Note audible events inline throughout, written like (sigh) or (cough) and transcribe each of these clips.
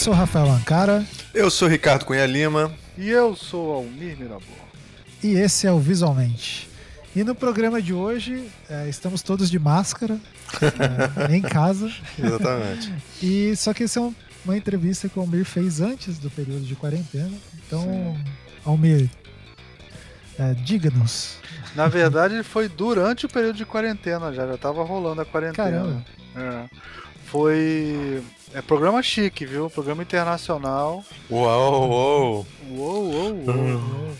sou o Rafael Ancara. Eu sou o Ricardo Cunha Lima. E eu sou Almir Mirabor. E esse é o Visualmente. E no programa de hoje, é, estamos todos de máscara, é, em casa. (laughs) Exatamente. e Só que esse é um, uma entrevista que o Almir fez antes do período de quarentena. Então, Sim. Almir, é, diga-nos. Na verdade, foi durante o período de quarentena já, já estava rolando a quarentena. Caramba. É. Foi é programa chique, viu? Programa internacional. Uou, uou. Uou, uou, uou.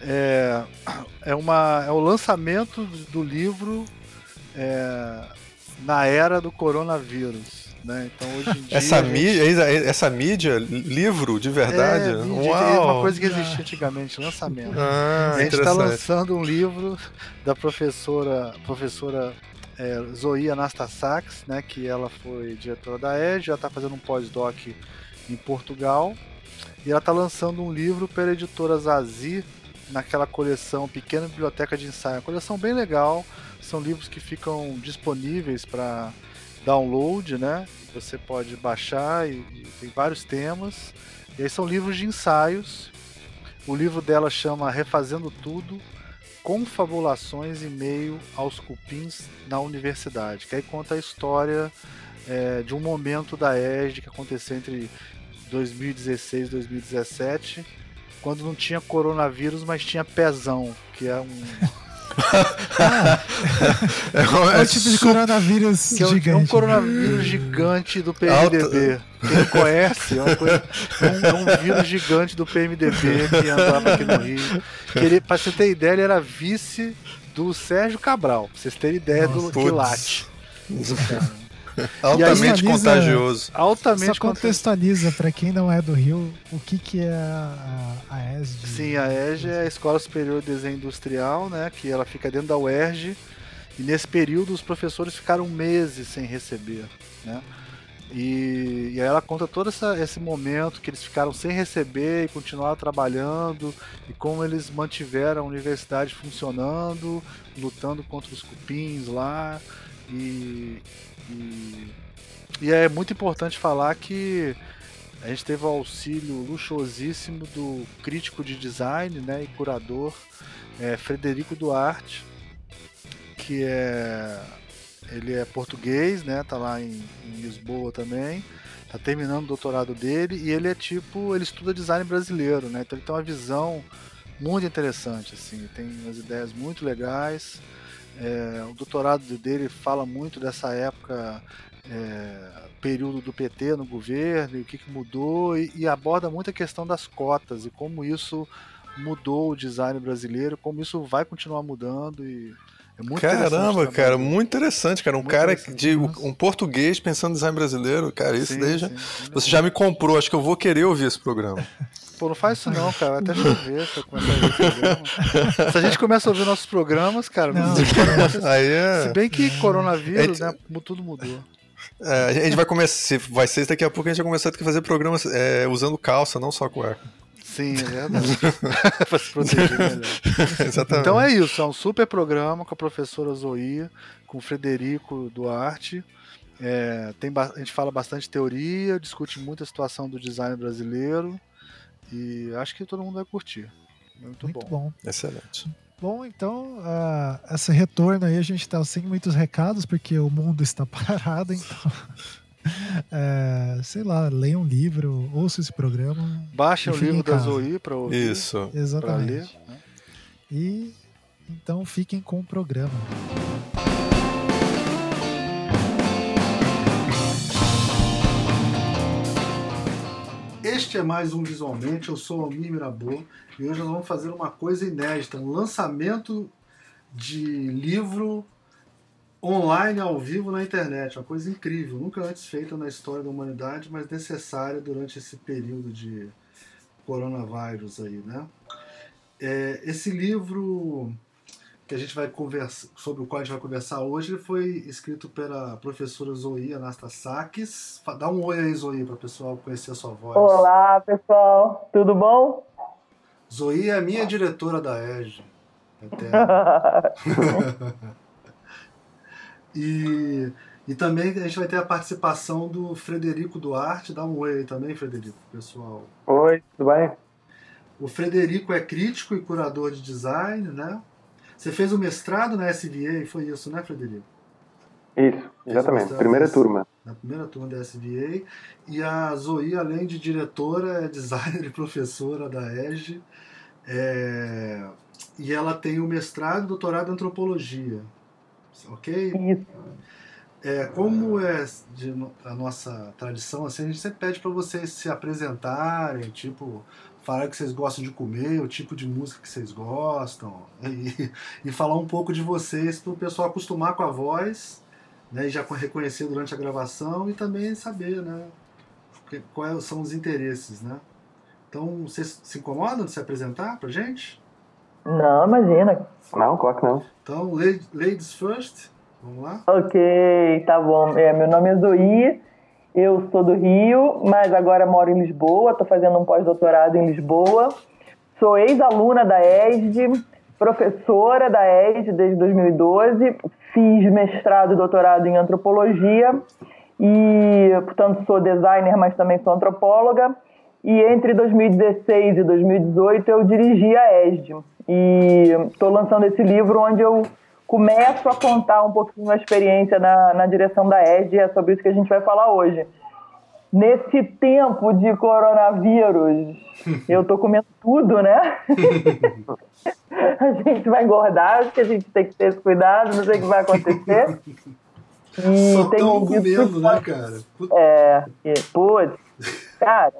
É, é, uma, é o lançamento do livro é, na era do coronavírus. Né? Então hoje em dia. Essa, mídia, essa mídia, livro de verdade? É, mídia, Uau. é uma coisa que existia antigamente, lançamento. Ah, a gente está lançando um livro da professora, professora é, Zoe Anastasakis, né, que ela foi diretora da EG, já está fazendo um pós-doc em Portugal, e ela está lançando um livro pela editora Zazi, naquela coleção Pequena Biblioteca de Ensaio. Uma coleção bem legal, são livros que ficam disponíveis para download, né? Você pode baixar e, e tem vários temas. E aí são livros de ensaios. O livro dela chama Refazendo Tudo, confabulações em meio aos cupins na universidade, que aí conta a história é, de um momento da ESD que aconteceu entre 2016 e 2017, quando não tinha coronavírus, mas tinha pezão, que é um (laughs) é, um, é, é, o tipo de coronavírus que é, gigante. É um coronavírus gigante do PMDB. Alta. Quem não conhece, é, uma coisa, é, um, é, um, vírus gigante do PMDB que andava aqui no Rio. Que ele, pra você ter ideia, ele era vice do Sérgio Cabral. Pra vocês terem ideia Nossa, do quilate. (laughs) altamente contagioso. Altamente Só contextualiza para quem não é do Rio o que, que é a, a ESD. Sim, a ESD é a Escola Superior de Desenho Industrial, né? Que ela fica dentro da UERJ. E nesse período os professores ficaram meses sem receber, né? E, e aí ela conta todo essa, esse momento que eles ficaram sem receber e continuaram trabalhando e como eles mantiveram a universidade funcionando, lutando contra os cupins lá. E, e, e é muito importante falar que a gente teve o auxílio luxuosíssimo do crítico de design né, e curador é, Frederico Duarte, que é ele é português, né? Tá lá em, em, Lisboa também. Tá terminando o doutorado dele e ele é tipo, ele estuda design brasileiro, né? Então ele tem uma visão muito interessante, assim, tem umas ideias muito legais. É, o doutorado dele fala muito dessa época, é, período do PT no governo, e o que, que mudou, e, e, aborda muito a questão das cotas e como isso mudou o design brasileiro, como isso vai continuar mudando e é muito Caramba, cara, muito interessante, cara. Um muito cara de um português pensando em design brasileiro, cara, isso sim, daí já, sim, você já me comprou, acho que eu vou querer ouvir esse programa. (laughs) Pô, não faz isso não, cara. Até chover se eu começar a ouvir Se a gente começa a ouvir nossos programas, cara, não. Aí é... se bem que coronavírus, é, né, tudo mudou. É, a gente vai começar, vai ser daqui a pouco a gente vai começar a fazer programas é, usando calça, não só cueca. Sim, é verdade. (laughs) pra se proteger melhor. (laughs) Exatamente. Então é isso, é um super programa com a professora Zoia, com o Frederico Duarte. É, tem, a gente fala bastante teoria, discute muito a situação do design brasileiro. E acho que todo mundo vai curtir. Muito, muito bom. bom. Excelente. Bom, então, uh, esse retorno aí a gente está sem muitos recados, porque o mundo está (laughs) parado, então. É, sei lá, leia um livro, ouça esse programa. Baixe o livro da Zoe para ouvir. Isso. Exatamente. Ler, né? E então fiquem com o programa. Este é mais um Visualmente, eu sou o Almir Mirabô e hoje nós vamos fazer uma coisa inédita, um lançamento de livro online ao vivo na internet, uma coisa incrível, nunca antes feita na história da humanidade, mas necessária durante esse período de coronavírus aí, né? É, esse livro que a gente vai conversar, sobre o qual a gente vai conversar hoje, foi escrito pela professora Zoe Anastasakis. Dá um oi aí, Zoe, para o pessoal conhecer a sua voz. Olá, pessoal, tudo bom? Zoe é a minha diretora da EG. (laughs) e, E também a gente vai ter a participação do Frederico Duarte. Dá um oi aí também, Frederico, pessoal. Oi, tudo bem? O Frederico é crítico e curador de design, né? Você fez o mestrado na SVA, foi isso, né, Frederico? Isso, exatamente. Primeira turma. Na primeira turma da SVA. E a Zoe, além de diretora, é designer e professora da EGE. É... E ela tem o mestrado e doutorado em antropologia. Ok? Isso. É, como é de, a nossa tradição, assim, a gente sempre pede para vocês se apresentarem, tipo, falar o que vocês gostam de comer, o tipo de música que vocês gostam, (laughs) e, e falar um pouco de vocês para o pessoal acostumar com a voz, né, e já reconhecer durante a gravação e também saber, né, quais são os interesses, né. Então, vocês se incomodam de se apresentar para gente? Não, imagina. Não, claro que não. Então, ladies first. Vamos lá? Ok, tá bom. É, meu nome é Zoí, eu sou do Rio, mas agora moro em Lisboa, estou fazendo um pós-doutorado em Lisboa. Sou ex-aluna da ESD, professora da ESD desde 2012, fiz mestrado e doutorado em antropologia e, portanto, sou designer, mas também sou antropóloga. E entre 2016 e 2018 eu dirigi a ESD. E estou lançando esse livro onde eu começo a contar um pouquinho a experiência na, na direção da ED, é sobre isso que a gente vai falar hoje. Nesse tempo de coronavírus, (laughs) eu tô comendo tudo, né? (laughs) a gente vai engordar, acho que a gente tem que ter esse cuidado, não sei o que vai acontecer. (laughs) E Só tem comendo, né, cara? É, e, putz, cara,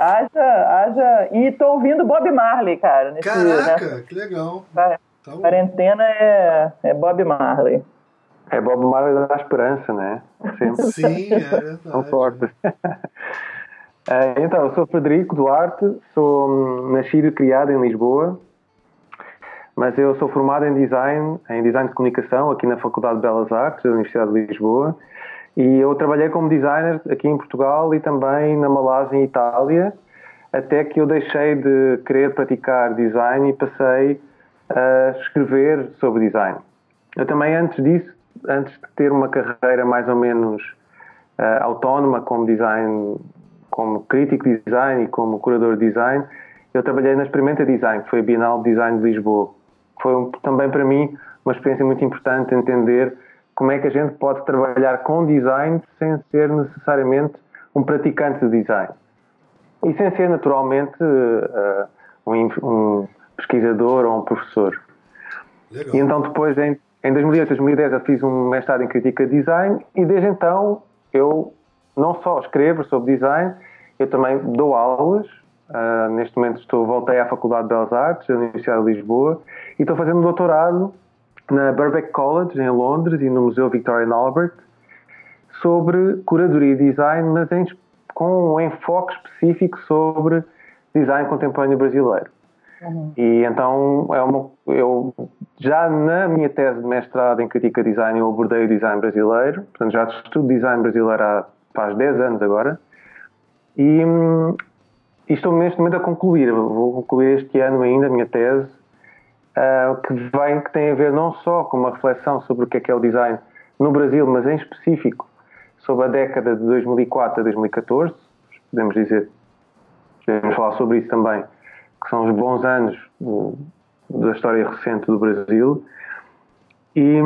haja, haja. E tô ouvindo Bob Marley, cara. Nesse, Caraca, né? que legal. Tá Quarentena é, é Bob Marley. É Bob Marley da esperança, né? Sempre. Sim, é verdade. Não forte. (laughs) É, então, eu sou Frederico Duarte, sou hum, nascido e criado em Lisboa, mas eu sou formado em design, em design de comunicação aqui na Faculdade de Belas Artes da Universidade de Lisboa e eu trabalhei como designer aqui em Portugal e também na Malásia e Itália, até que eu deixei de querer praticar design e passei a escrever sobre design. Eu também, antes disso, antes de ter uma carreira mais ou menos uh, autónoma como design, como crítico de design e como curador de design, eu trabalhei na Experimenta Design, que foi a Bienal de Design de Lisboa. Foi também para mim uma experiência muito importante entender como é que a gente pode trabalhar com design sem ser necessariamente um praticante de design. E sem ser naturalmente uh, um, um pesquisador ou um professor. Legal. E então depois, em, em 2008, 2010, eu fiz um mestrado em Crítica de Design e desde então eu não só escrevo sobre design, eu também dou aulas. Uh, neste momento estou, voltei à Faculdade de Belas Artes, da Universidade de Lisboa, e estou fazendo doutorado na Birkbeck College, em Londres, e no Museu Victoria and Albert, sobre curadoria e design, mas em, com um enfoque específico sobre design contemporâneo brasileiro. Uhum. E então é uma, eu já na minha tese de mestrado em crítica design eu abordei o design brasileiro, portanto já estudo design brasileiro há faz 10 anos agora. E, e estou neste momento a concluir, vou concluir este ano ainda a minha tese, uh, que vem que tem a ver não só com uma reflexão sobre o que é que é o design no Brasil, mas em específico sobre a década de 2004 a 2014, podemos dizer, podemos falar sobre isso também que são os bons anos do, da história recente do Brasil, e,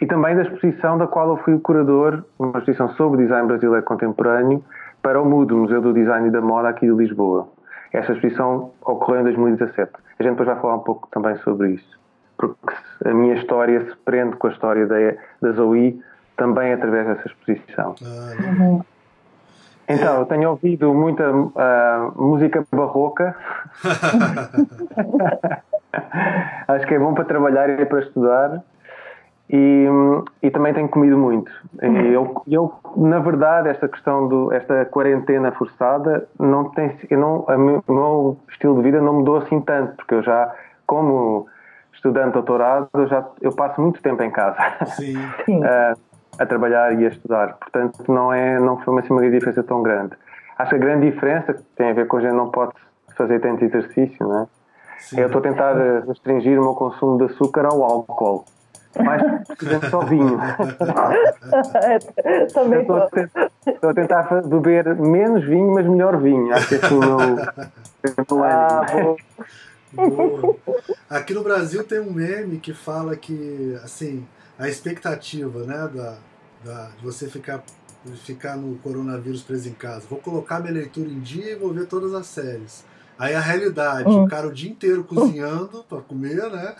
e, também da exposição da qual eu fui o curador, uma exposição sobre design brasileiro contemporâneo, para o MUD, o Museu do Design e da Moda aqui de Lisboa. Esta exposição ocorreu em 2017. A gente depois vai falar um pouco também sobre isso, porque a minha história se prende com a história da, da Zoe também através dessa exposição. Ah, uhum. Então, eu tenho ouvido muita uh, música barroca. (laughs) (laughs) Acho que é bom para trabalhar e para estudar. E, e também tenho comido muito. E eu, eu, na verdade, esta questão do esta quarentena forçada não tem, eu não, o meu estilo de vida não mudou assim tanto, porque eu já, como estudante doutorado, eu já eu passo muito tempo em casa. Sim. (laughs) uh, a trabalhar e a estudar. Portanto, não, é, não foi uma, assim, uma diferença tão grande. Acho que a grande diferença que tem a ver com a gente não pode fazer tanto exercício, não é? Sim. Eu estou a tentar restringir o meu consumo de açúcar ao álcool. Mais só vinho. Também estou, estou a tentar beber menos vinho, mas melhor vinho. Acho que esse é o meu, ah, Boa. Aqui no Brasil tem um meme que fala que assim a expectativa né, da, da, de você ficar, ficar no coronavírus preso em casa. Vou colocar minha leitura em dia e vou ver todas as séries. Aí a realidade, hum. o cara o dia inteiro cozinhando para comer, né?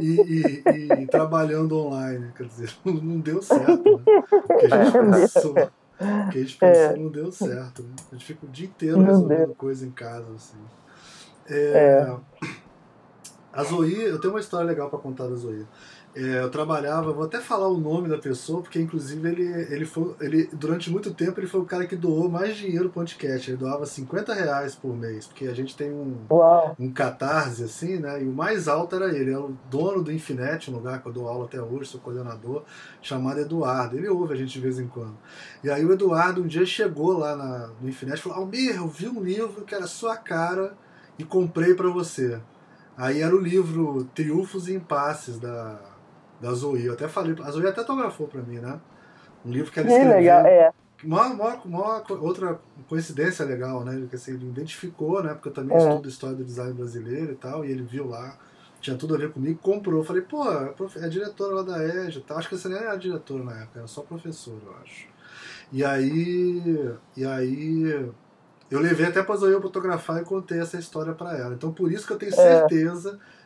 E, e, e, trabalhando online. Quer dizer, (laughs) não deu certo. Né? O que a gente pensou, o que a gente pensou é. não deu certo. Né? A gente fica o dia inteiro resolvendo coisa em casa. Assim. É, é. A Zoe, eu tenho uma história legal para contar da Zoe. É, eu trabalhava, vou até falar o nome da pessoa, porque inclusive ele, ele foi, ele, durante muito tempo ele foi o cara que doou mais dinheiro pro podcast. Ele doava 50 reais por mês, porque a gente tem um, um catarse assim, né? E o mais alto era ele, ele é o dono do Infinet, um lugar que eu dou aula até hoje, sou coordenador, chamado Eduardo. Ele ouve a gente de vez em quando. E aí o Eduardo um dia chegou lá na, no Infinet e falou: Almir, eu vi um livro que era sua cara e comprei para você. Aí era o livro Triunfos e Impasses da da Zoe. Eu até falei, a Zoe até autografou para mim, né? Um livro que ela escreveu. É legal, é. Uma, uma, uma, outra coincidência legal, né? Que assim, ele identificou, né? Porque eu também é. estudo história do design brasileiro e tal, e ele viu lá, tinha tudo a ver comigo, comprou. Eu falei, pô, é diretora lá da EJA e tal. Acho que você nem era diretora na época, era só professor, eu acho. E aí. E aí. Eu levei até pra Zoe fotografar e contei essa história para ela. Então por isso que eu tenho é.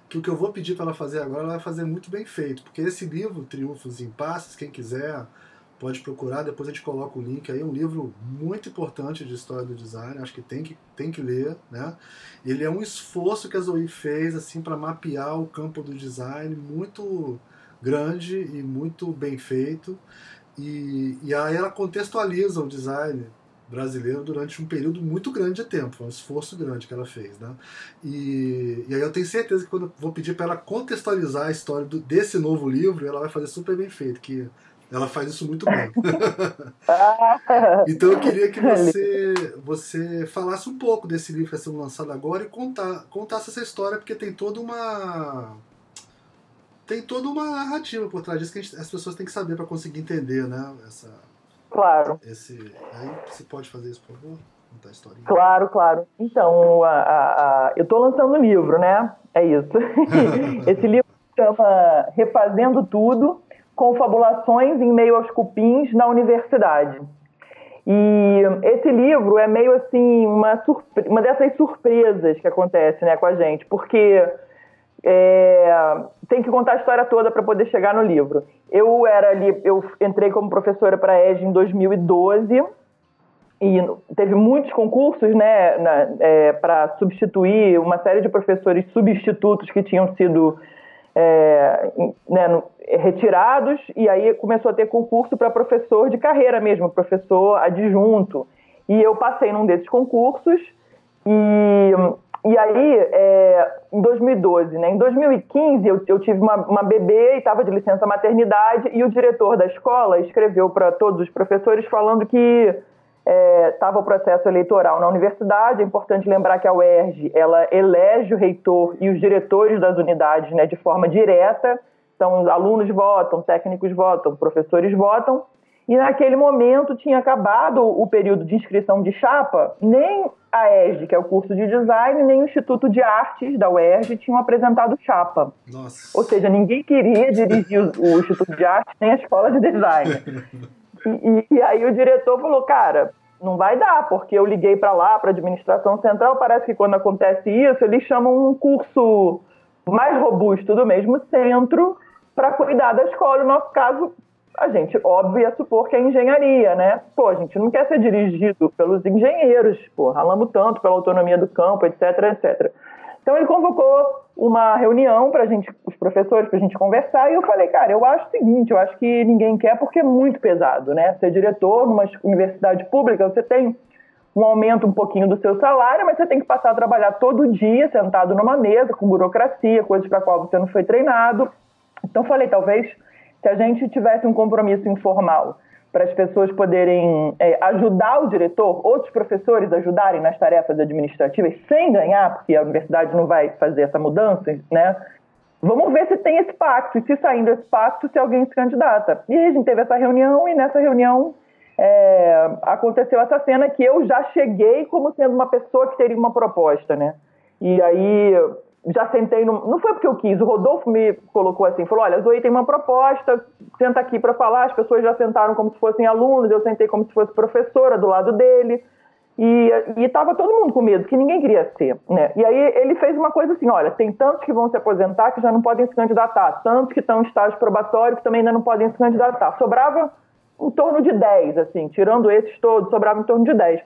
Que o que eu vou pedir para ela fazer agora, ela vai fazer muito bem feito. Porque esse livro, Triunfos e Impasses, quem quiser pode procurar, depois a gente coloca o link aí, é um livro muito importante de história do design, acho que tem que, tem que ler, né? Ele é um esforço que a Zoe fez assim para mapear o campo do design muito grande e muito bem feito. E, e aí ela contextualiza o design brasileiro durante um período muito grande de tempo. Foi um esforço grande que ela fez. Né? E, e aí eu tenho certeza que quando eu vou pedir para ela contextualizar a história do, desse novo livro, ela vai fazer super bem feito, que ela faz isso muito bem. (laughs) então eu queria que você, você falasse um pouco desse livro que está sendo lançado agora e contar, contasse essa história, porque tem toda uma. Tem toda uma narrativa por trás disso que gente, as pessoas têm que saber para conseguir entender, né? Essa, Claro. Esse, aí você pode fazer isso, por favor? Contar a historinha. Claro, claro. Então, a, a, a, eu estou lançando um livro, né? É isso. (laughs) Esse livro chama Refazendo Tudo, Confabulações em Meio aos Cupins na Universidade. E esse livro é meio assim, uma, uma dessas surpresas que acontece né, com a gente, porque é, tem que contar a história toda para poder chegar no livro. Eu era ali, eu entrei como professora para a EG em 2012 e teve muitos concursos, né, é, para substituir uma série de professores substitutos que tinham sido é, né, retirados e aí começou a ter concurso para professor de carreira mesmo, professor adjunto. E eu passei num desses concursos e e aí, é, em 2012, né? Em 2015, eu, eu tive uma, uma bebê e estava de licença maternidade e o diretor da escola escreveu para todos os professores falando que estava é, o processo eleitoral na universidade. É importante lembrar que a UERJ ela elege o reitor e os diretores das unidades né, de forma direta. Então, alunos votam, técnicos votam, professores votam. E naquele momento tinha acabado o período de inscrição de chapa, nem a ESD, que é o curso de design, nem o Instituto de Artes da UERJ tinham apresentado chapa. Nossa. Ou seja, ninguém queria dirigir o, Instituto de Artes nem a escola de design. E, e, e aí o diretor falou, cara, não vai dar, porque eu liguei para lá, para a administração central, parece que quando acontece isso, eles chamam um curso mais robusto do mesmo centro para cuidar da escola. No nosso caso, a gente, óbvio, ia supor que é engenharia, né? Pô, a gente não quer ser dirigido pelos engenheiros, pô, ralamos tanto pela autonomia do campo, etc, etc. Então ele convocou uma reunião para gente, os professores, para a gente conversar, e eu falei, cara, eu acho o seguinte, eu acho que ninguém quer porque é muito pesado, né? Ser diretor numa universidade pública, você tem um aumento um pouquinho do seu salário, mas você tem que passar a trabalhar todo dia, sentado numa mesa, com burocracia, coisas para qual você não foi treinado. Então falei, talvez se a gente tivesse um compromisso informal para as pessoas poderem é, ajudar o diretor, outros professores ajudarem nas tarefas administrativas sem ganhar, porque a universidade não vai fazer essa mudança, né? vamos ver se tem esse pacto, e se saindo esse pacto, se alguém se candidata. E a gente teve essa reunião, e nessa reunião é, aconteceu essa cena que eu já cheguei como sendo uma pessoa que teria uma proposta, né? E aí já sentei no. Não foi porque eu quis, o Rodolfo me colocou assim, falou: olha, Zoe tem uma proposta, senta aqui para falar. As pessoas já sentaram como se fossem alunos, eu sentei como se fosse professora do lado dele. E estava todo mundo com medo, que ninguém queria ser. Né? E aí ele fez uma coisa assim: olha, tem tantos que vão se aposentar que já não podem se candidatar, tantos que estão em estágio probatório que também ainda não podem se candidatar. Sobrava em torno de 10, assim, tirando esses todos, sobrava em torno de 10.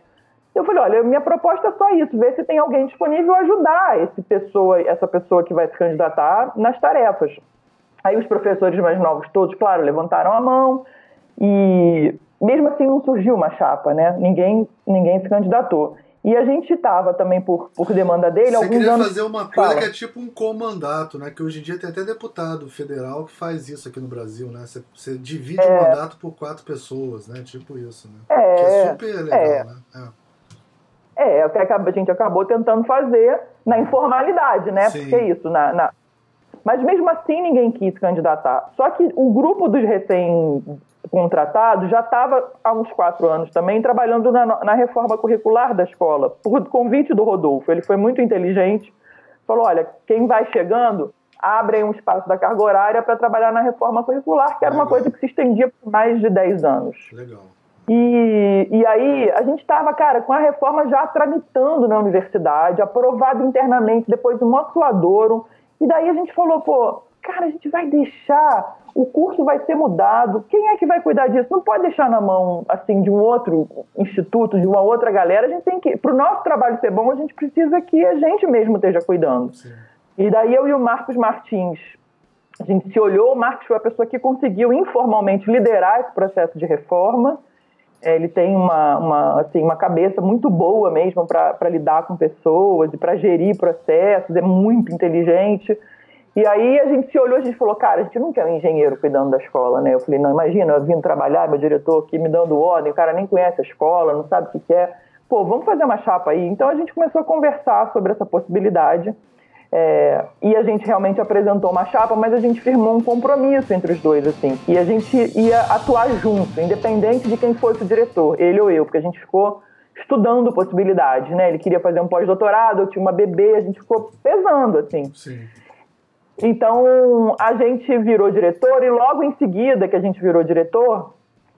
Eu falei, olha, minha proposta é só isso, ver se tem alguém disponível ajudar esse pessoa, essa pessoa que vai se candidatar nas tarefas. Aí os professores mais novos todos, claro, levantaram a mão e mesmo assim não surgiu uma chapa, né? Ninguém, ninguém se candidatou. E a gente estava também por, por demanda dele. Você queria anos... fazer uma coisa Fala. que é tipo um comandato, né? Que hoje em dia tem até deputado federal que faz isso aqui no Brasil, né? Você, você divide é... o mandato por quatro pessoas, né? Tipo isso, né? É, que é super legal, é. né? É. É, até que a gente acabou tentando fazer na informalidade, né? Sim. Porque é isso, na, na, Mas mesmo assim ninguém quis candidatar. Só que o grupo dos recém-contratados já estava há uns quatro anos também trabalhando na, na, reforma curricular da escola, por convite do Rodolfo. Ele foi muito inteligente. Falou: olha, quem vai chegando, abre um espaço da carga horária para trabalhar na reforma curricular, que era Legal. uma coisa que se estendia por mais de 10 anos. Legal. E, e aí a gente estava, cara, com a reforma já tramitando na universidade, aprovado internamente, depois um atuadouro. E daí a gente falou, pô, cara, a gente vai deixar, o curso vai ser mudado, quem é que vai cuidar disso? Não pode deixar na mão, assim, de um outro instituto, de uma outra galera, a gente tem que, para o nosso trabalho ser bom, a gente precisa que a gente mesmo esteja cuidando. Sim. E daí eu e o Marcos Martins, a gente se olhou, o Marcos foi a pessoa que conseguiu informalmente liderar esse processo de reforma, é, ele tem uma, uma, assim, uma cabeça muito boa mesmo para lidar com pessoas e para gerir processos, é muito inteligente. E aí a gente se olhou, a gente falou, cara, a gente não quer um engenheiro cuidando da escola, né? Eu falei, não, imagina, eu vim trabalhar, meu diretor aqui me dando ordem, o cara nem conhece a escola, não sabe o que quer. Pô, vamos fazer uma chapa aí. Então a gente começou a conversar sobre essa possibilidade. É, e a gente realmente apresentou uma chapa, mas a gente firmou um compromisso entre os dois, assim, e a gente ia atuar junto, independente de quem fosse o diretor, ele ou eu, porque a gente ficou estudando possibilidades, né? Ele queria fazer um pós-doutorado, eu tinha uma bebê, a gente ficou pesando, assim. Sim. Então, a gente virou diretor e logo em seguida que a gente virou diretor,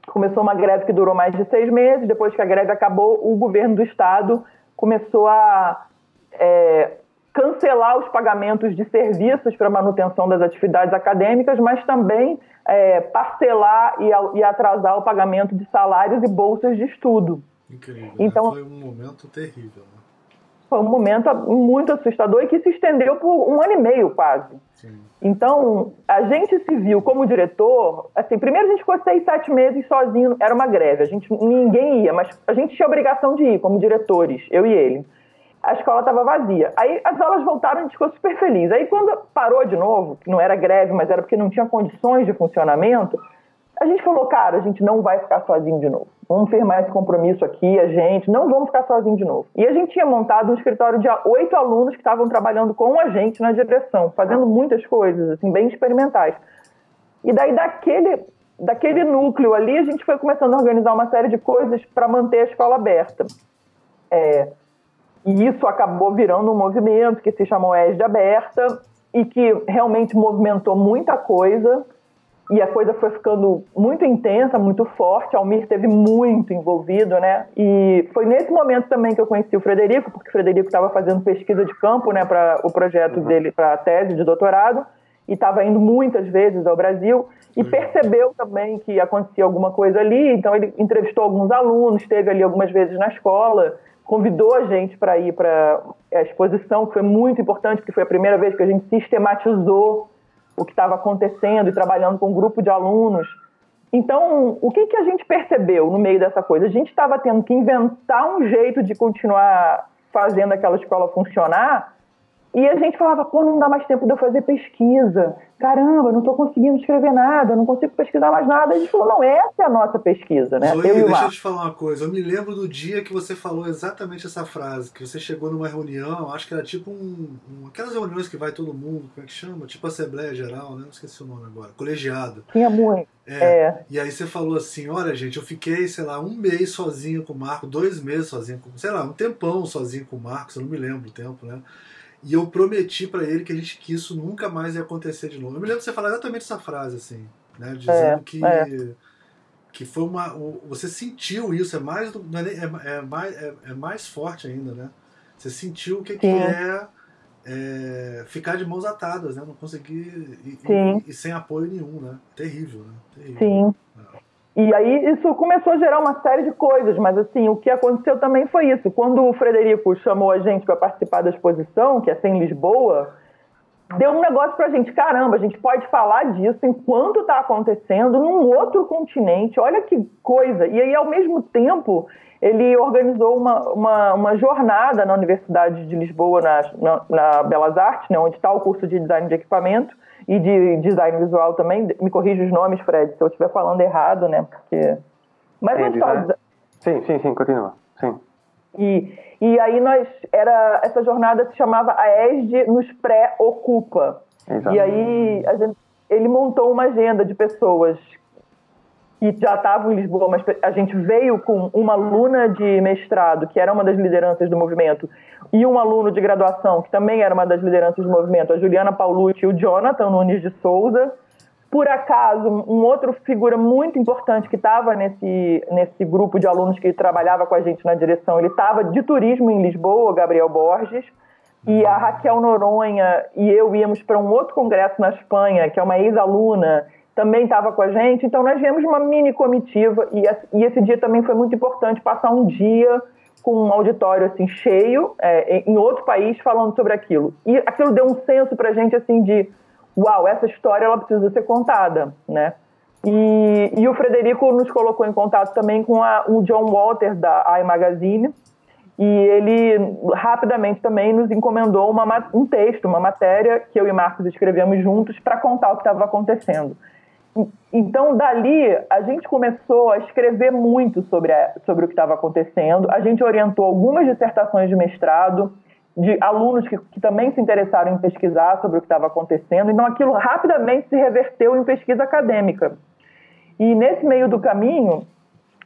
começou uma greve que durou mais de seis meses. Depois que a greve acabou, o governo do estado começou a é, cancelar os pagamentos de serviços para manutenção das atividades acadêmicas, mas também é, parcelar e, e, atrasar o pagamento de salários e bolsas de estudo. Incrível. Né? Então, Foi um momento terrível. Né? Foi um momento muito assustador e que se estendeu por um ano e meio quase. Sim. Então, a gente se viu como diretor, assim, primeiro a gente ficou seis, sete meses sozinho, era uma greve, a gente, ninguém ia, mas a gente tinha obrigação de ir como diretores, eu e ele a escola estava vazia. Aí as aulas voltaram e a gente ficou super feliz. Aí quando parou de novo, que não era greve, mas era porque não tinha condições de funcionamento, a gente falou, cara, a gente não vai ficar sozinho de novo. Vamos firmar esse compromisso aqui, a gente, não vamos ficar sozinho de novo. E a gente tinha montado um escritório de oito alunos que estavam trabalhando com a gente na direção, fazendo muitas coisas, assim, bem experimentais. E daí daquele, daquele núcleo ali, a gente foi começando a organizar uma série de coisas para manter a escola aberta. É, e isso acabou virando um movimento que se chamou ESD Aberta e que realmente movimentou muita coisa. E a coisa foi ficando muito intensa, muito forte. Almir teve muito envolvido, né? E foi nesse momento também que eu conheci o Frederico, porque o Frederico estava fazendo pesquisa de campo, né, para o projeto uhum. dele, para a tese de doutorado, e estava indo muitas vezes ao Brasil e uhum. percebeu também que acontecia alguma coisa ali. Então ele entrevistou alguns alunos, esteve ali algumas vezes na escola convidou a gente para ir para a exposição, que foi muito importante, porque foi a primeira vez que a gente sistematizou o que estava acontecendo e trabalhando com um grupo de alunos. Então, o que, que a gente percebeu no meio dessa coisa? A gente estava tendo que inventar um jeito de continuar fazendo aquela escola funcionar e a gente falava, pô, não dá mais tempo de eu fazer pesquisa. Caramba, não estou conseguindo escrever nada, não consigo pesquisar mais nada. A gente falou, não, essa é a nossa pesquisa, né? Zoe, eu deixa eu te falar uma coisa. Eu me lembro do dia que você falou exatamente essa frase, que você chegou numa reunião, acho que era tipo um, um aquelas reuniões que vai todo mundo, como é que chama? Tipo Assembleia Geral, né? Não esqueci o nome agora. Colegiado. Tinha muito. É. é. E aí você falou assim, olha gente, eu fiquei, sei lá, um mês sozinho com o Marco, dois meses sozinho com, sei lá, um tempão sozinho com o Marcos, eu não me lembro o tempo, né? E eu prometi para ele que, a gente, que isso nunca mais ia acontecer de novo. Eu me lembro de você falar exatamente essa frase, assim, né? Dizendo é, que, é. que foi uma. Você sentiu isso, é mais, é, é, é, mais, é, é, mais forte ainda, né? Você sentiu o que, que é, é, ficar de mãos atadas, né? Não conseguir. E, e, e, sem apoio nenhum, né? Terrível, né? Terrível. Sim. E aí isso começou a gerar uma série de coisas, mas assim, o que aconteceu também foi isso. Quando o Frederico chamou a gente para participar da exposição, que é em Lisboa, deu um negócio pra gente, caramba, a gente pode falar disso enquanto está acontecendo num outro continente, olha que coisa. E aí, ao mesmo tempo, ele organizou uma, uma, uma jornada na Universidade de Lisboa, na, na, na Belas Artes, né, onde está o curso de design de equipamento, e de design visual também. Me corrija os nomes, Fred, se eu estiver falando errado, né? Porque. Mas é, design... Sim, sim, sim, continua. Sim. E, e aí nós era essa jornada se chamava a ESD nos pré-ocupa. E aí a gente, ele montou uma agenda de pessoas que já estavam em Lisboa, mas a gente veio com uma aluna de mestrado, que era uma das lideranças do movimento, e um aluno de graduação, que também era uma das lideranças do movimento, a Juliana Paulucci e o Jonathan Nunes de Souza. Por acaso, um outro figura muito importante que estava nesse, nesse grupo de alunos que trabalhava com a gente na direção, ele estava de turismo em Lisboa, Gabriel Borges, e a Raquel Noronha e eu íamos para um outro congresso na Espanha, que é uma ex-aluna, também estava com a gente. Então, nós viemos uma mini comitiva e, esse dia também foi muito importante passar um dia com um auditório assim cheio é, em outro país falando sobre aquilo. E aquilo deu um senso para a gente assim de, uau, essa história ela precisa ser contada, né? E, e o Frederico nos colocou em contato também com a, o John Walter da iMagazine e ele rapidamente também nos encomendou uma, um texto, uma matéria que eu e Marcos escrevemos juntos para contar o que estava acontecendo. Então, dali, a gente começou a escrever muito sobre, a, sobre o que estava acontecendo. A gente orientou algumas dissertações de mestrado de alunos que, que também se interessaram em pesquisar sobre o que estava acontecendo. Então, aquilo rapidamente se reverteu em pesquisa acadêmica. E nesse meio do caminho,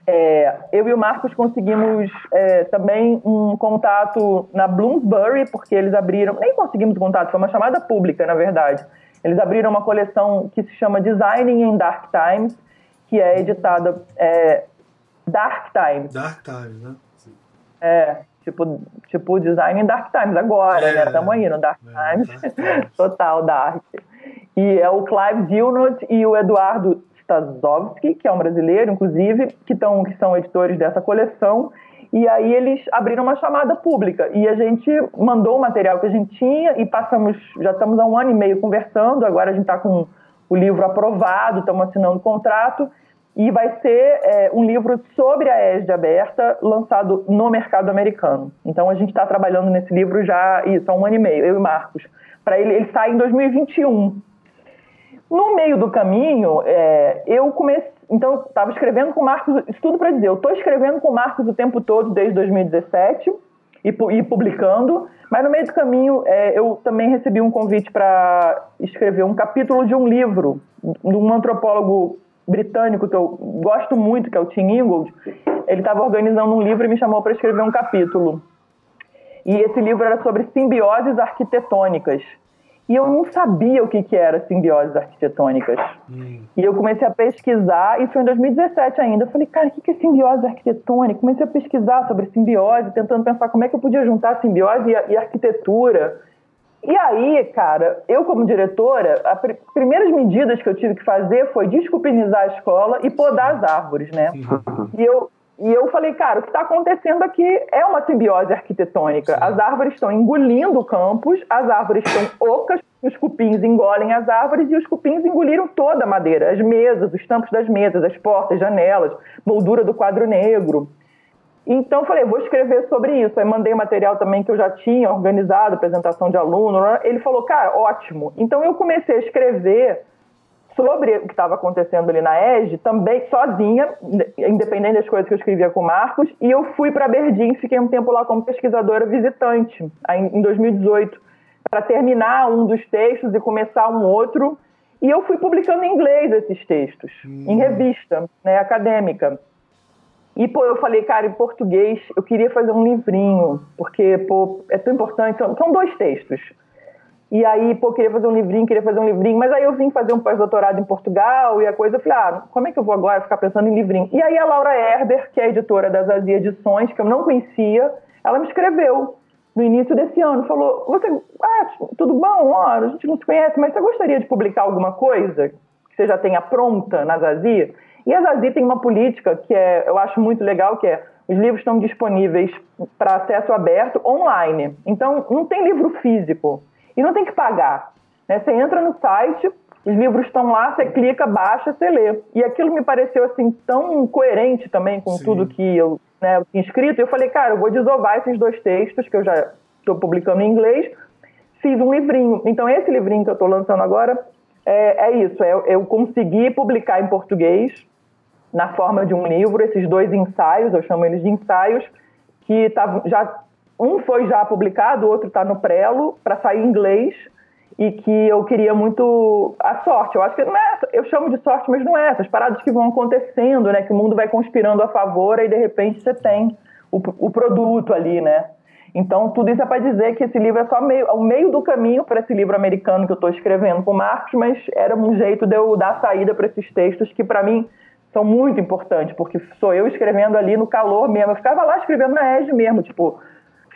é, eu e o Marcos conseguimos é, também um contato na Bloomsbury, porque eles abriram. Nem conseguimos contato, foi uma chamada pública, na verdade eles abriram uma coleção que se chama Designing in Dark Times, que é editada é, Dark Times. Dark Times, né? Sim. É, tipo, tipo Design in Dark Times agora, é, né? Estamos aí no Dark é, Times. Dark Times. (laughs) Total, Dark. E é o Clive Dilnot e o Eduardo Stazowski, que é um brasileiro, inclusive, que, tão, que são editores dessa coleção. E aí eles abriram uma chamada pública e a gente mandou o material que a gente tinha e passamos, já estamos há um ano e meio conversando, agora a gente está com o livro aprovado, estamos assinando o contrato e vai ser é, um livro sobre a ESD aberta, lançado no mercado americano. Então a gente está trabalhando nesse livro já, isso, há um ano e meio, eu e Marcos. Para ele, ele sai em 2021. No meio do caminho, é, eu comecei então, estava escrevendo com o Marcos, isso tudo para dizer, eu estou escrevendo com o Marcos o tempo todo, desde 2017, e, e publicando, mas no meio do caminho é, eu também recebi um convite para escrever um capítulo de um livro de um antropólogo britânico que eu gosto muito, que é o Tim Ingold. Ele estava organizando um livro e me chamou para escrever um capítulo. E esse livro era sobre simbioses arquitetônicas. E eu não sabia o que, que era simbioses arquitetônicas. Hum. E eu comecei a pesquisar, e foi em 2017 ainda. Eu falei, cara, o que, que é simbiose arquitetônica? Comecei a pesquisar sobre simbiose, tentando pensar como é que eu podia juntar simbiose e, e arquitetura. E aí, cara, eu como diretora, as pr primeiras medidas que eu tive que fazer foi desculpinizar a escola e podar as árvores, né? E eu, e eu falei, cara, o que está acontecendo aqui é uma simbiose arquitetônica. Sim. As árvores estão engolindo o campus, as árvores estão (laughs) ocas, os cupins engolem as árvores e os cupins engoliram toda a madeira, as mesas, os tampos das mesas, as portas, janelas, moldura do quadro negro. Então falei, vou escrever sobre isso. Aí mandei material também que eu já tinha organizado, apresentação de aluno. Né? Ele falou, cara, ótimo. Então eu comecei a escrever sobre o que estava acontecendo ali na ESG, também sozinha, independente das coisas que eu escrevia com o Marcos, e eu fui para Berdim, fiquei um tempo lá como pesquisadora visitante, em 2018, para terminar um dos textos e começar um outro. E eu fui publicando em inglês esses textos, hum. em revista né, acadêmica. E, pô, eu falei, cara, em português eu queria fazer um livrinho, porque, pô, é tão importante. São, são dois textos. E aí, pô, queria fazer um livrinho, queria fazer um livrinho, mas aí eu vim fazer um pós-doutorado em Portugal e a coisa, eu falei, ah, como é que eu vou agora ficar pensando em livrinho? E aí a Laura Herber, que é editora das Azia Edições, que eu não conhecia, ela me escreveu no início desse ano, falou, você, ah, tudo bom, ó, a gente não se conhece, mas você gostaria de publicar alguma coisa que você já tenha pronta na Zazia? E a Zazi tem uma política que é, eu acho muito legal, que é os livros estão disponíveis para acesso aberto online. Então, não tem livro físico e não tem que pagar. Né? Você entra no site, os livros estão lá, você clica, baixa, você lê. E aquilo me pareceu assim tão coerente também com Sim. tudo que eu, né, eu tinha escrito. Eu falei, cara, eu vou desovar esses dois textos que eu já estou publicando em inglês. Fiz um livrinho. Então, esse livrinho que eu estou lançando agora é, é isso. É, eu consegui publicar em português na forma de um livro, esses dois ensaios, eu chamo eles de ensaios, que tá, já um foi já publicado, o outro está no prelo para sair em inglês e que eu queria muito a sorte. Eu acho que não é, eu chamo de sorte, mas não é essas paradas que vão acontecendo, né? Que o mundo vai conspirando a favor e de repente você tem o, o produto ali, né? Então, tudo isso é para dizer que esse livro é só meio, o meio do caminho para esse livro americano que eu estou escrevendo com o Marcos, mas era um jeito de eu dar saída para esses textos que, para mim, são muito importantes, porque sou eu escrevendo ali no calor mesmo. Eu ficava lá escrevendo na ESG mesmo, tipo,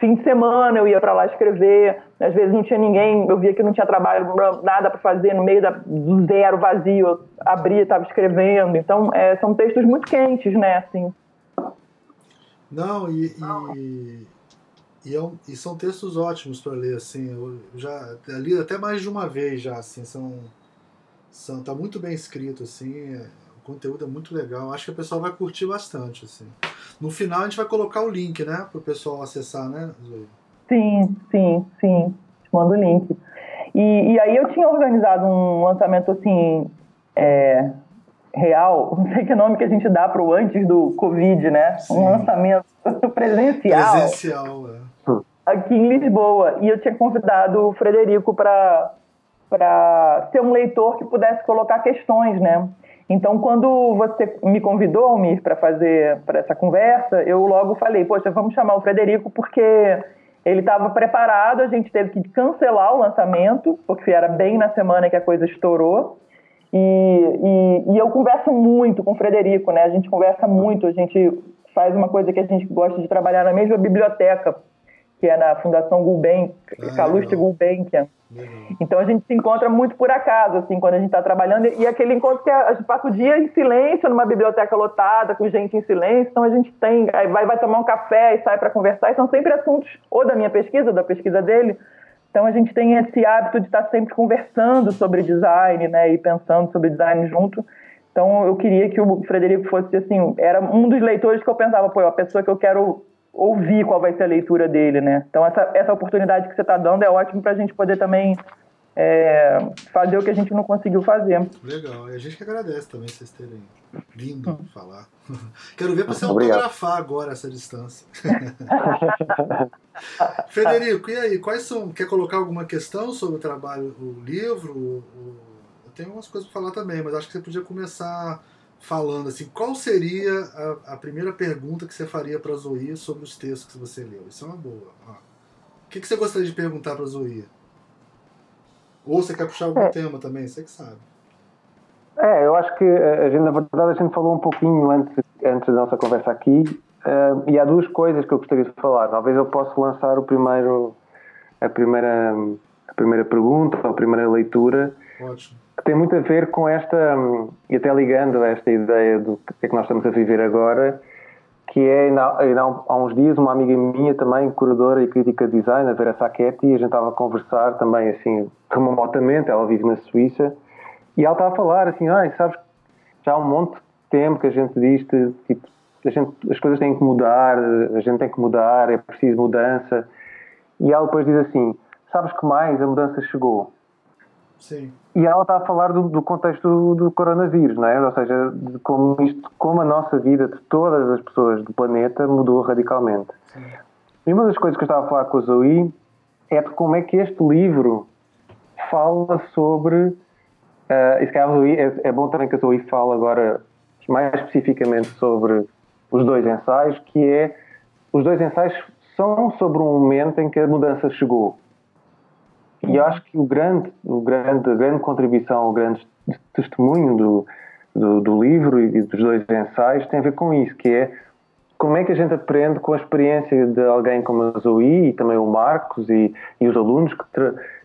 fim de semana eu ia para lá escrever, às vezes não tinha ninguém, eu via que não tinha trabalho, nada para fazer, no meio da, do zero vazio, eu abria, estava escrevendo. Então, é, são textos muito quentes, né, assim. Não, e, e, e, é um, e são textos ótimos para ler, assim, eu já li até mais de uma vez já, assim, são, são tá muito bem escrito, assim, é, conteúdo é muito legal. Acho que o pessoal vai curtir bastante, assim. No final a gente vai colocar o link, né? Para o pessoal acessar, né, Zoe? Sim, sim, sim. Te mando o link. E, e aí eu tinha organizado um lançamento, assim, é, real, (laughs) não sei que nome que a gente dá para o antes do Covid, né? Sim. Um lançamento (laughs) presencial. Presencial, é. Aqui em Lisboa. E eu tinha convidado o Frederico para ser um leitor que pudesse colocar questões, né? Então, quando você me convidou, Almir, para fazer para essa conversa, eu logo falei, poxa, vamos chamar o Frederico porque ele estava preparado, a gente teve que cancelar o lançamento, porque era bem na semana que a coisa estourou. E, e, e, eu converso muito com o Frederico, né? A gente conversa muito, a gente faz uma coisa que a gente gosta de trabalhar na mesma biblioteca, que é na Fundação Gulbenkian, ah, Calouste Gulbenkian. Então a gente se encontra muito por acaso, assim, quando a gente está trabalhando, e aquele encontro que a gente passa o dia em silêncio, numa biblioteca lotada, com gente em silêncio, então a gente tem, aí vai, vai tomar um café e sai para conversar, e são sempre assuntos, ou da minha pesquisa, ou da pesquisa dele, então a gente tem esse hábito de estar sempre conversando sobre design, né, e pensando sobre design junto, então eu queria que o Frederico fosse, assim, era um dos leitores que eu pensava, pô, é a pessoa que eu quero ouvir qual vai ser a leitura dele, né? Então essa, essa oportunidade que você está dando é ótimo para a gente poder também é, fazer o que a gente não conseguiu fazer. Legal, e a gente que agradece também vocês terem vindo hum. falar. (laughs) Quero ver para você autografar agora essa distância. (laughs) Federico, e aí, quais são? Quer colocar alguma questão sobre o trabalho, o livro? O, eu tenho algumas coisas para falar também, mas acho que você podia começar falando assim, qual seria a, a primeira pergunta que você faria para a Zoe sobre os textos que você leu? Isso é uma boa. Ó. O que, que você gostaria de perguntar para a Zoe? Ou você quer puxar algum é. tema também? Você que sabe. É, eu acho que a gente, na verdade, a gente falou um pouquinho antes, antes da nossa conversa aqui, uh, e há duas coisas que eu gostaria de falar. Talvez eu possa lançar o primeiro, a primeira, a primeira pergunta, a primeira leitura. Ótimo que tem muito a ver com esta, e até ligando a esta ideia do que é que nós estamos a viver agora, que é, há uns dias, uma amiga minha também, curadora e crítica de design, a Vera Sacchetti, a gente estava a conversar também, assim, remotamente, ela vive na Suíça, e ela estava a falar, assim, ah, sabes, já há um monte de tempo que a gente diz, tipo, gente, as coisas têm que mudar, a gente tem que mudar, é preciso mudança. E ela depois diz assim: Sabes que mais? A mudança chegou. Sim. E ela está a falar do, do contexto do, do, coronavírus, não é? Ou seja, de como, isto, como a nossa vida de todas as pessoas do planeta mudou radicalmente. Sim. E uma das coisas que eu estava a falar com a Zoe é de como é que este livro fala sobre. Uh, e se calhar é, é bom também que a Zoe fale agora mais especificamente sobre os dois ensaios, que é. Os dois ensaios são sobre um momento em que a mudança chegou. E eu acho que o grande, o grande, a grande contribuição, o grande testemunho do, do, do, livro e dos dois ensaios tem a ver com isso, que é como é que a gente aprende com a experiência de alguém como a Zoe e também o Marcos e, e os alunos, que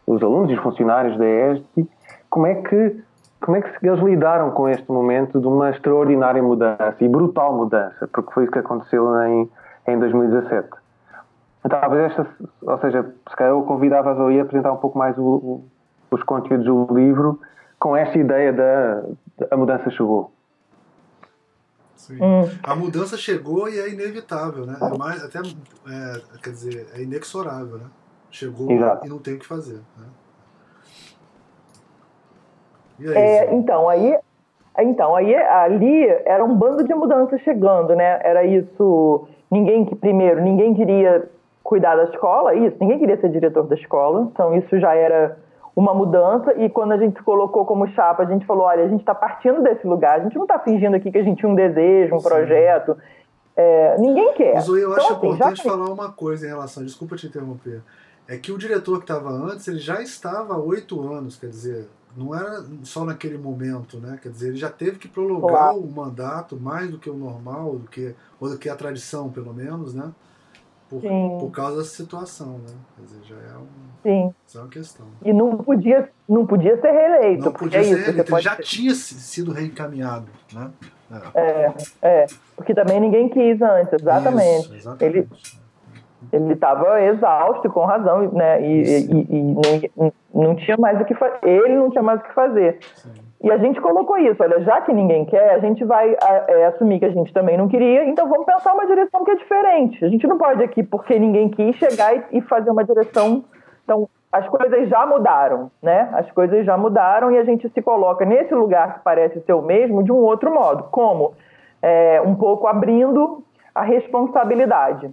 os alunos e os funcionários da ESD, como é que como é que eles lidaram com este momento de uma extraordinária mudança e brutal mudança, porque foi isso que aconteceu em, em 2017. Talvez esta, ou seja, se calhar eu convidava a Zoe a apresentar um pouco mais o, o, os conteúdos do livro com esta ideia da a mudança chegou. Sim. Hum. A mudança chegou e é inevitável, né? É mais, até, é, quer dizer, é inexorável, né? Chegou Exato. e não tem o que fazer. Né? Aí, é, então, aí, então, aí ali era um bando de mudanças chegando, né? Era isso. Ninguém que primeiro, ninguém queria cuidar da escola, isso, ninguém queria ser diretor da escola, então isso já era uma mudança, e quando a gente se colocou como chapa, a gente falou, olha, a gente está partindo desse lugar, a gente não está fingindo aqui que a gente tinha um desejo, um Sim. projeto, é, ninguém quer. Zoe, eu então, acho assim, importante já... falar uma coisa em relação, desculpa te interromper, é que o diretor que estava antes, ele já estava há oito anos, quer dizer, não era só naquele momento, né? Quer dizer, ele já teve que prolongar o mandato mais do que o normal, do que, ou do que a tradição, pelo menos, né? Por, por causa da situação, né? Quer dizer, já é, um, Sim. é uma questão. E não podia, não podia ser reeleito. Não podia é ser isso, reeleito, ele já ter... tinha sido reencaminhado, né? É. é, é, porque também ninguém quis antes, exatamente. Isso, exatamente. Ele, ele estava exausto, com razão, né? E, e, e, e, não tinha mais o que. Ele não tinha mais o que fazer. Sim. E a gente colocou isso, olha, já que ninguém quer, a gente vai é, assumir que a gente também não queria, então vamos pensar uma direção que é diferente. A gente não pode aqui, porque ninguém quis, chegar e, fazer uma direção. Então, as coisas já mudaram, né? As coisas já mudaram e a gente se coloca nesse lugar que parece ser o mesmo de um outro modo. Como? É, um pouco abrindo a responsabilidade.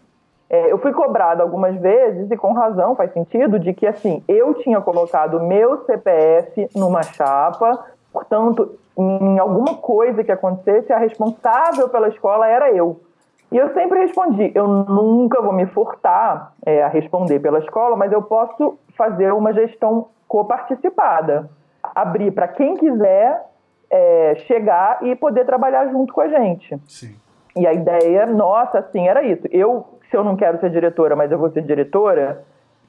É, eu fui cobrada algumas vezes, e com razão, faz sentido, de que assim, eu tinha colocado meu CPF numa chapa Portanto, em alguma coisa que acontecesse, a responsável pela escola era eu. E eu sempre respondi: eu nunca vou me furtar é, a responder pela escola, mas eu posso fazer uma gestão coparticipada. Abrir para quem quiser é, chegar e poder trabalhar junto com a gente. Sim. E a ideia nossa, assim, era isso. Eu, se eu não quero ser diretora, mas eu vou ser diretora,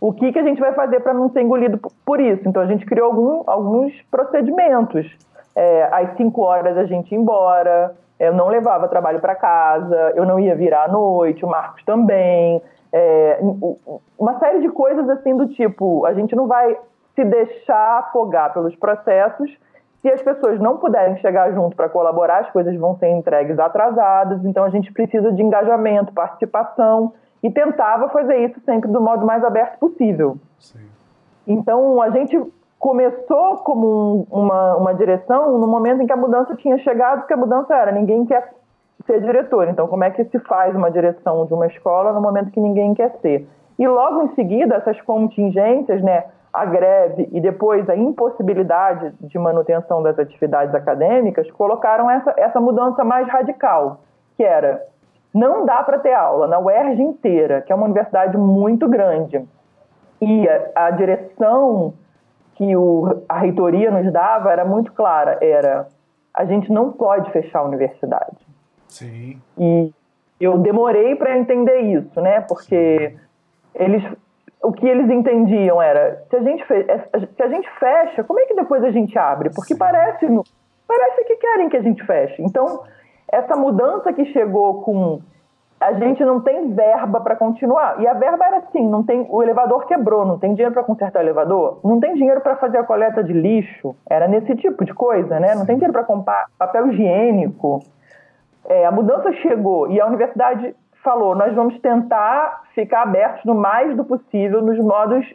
o que, que a gente vai fazer para não ser engolido por isso? Então a gente criou algum, alguns procedimentos. É, às 5 horas a gente ia embora, eu não levava trabalho para casa, eu não ia virar à noite, o Marcos também. É, uma série de coisas assim do tipo, a gente não vai se deixar afogar pelos processos. Se as pessoas não puderem chegar junto para colaborar, as coisas vão ser entregues atrasadas. Então a gente precisa de engajamento, participação e tentava fazer isso sempre do modo mais aberto possível. Sim. Então, a gente começou como um, uma, uma direção no momento em que a mudança tinha chegado, porque a mudança era ninguém quer ser diretor. Então, como é que se faz uma direção de uma escola no momento que ninguém quer ser? E logo em seguida, essas contingências, né, a greve e depois a impossibilidade de manutenção das atividades acadêmicas, colocaram essa, essa mudança mais radical, que era não dá para ter aula na UERJ inteira, que é uma universidade muito grande. E a, a direção que o, a reitoria nos dava era muito clara, era a gente não pode fechar a universidade. Sim. E eu demorei para entender isso, né? Porque Sim. eles o que eles entendiam era se a gente fe, se a gente fecha, como é que depois a gente abre? Porque Sim. parece parece que querem que a gente feche. Então essa mudança que chegou com a gente não tem verba para continuar. E a verba era assim, não tem o elevador quebrou, não tem dinheiro para consertar o elevador, não tem dinheiro para fazer a coleta de lixo. Era nesse tipo de coisa, né? Não tem dinheiro para comprar papel higiênico. é, a mudança chegou e a universidade falou: nós vamos tentar ficar abertos no mais do possível, nos modos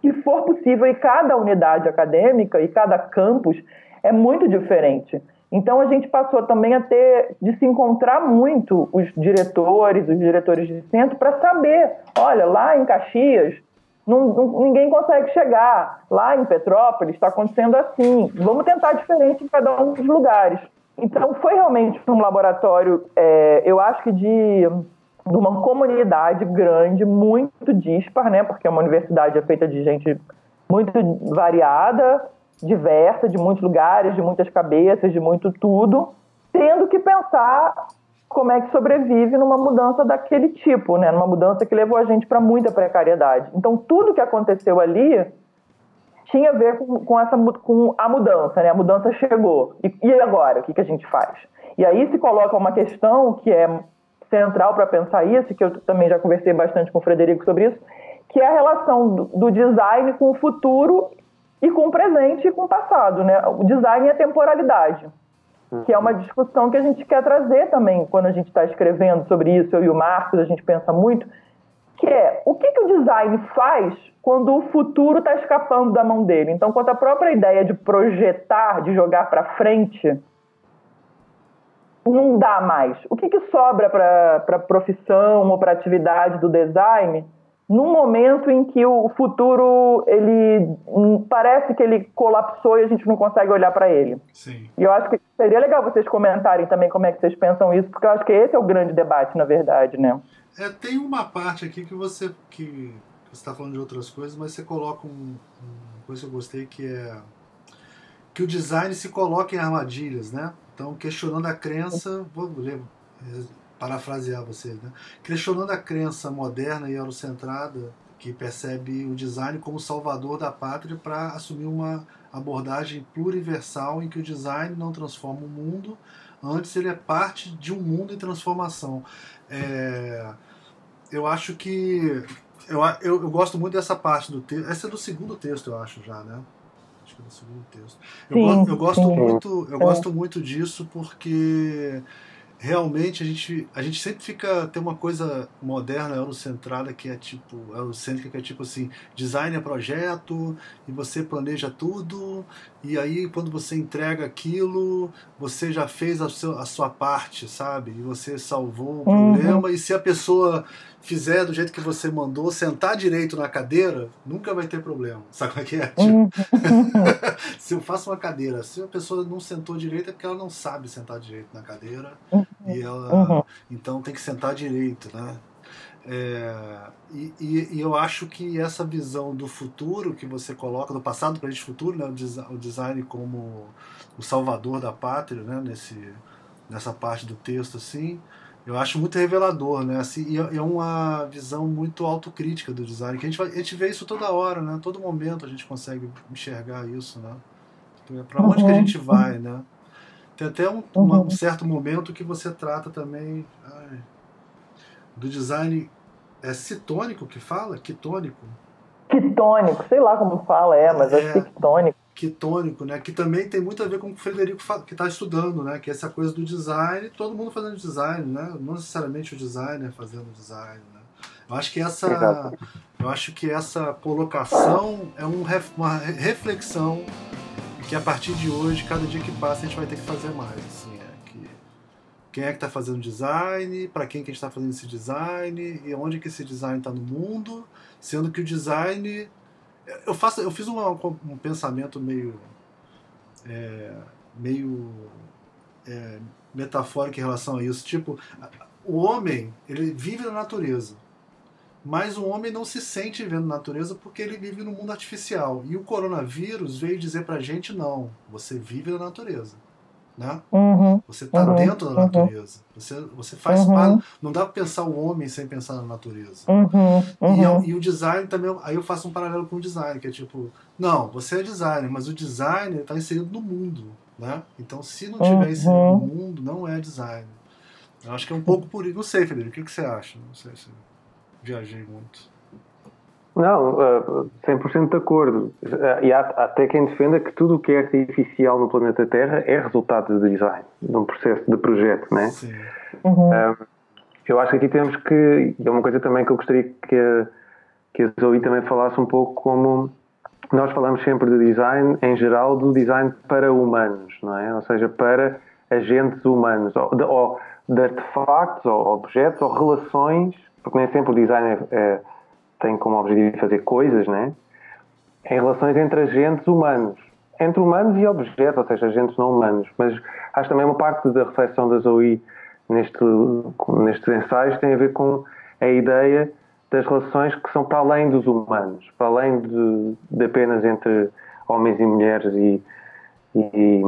que for possível, e cada unidade acadêmica e cada campus é muito diferente. Então a gente passou também a ter de se encontrar muito os diretores, os diretores de centro, para saber, olha, lá em Caxias não, não, ninguém consegue chegar. Lá em Petrópolis está acontecendo assim. Vamos tentar diferente em cada um dos lugares. Então, foi realmente um laboratório, é, eu acho que de, de, uma comunidade grande, muito dispar, né? Porque uma universidade é feita de gente muito variada, diversa, de muitos lugares, de muitas cabeças, de muito tudo, tendo que pensar como é que sobrevive numa mudança daquele tipo, né? Numa mudança que levou a gente para muita precariedade. Então, tudo que aconteceu ali tinha a ver com, com, essa, com a mudança, né? A mudança chegou. E, e agora? O que, que a gente faz? E aí se coloca uma questão que é central para pensar isso, que eu também já conversei bastante com o Frederico sobre isso, que é a relação do, do design com o futuro e com o presente e com o passado, né? O design é temporalidade, que é uma uhum. discussão que a gente quer trazer também quando a gente está escrevendo sobre isso, eu e o Marcos, a gente pensa muito, que é o que, que o design faz quando o futuro está escapando da mão dele. Então, quanto à própria ideia de projetar, de jogar para frente, não dá mais. O que, que sobra para a profissão ou para a atividade do design num momento em que o futuro ele hum, parece que ele colapsou e a gente não consegue olhar para ele. Sim. E eu acho que seria legal vocês comentarem também como é que vocês pensam isso, porque eu acho que esse é o grande debate, na verdade, né? É, tem uma parte aqui que você que está falando de outras coisas, mas você coloca um, uma coisa que eu gostei que é que o design se coloca em armadilhas, né? Então, questionando a crença, vou ler, parafrasear vocês, né? Questionando a crença moderna e eurocentrada que percebe o design como salvador da pátria para assumir uma abordagem pluriversal em que o design não transforma o mundo, antes ele é parte de um mundo em transformação. É, eu acho que eu, eu, eu, gosto muito dessa parte do texto. Essa é do segundo texto, eu acho já, né? Acho que é do segundo texto. Eu, sim, eu gosto sim. muito, eu é. gosto muito disso porque realmente a gente, a gente sempre fica tem uma coisa moderna eurocentrada que é tipo eurocêntrica que é tipo assim design é projeto e você planeja tudo e aí quando você entrega aquilo você já fez a, seu, a sua parte sabe e você salvou o uhum. problema e se a pessoa fizer do jeito que você mandou, sentar direito na cadeira, nunca vai ter problema. (laughs) Sabe como é que é? Tipo, uhum. (laughs) se eu faço uma cadeira, se a pessoa não sentou direito, é porque ela não sabe sentar direito na cadeira. Uhum. E ela, uhum. Então tem que sentar direito, né? É, e, e, e, eu acho que essa visão do futuro que você coloca, do passado, para presente futuro, né, o design como o salvador da pátria, né, nesse, nessa parte do texto, assim, eu acho muito revelador, né? Assim, e é, é uma visão muito autocrítica do design, que a gente, a gente vê isso toda hora, né? Todo momento a gente consegue enxergar isso, né? Para onde uhum. que a gente vai, né? Tem até um, uhum. um, certo momento que você trata também ai, do design é citônico que fala? Quitônico? Quitônico, sei lá como fala, é, mas é, acho que é quitônico quitônico, né? Que também tem muito a ver com o Frederico que está estudando, né? Que é essa coisa do design, todo mundo fazendo design, né? Não necessariamente o designer fazendo design, né? Eu acho que essa, eu acho que essa colocação é um, uma reflexão que a partir de hoje, cada dia que passa, a gente vai ter que fazer mais. Assim, é que quem é que está fazendo design, para quem que a gente está fazendo esse design e onde que esse design está no mundo, sendo que o design eu faço eu fiz um, um pensamento meio é, meio é, metafórico em relação a isso. Tipo o homem ele vive na natureza mas o homem não se sente vivendo na natureza porque ele vive no mundo artificial. E o coronavírus veio dizer pra gente não você vive na natureza né? Uhum, você está uhum, dentro da natureza. Uhum, você, você faz uhum. parte. Não dá para pensar o homem sem pensar na natureza. Uhum, e, uhum. e, o design também. Aí eu faço um paralelo com o design, que é tipo, não, você é designer, mas o design está inserido no mundo. Né? Então, se não tiver inserido no mundo, não é design. Eu acho que é um pouco por isso. Não sei, Federico, o que, que você acha? Não sei se viajei muito. Não, uh, 100% de acordo. Uh, e há até quem defenda que tudo o que é artificial no planeta Terra é resultado de design, de um processo de projeto, né? Sim. Uhum. Uh, eu acho que aqui temos que. É uma coisa também que eu gostaria que a, que a Zoe também falasse um pouco como nós falamos sempre de design, em geral, do design para humanos, não é? Ou seja, para agentes humanos, ou de, ou de artefactos, ou objetos, ou relações, porque nem sempre o design é, é, tem como objetivo fazer coisas, né? Em relações entre agentes humanos. Entre humanos e objetos, ou seja, agentes não humanos. Mas acho também uma parte da reflexão da Zoe neste, nestes ensaios tem a ver com a ideia das relações que são para além dos humanos, para além de, de apenas entre homens e mulheres e, e,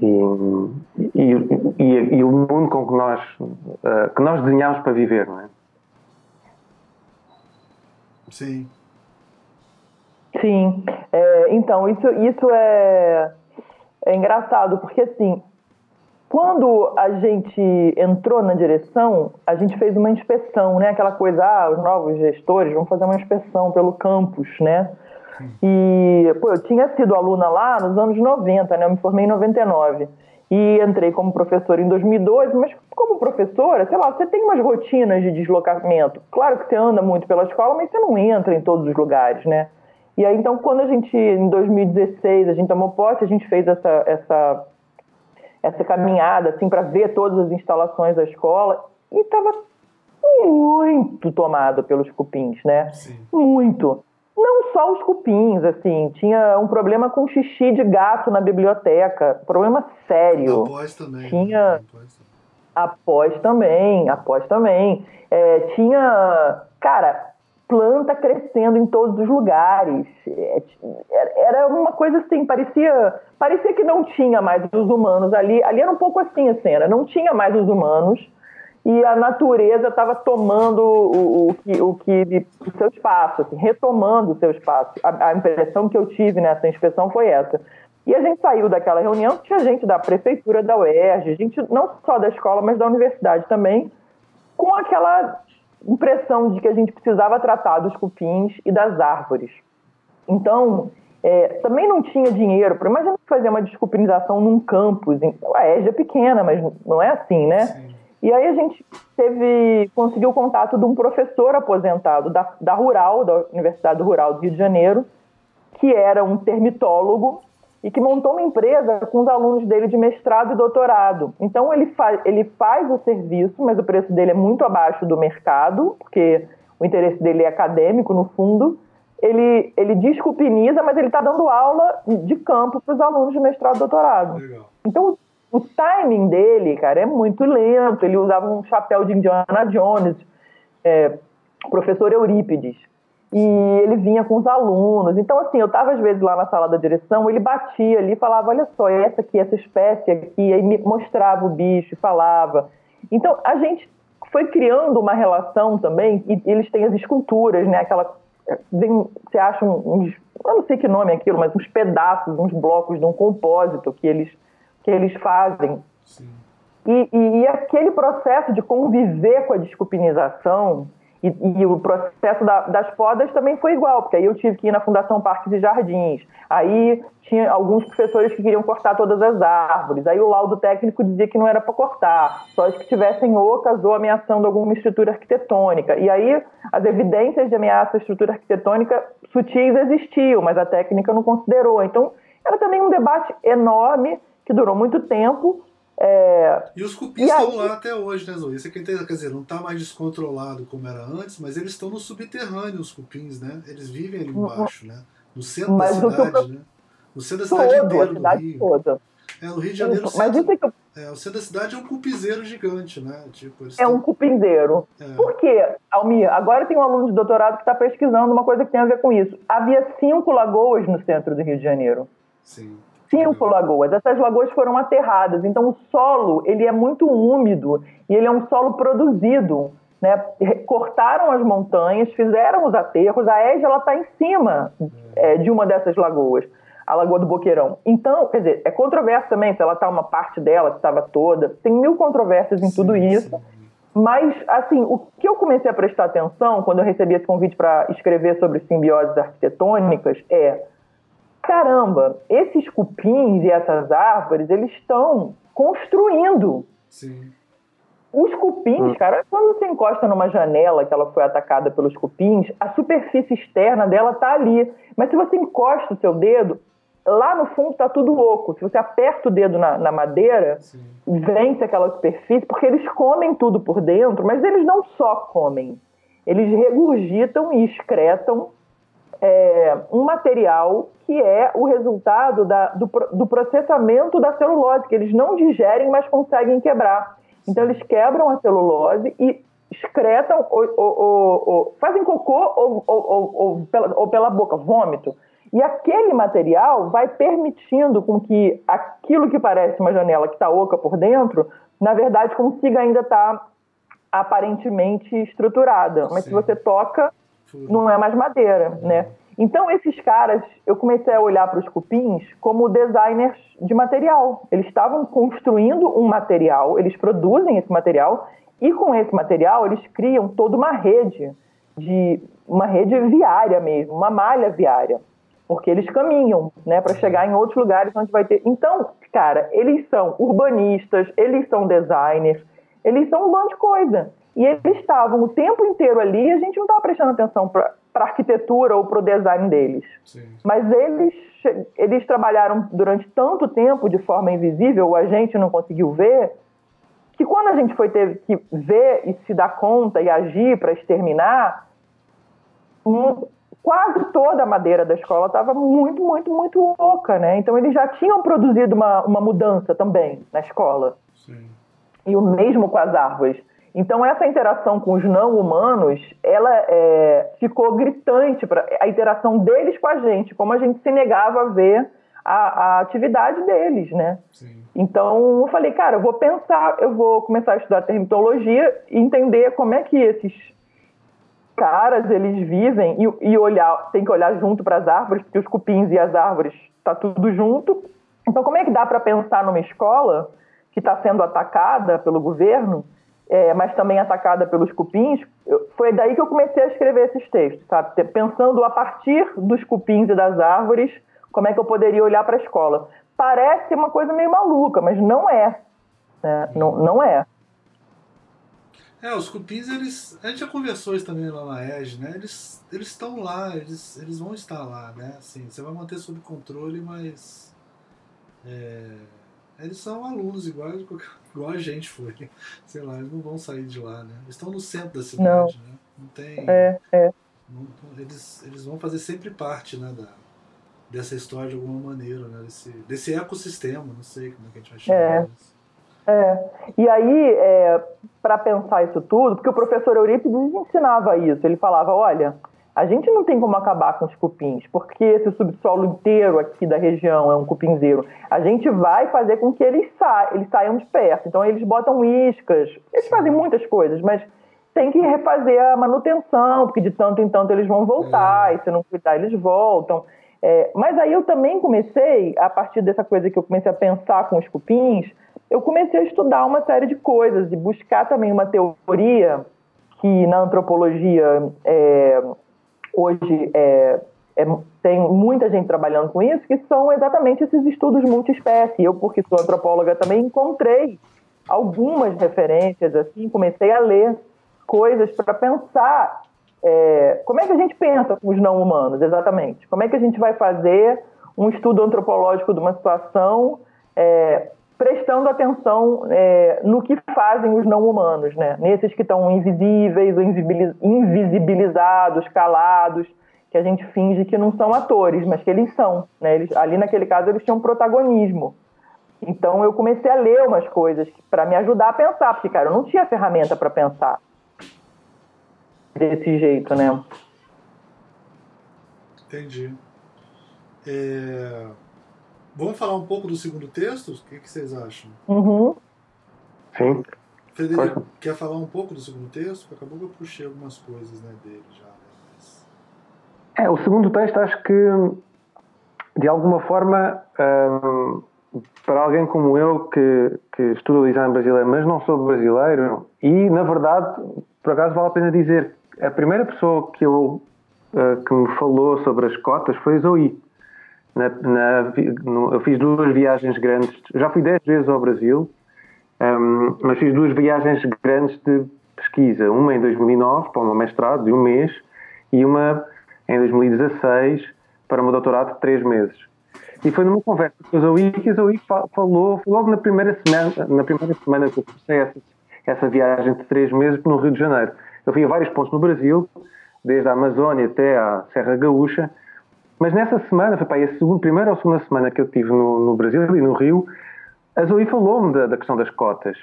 e, e, e o mundo com que nós, uh, que nós desenhamos para viver, não é? Sim. Sim. É, então, isso, isso é, é engraçado, porque assim, quando a gente entrou na direção, a gente fez uma inspeção, né? Aquela coisa, ah, os novos gestores vão fazer uma inspeção pelo campus, né? E, pô, eu tinha sido aluna lá nos anos 90, né? Eu me formei em 99. E entrei como professora em 2012, mas como professora, sei lá, você tem umas rotinas de deslocamento. Claro que você anda muito pela escola, mas você não entra em todos os lugares, né? E aí, então, quando a gente, em 2016, a gente tomou posse, a gente fez essa, essa essa caminhada assim para ver todas as instalações da escola e estava muito tomado pelos cupins, né? Sim. Muito. Não só os cupins, assim, tinha um problema com xixi de gato na biblioteca, problema sério. Após também. Tinha após também, após também. É, tinha, cara, planta crescendo em todos os lugares. É, era uma coisa assim, parecia, parecia que não tinha mais os humanos ali. Ali era um pouco assim a cena, não tinha mais os humanos e a natureza estava tomando o, o, que, o, que, o seu espaço, assim, retomando o seu espaço. A, a, impressão que eu tive nessa inspeção foi essa. E a gente saiu daquela reunião, tinha gente da prefeitura da UERJ, gente não só da escola, mas da universidade também, com aquela impressão de que a gente precisava tratar dos cupins e das árvores. Então, é, também não tinha dinheiro para imagina fazer uma desculpinização num campus. A EJA é pequena, mas não é assim, né? Sim. E aí a gente teve, conseguiu o contato de um professor aposentado da, da Rural, da Universidade Rural do Rio de Janeiro, que era um termitólogo e que montou uma empresa com os alunos dele de mestrado e doutorado. Então ele, fa ele faz o serviço, mas o preço dele é muito abaixo do mercado, porque o interesse dele é acadêmico, no fundo. Ele, ele desculpiniza, mas ele está dando aula de campo para os alunos de mestrado e doutorado. Legal. Então o timing dele, cara, é muito lento. Ele usava um chapéu de Indiana Jones, é, professor Eurípides e ele vinha com os alunos. Então, assim, eu estava às vezes lá na sala da direção, ele batia ali e falava: Olha só, essa aqui, essa espécie aqui, aí me mostrava o bicho, falava. Então, a gente foi criando uma relação também, e eles têm as esculturas, né? Aquela. Você acha uns. Eu não sei que nome é aquilo, mas uns pedaços, uns blocos de um compósito que eles, que eles fazem. E, e, e aquele processo de conviver com a desculpinização e, e, o processo da, das podas também foi igual, porque aí eu tive que ir na Fundação Parques e Jardins. Aí tinha alguns professores que queriam cortar todas as árvores. Aí o laudo técnico dizia que não era para cortar, só as que tivessem ocas ou ameaçando alguma estrutura arquitetônica. E aí as evidências de ameaça à estrutura arquitetônica sutis existiam, mas a técnica não considerou. Então era também um debate enorme que durou muito tempo é... E os cupins estão aí... lá até hoje, né, Zoe? Isso aqui, quer dizer, não está mais descontrolado como era antes, mas eles estão no subterrâneo, os cupins, né? Eles vivem ali embaixo, né? No centro mas da cidade, eu... né? No centro da cidade Todo, inteira do Rio. Toda. É, no Rio de Janeiro, mas centro... isso que... é, o centro da cidade é um cupizeiro gigante, né? Tipo, é um cupinzeiro. É. Por quê, Almir? Agora tem um aluno de doutorado que está pesquisando uma coisa que tem a ver com isso. Havia cinco lagoas no centro do Rio de Janeiro. Sim cinco lagoas. Essas lagoas foram aterradas, então o solo ele é muito úmido e ele é um solo produzido. Né? Cortaram as montanhas, fizeram os aterros. A EJA está em cima é, de uma dessas lagoas, a Lagoa do Boqueirão. Então, quer dizer, é controverso também se ela está uma parte dela, se estava toda. Tem mil controvérsias em sim, tudo isso. Sim. Mas, assim, o que eu comecei a prestar atenção quando eu recebi esse convite para escrever sobre simbioses arquitetônicas é: caramba, esses cupins e essas árvores, eles estão construindo. Sim. Os cupins, hum. cara, quando você encosta numa janela que ela foi atacada pelos cupins, a superfície externa dela tá ali. Mas se você encosta o seu dedo, lá no fundo tá tudo oco. Se você aperta o dedo na, na madeira, Sim. vence aquela superfície, porque eles comem tudo por dentro, mas eles não só comem. Eles regurgitam e excretam é, um material que é o resultado da, do, do, processamento da celulose, que eles não digerem, mas conseguem quebrar. Então, eles quebram a celulose e excretam, ou, ou, ou fazem cocô ou, pela, ou pela boca, vômito. E aquele material vai permitindo com que aquilo que parece uma janela que está oca por dentro, na verdade, consiga ainda estar tá aparentemente estruturada. Mas Sim. se você toca, não é mais madeira, né? Então, esses caras, eu comecei a olhar para os cupins como designers de material. Eles estavam construindo um material, eles produzem esse material, e com esse material eles criam toda uma rede, de uma rede viária mesmo, uma malha viária. Porque eles caminham, né, para chegar em outros lugares onde vai ter. Então, cara, eles são urbanistas, eles são designers, eles são um bando de coisa. E eles estavam o tempo inteiro ali e a gente não estava prestando atenção para a arquitetura ou para o design deles. Sim. Mas eles, eles trabalharam durante tanto tempo de forma invisível, a gente não conseguiu ver, que quando a gente foi ter que ver e se dar conta e agir para exterminar, um, quase toda a madeira da escola estava muito, muito, muito louca, né? Então eles já tinham produzido uma, uma mudança também na escola. Sim. E o mesmo com as árvores. Então essa interação com os não humanos, ela é, ficou gritante para a interação deles com a gente, como a gente se negava a ver a, a atividade deles, né? Sim. Então eu falei, cara, eu vou pensar, eu vou começar a estudar termitologia e entender como é que esses caras eles vivem e, e olhar, tem que olhar junto para as árvores, porque os cupins e as árvores tá tudo junto. Então como é que dá para pensar numa escola que está sendo atacada pelo governo? É, mas também atacada pelos cupins, foi daí que eu comecei a escrever esses textos, sabe? Pensando a partir dos cupins e das árvores, como é que eu poderia olhar para a escola. Parece uma coisa meio maluca, mas não é. Né? Não, não é. É, os cupins, eles. A gente já conversou isso também lá na EG, né? Eles estão lá, eles, eles vão estar lá, né? Assim, você vai manter sob controle, mas. É, eles são alunos igual, igual a gente foi. (laughs) Sei lá, eles não vão sair de lá, né? Eles estão no centro da cidade, não. né? Não tem. É, é. Não, eles, eles vão fazer sempre parte, né, da, dessa história de alguma maneira, né? Desse, desse ecossistema, não sei como é que a gente vai chamar é. isso. É. E aí, é, para pensar isso tudo, porque o professor Eurípides ensinava isso, ele falava, olha, a gente não tem como acabar com os cupins, porque esse subsolo inteiro aqui da região é um cupinzeiro. A gente vai fazer com que eles, sa eles saiam de perto. Então, eles botam iscas, eles fazem muitas coisas, mas tem que refazer a manutenção, porque de tanto em tanto eles vão voltar, é. e se não cuidar, eles voltam. É, mas aí eu também comecei, a partir dessa coisa que eu comecei a pensar com os cupins, eu comecei a estudar uma série de coisas e buscar também uma teoria que na antropologia é, hoje é, é, tem muita gente trabalhando com isso, que são exatamente esses estudos multiespécie. Eu, porque sou antropóloga, também encontrei algumas referências, assim, comecei a ler coisas para pensar é, como é que a gente pensa com os não humanos, exatamente. Como é que a gente vai fazer um estudo antropológico de uma situação é, prestando atenção é, no que fazem os não humanos, né? Nesses que estão invisíveis invisibilizados, calados, que a gente finge que não são atores, mas que eles são, né? Eles, ali naquele caso eles tinham protagonismo. Então eu comecei a ler umas coisas para me ajudar a pensar, porque cara, eu não tinha ferramenta para pensar desse jeito, né? Entendi. É... Vamos falar um pouco do segundo texto? O que, que vocês acham? Uhum. Sim. Frederico, Pode. quer falar um pouco do segundo texto? Acabou que eu puxei algumas coisas né, dele já. Né? Mas... É, o segundo texto acho que, de alguma forma, hum, para alguém como eu que, que estuda design brasileiro, mas não sou brasileiro, e na verdade, por acaso vale a pena dizer, a primeira pessoa que, eu, uh, que me falou sobre as cotas foi a Zoe. Na, na, no, eu fiz duas viagens grandes, já fui dez vezes ao Brasil, um, mas fiz duas viagens grandes de pesquisa, uma em 2009 para o meu mestrado de um mês e uma em 2016 para o meu doutorado de três meses. E foi numa conversa com a Zoe que a Zoe falou, logo na primeira semana, na primeira semana que eu comecei essa, essa viagem de três meses no Rio de Janeiro. Eu fui a vários pontos no Brasil, desde a Amazônia até à Serra Gaúcha, mas nessa semana, foi para a segunda, primeira ou segunda semana que eu estive no, no Brasil e no Rio, a Zoe falou-me da, da, questão das cotas.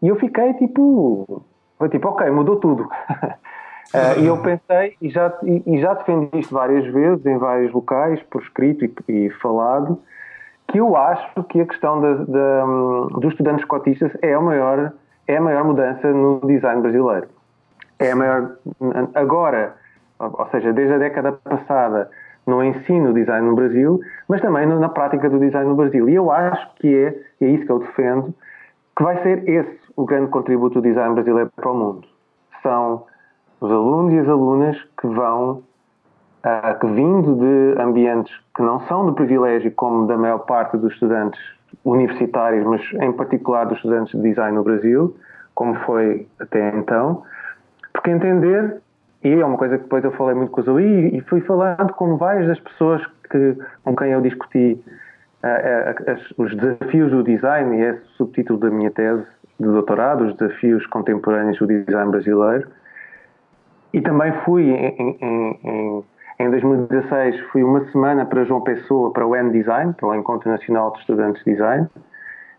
E eu fiquei tipo, foi tipo, ok, mudou tudo. Uh, (laughs) e eu pensei, e já, e, e, já defendi isto várias vezes, em vários locais, por escrito e, e falado, que eu acho que a questão da, da, dos estudantes cotistas é a, maior, é a maior mudança no design brasileiro. É a maior. Agora, ou seja, desde a década passada, no ensino design no Brasil, mas também na prática do design no Brasil. E eu acho que é, é isso que eu defendo, que vai ser esse o grande contributo do design brasileiro para o mundo. São os alunos e as alunas que vão, uh, que vindo de ambientes que não são de privilégio, como da maior parte dos estudantes universitários, mas em particular dos estudantes de design no Brasil, como foi até então, porque entender, e é uma coisa que depois eu falei muito com o Zoe, e fui falando com várias das pessoas que, com quem eu discuti uh, uh, os desafios do design, e é o subtítulo da minha tese de doutorado, os desafios contemporâneos do design brasileiro, e também fui em, em, em, em 2016, fui uma semana para João Pessoa, para o N-Design, para o Encontro Nacional de Estudantes de Design.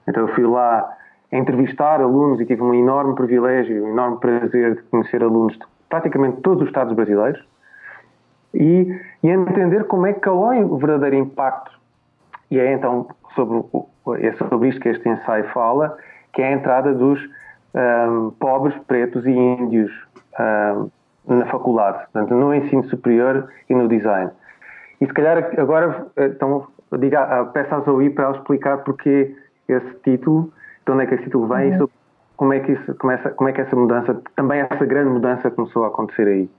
Então eu fui lá entrevistar alunos e tive um enorme privilégio, um enorme prazer de conhecer alunos de praticamente todos os estados brasileiros e, e entender como é que qual é o verdadeiro impacto. E é então sobre, é sobre isto que este ensaio fala, que é a entrada dos um, pobres, pretos e índios um, na faculdade, portanto, no ensino superior e no design. E se calhar agora, então, diga, peça a Zoe para ela explicar porque esse título, de onde é que esse título vem uhum. Como é, que isso, como, essa, como é que essa mudança, também essa grande mudança começou a acontecer aí.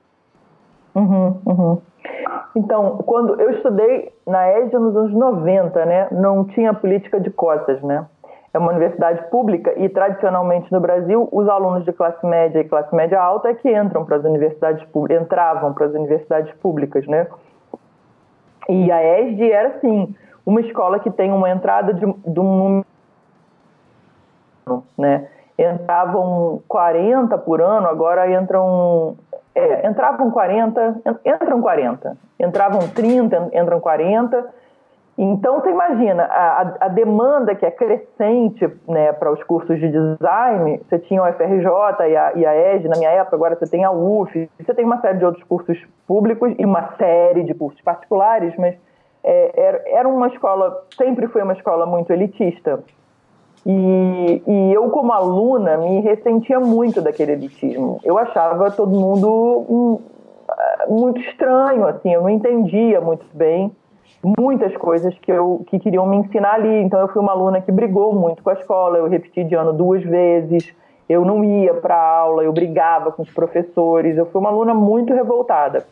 Uhum, uhum. Então, quando eu estudei na ESA nos anos 90, né, não tinha política de cotas, né? é uma universidade pública e tradicionalmente no Brasil os alunos de classe média e classe média alta é que entram para as universidades entravam para as universidades públicas, né? E a ESD era assim, uma escola que tem uma entrada de, de um número, né? Entravam 40 por ano, agora entram é, entravam 40, entram 40, entravam 30, entram 40 então, você imagina, a, a demanda que é crescente né, para os cursos de design, você tinha o FRJ e a, e a na minha época, agora você tem a UF, você tem uma série de outros cursos públicos e uma série de cursos particulares, mas é, era, era uma escola, sempre foi uma escola muito elitista. E, e, eu, como aluna, me ressentia muito daquele elitismo. Eu achava todo mundo hum, muito estranho, assim, eu não entendia muito bem muitas coisas que, eu, que queriam me ensinar ali. Então, eu fui uma aluna que brigou muito com a escola, eu repeti de ano duas vezes, eu não ia para aula, eu brigava com os professores, eu fui uma aluna muito revoltada.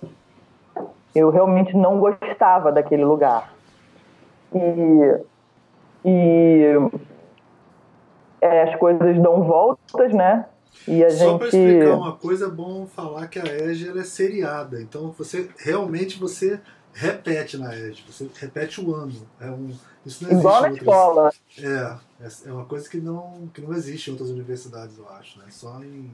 Eu realmente não gostava daquele lugar. E, e é, as coisas dão voltas, né? E a Só gente... para explicar uma coisa, é bom falar que a EGE é seriada. Então, você realmente você repete na ED, você repete o ano. É um, isso não Igual existe na escola. É, é, é uma coisa que não, que não existe em outras universidades, eu acho, né? Só em,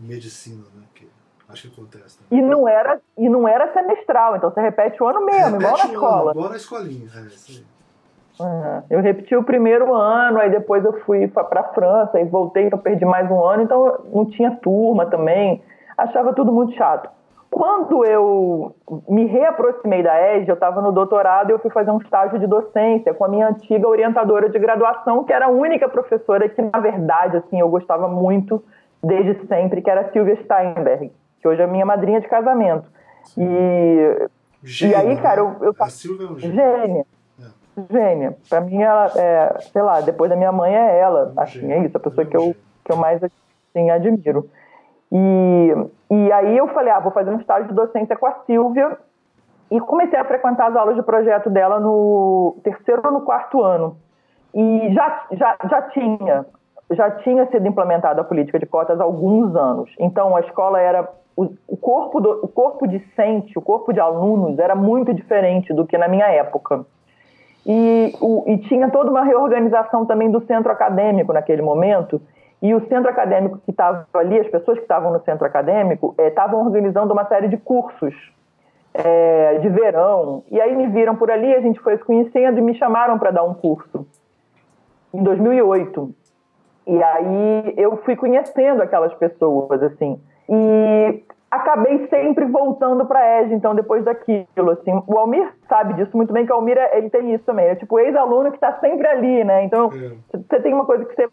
em medicina, né? Que acho que acontece. Né? E não era e não era semestral, então você repete o ano mesmo, repete igual na escola. Ano, igual na escolinha, é isso aí. Uhum. Eu repeti o primeiro ano, aí depois eu fui para a França e voltei, então perdi mais um ano, então não tinha turma também. Achava tudo muito chato. Quando eu me reaproximei da ESG, eu estava no doutorado e eu fui fazer um estágio de docência com a minha antiga orientadora de graduação, que era a única professora que, na verdade, assim, eu gostava muito desde sempre, que era a Silvia Steinberg, que hoje é minha madrinha de casamento. E, Gênio, e aí, cara, eu... eu a Silvia é um gênio. Gênia. Para mim, ela é, sei lá, depois da minha mãe é ela. Assim, é isso, a pessoa que eu, que eu mais assim, admiro. E, e aí eu falei, ah, vou fazer um estágio de docência com a Silvia. E comecei a frequentar as aulas de projeto dela no terceiro ou no quarto ano. E já, já, já tinha já tinha sido implementada a política de cotas há alguns anos. Então a escola era o, o corpo do, o corpo discente, o corpo de alunos era muito diferente do que na minha época. E, o, e tinha toda uma reorganização também do centro acadêmico naquele momento. E o centro acadêmico que estava ali, as pessoas que estavam no centro acadêmico, eh, estavam organizando uma série de cursos é, de verão. E aí me viram por ali, a gente foi se conhecendo e me chamaram para dar um curso em 2008. E aí eu fui conhecendo aquelas pessoas, assim. E acabei sempre voltando para a EG, então, depois daquilo, assim. O Almir sabe disso muito bem, que o Almir, ele tem isso também. É tipo ex-aluno que está sempre ali, né? Então, é. você é. tem uma coisa que você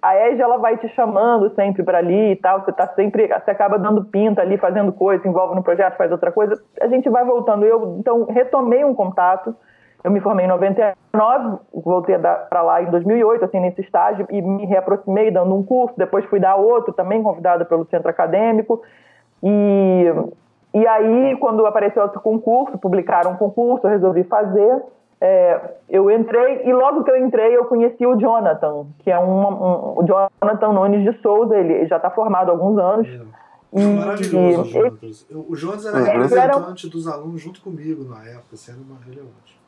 a EG ela vai te chamando sempre para ali e tal, você tá sempre, você acaba dando pinta ali, fazendo coisa, envolve no projeto, faz outra coisa, a gente vai voltando. Eu então retomei um contato. Eu me formei em 99, voltei para lá em 2008, assim, nesse estágio, e me reaproximei dando um curso, depois fui dar outro, também convidada pelo centro acadêmico. E, e aí, quando apareceu outro concurso, publicaram um concurso, eu resolvi fazer. É, eu entrei e logo que eu entrei eu conheci o Jonathan, que é um, um o Jonathan Nunes de Souza, ele já está formado há alguns anos. É. Maravilhoso, e, o Jonas. O Jonas era representante era... dos alunos junto comigo na época, assim, era uma relevante.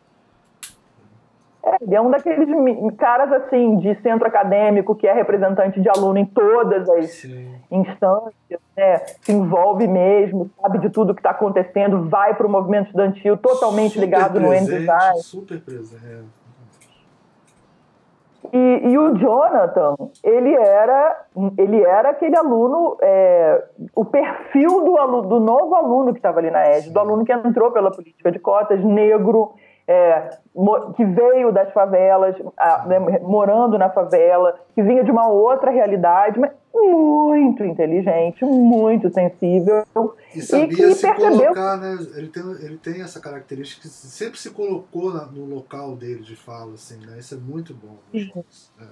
É, ele é um daqueles caras assim de centro acadêmico que é representante de aluno em todas as Sim. instâncias, né? se envolve mesmo, sabe de tudo que está acontecendo, vai para o movimento estudantil totalmente super ligado presente, no N-Design. Super presente. É. E, e, o Jonathan, ele era, ele era aquele aluno, é, o perfil do, aluno, do novo aluno que estava ali na ESG, do aluno que entrou pela política de cotas, negro, é, que veio das favelas, a, né, morando na favela, que vinha de uma outra realidade, mas muito inteligente, muito sensível. E sabia e que se percebeu... colocar, né? Ele tem, ele tem essa característica que sempre se colocou na, no local dele de fala, assim, né? Isso é muito bom. É.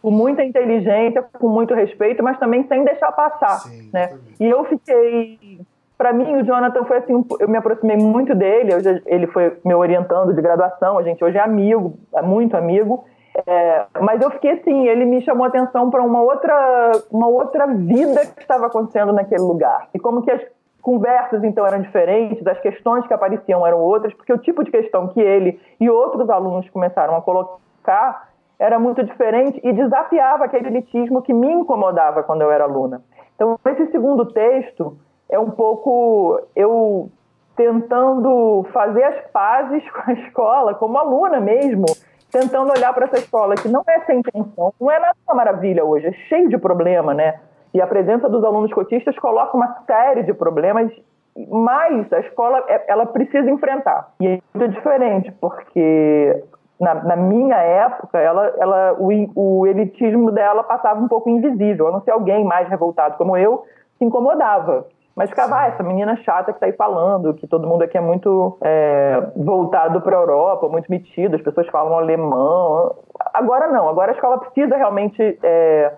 Com muita inteligência, com muito respeito, mas também sem deixar passar. Sim, né? E eu fiquei para mim, o Jonathan foi assim, eu me aproximei muito dele, já, ele foi me orientando de graduação, a gente hoje é amigo, é muito amigo, é, mas eu fiquei assim, ele me chamou atenção para uma outra, uma outra vida que estava acontecendo naquele lugar. E como que as conversas então eram diferentes, as questões que apareciam eram outras, porque o tipo de questão que ele e outros alunos começaram a colocar era muito diferente e desafiava aquele elitismo que me incomodava quando eu era aluna. Então, esse segundo texto, é um pouco eu tentando fazer as pazes (laughs) com a escola, como aluna mesmo, tentando olhar para essa escola que não é sem intenção, não é nada uma maravilha hoje, é cheio de problema, né? E a presença dos alunos cotistas coloca uma série de problemas, mas a escola é, ela precisa enfrentar. E é muito diferente, porque na, na minha época, ela, ela, o, o elitismo dela passava um pouco invisível, a não ser alguém mais revoltado como eu, se incomodava. Mas ficava, ah, essa menina chata que tá aí falando, que todo mundo aqui é muito é, voltado para a Europa, muito metido, as pessoas falam alemão. Agora não, agora a escola precisa realmente é,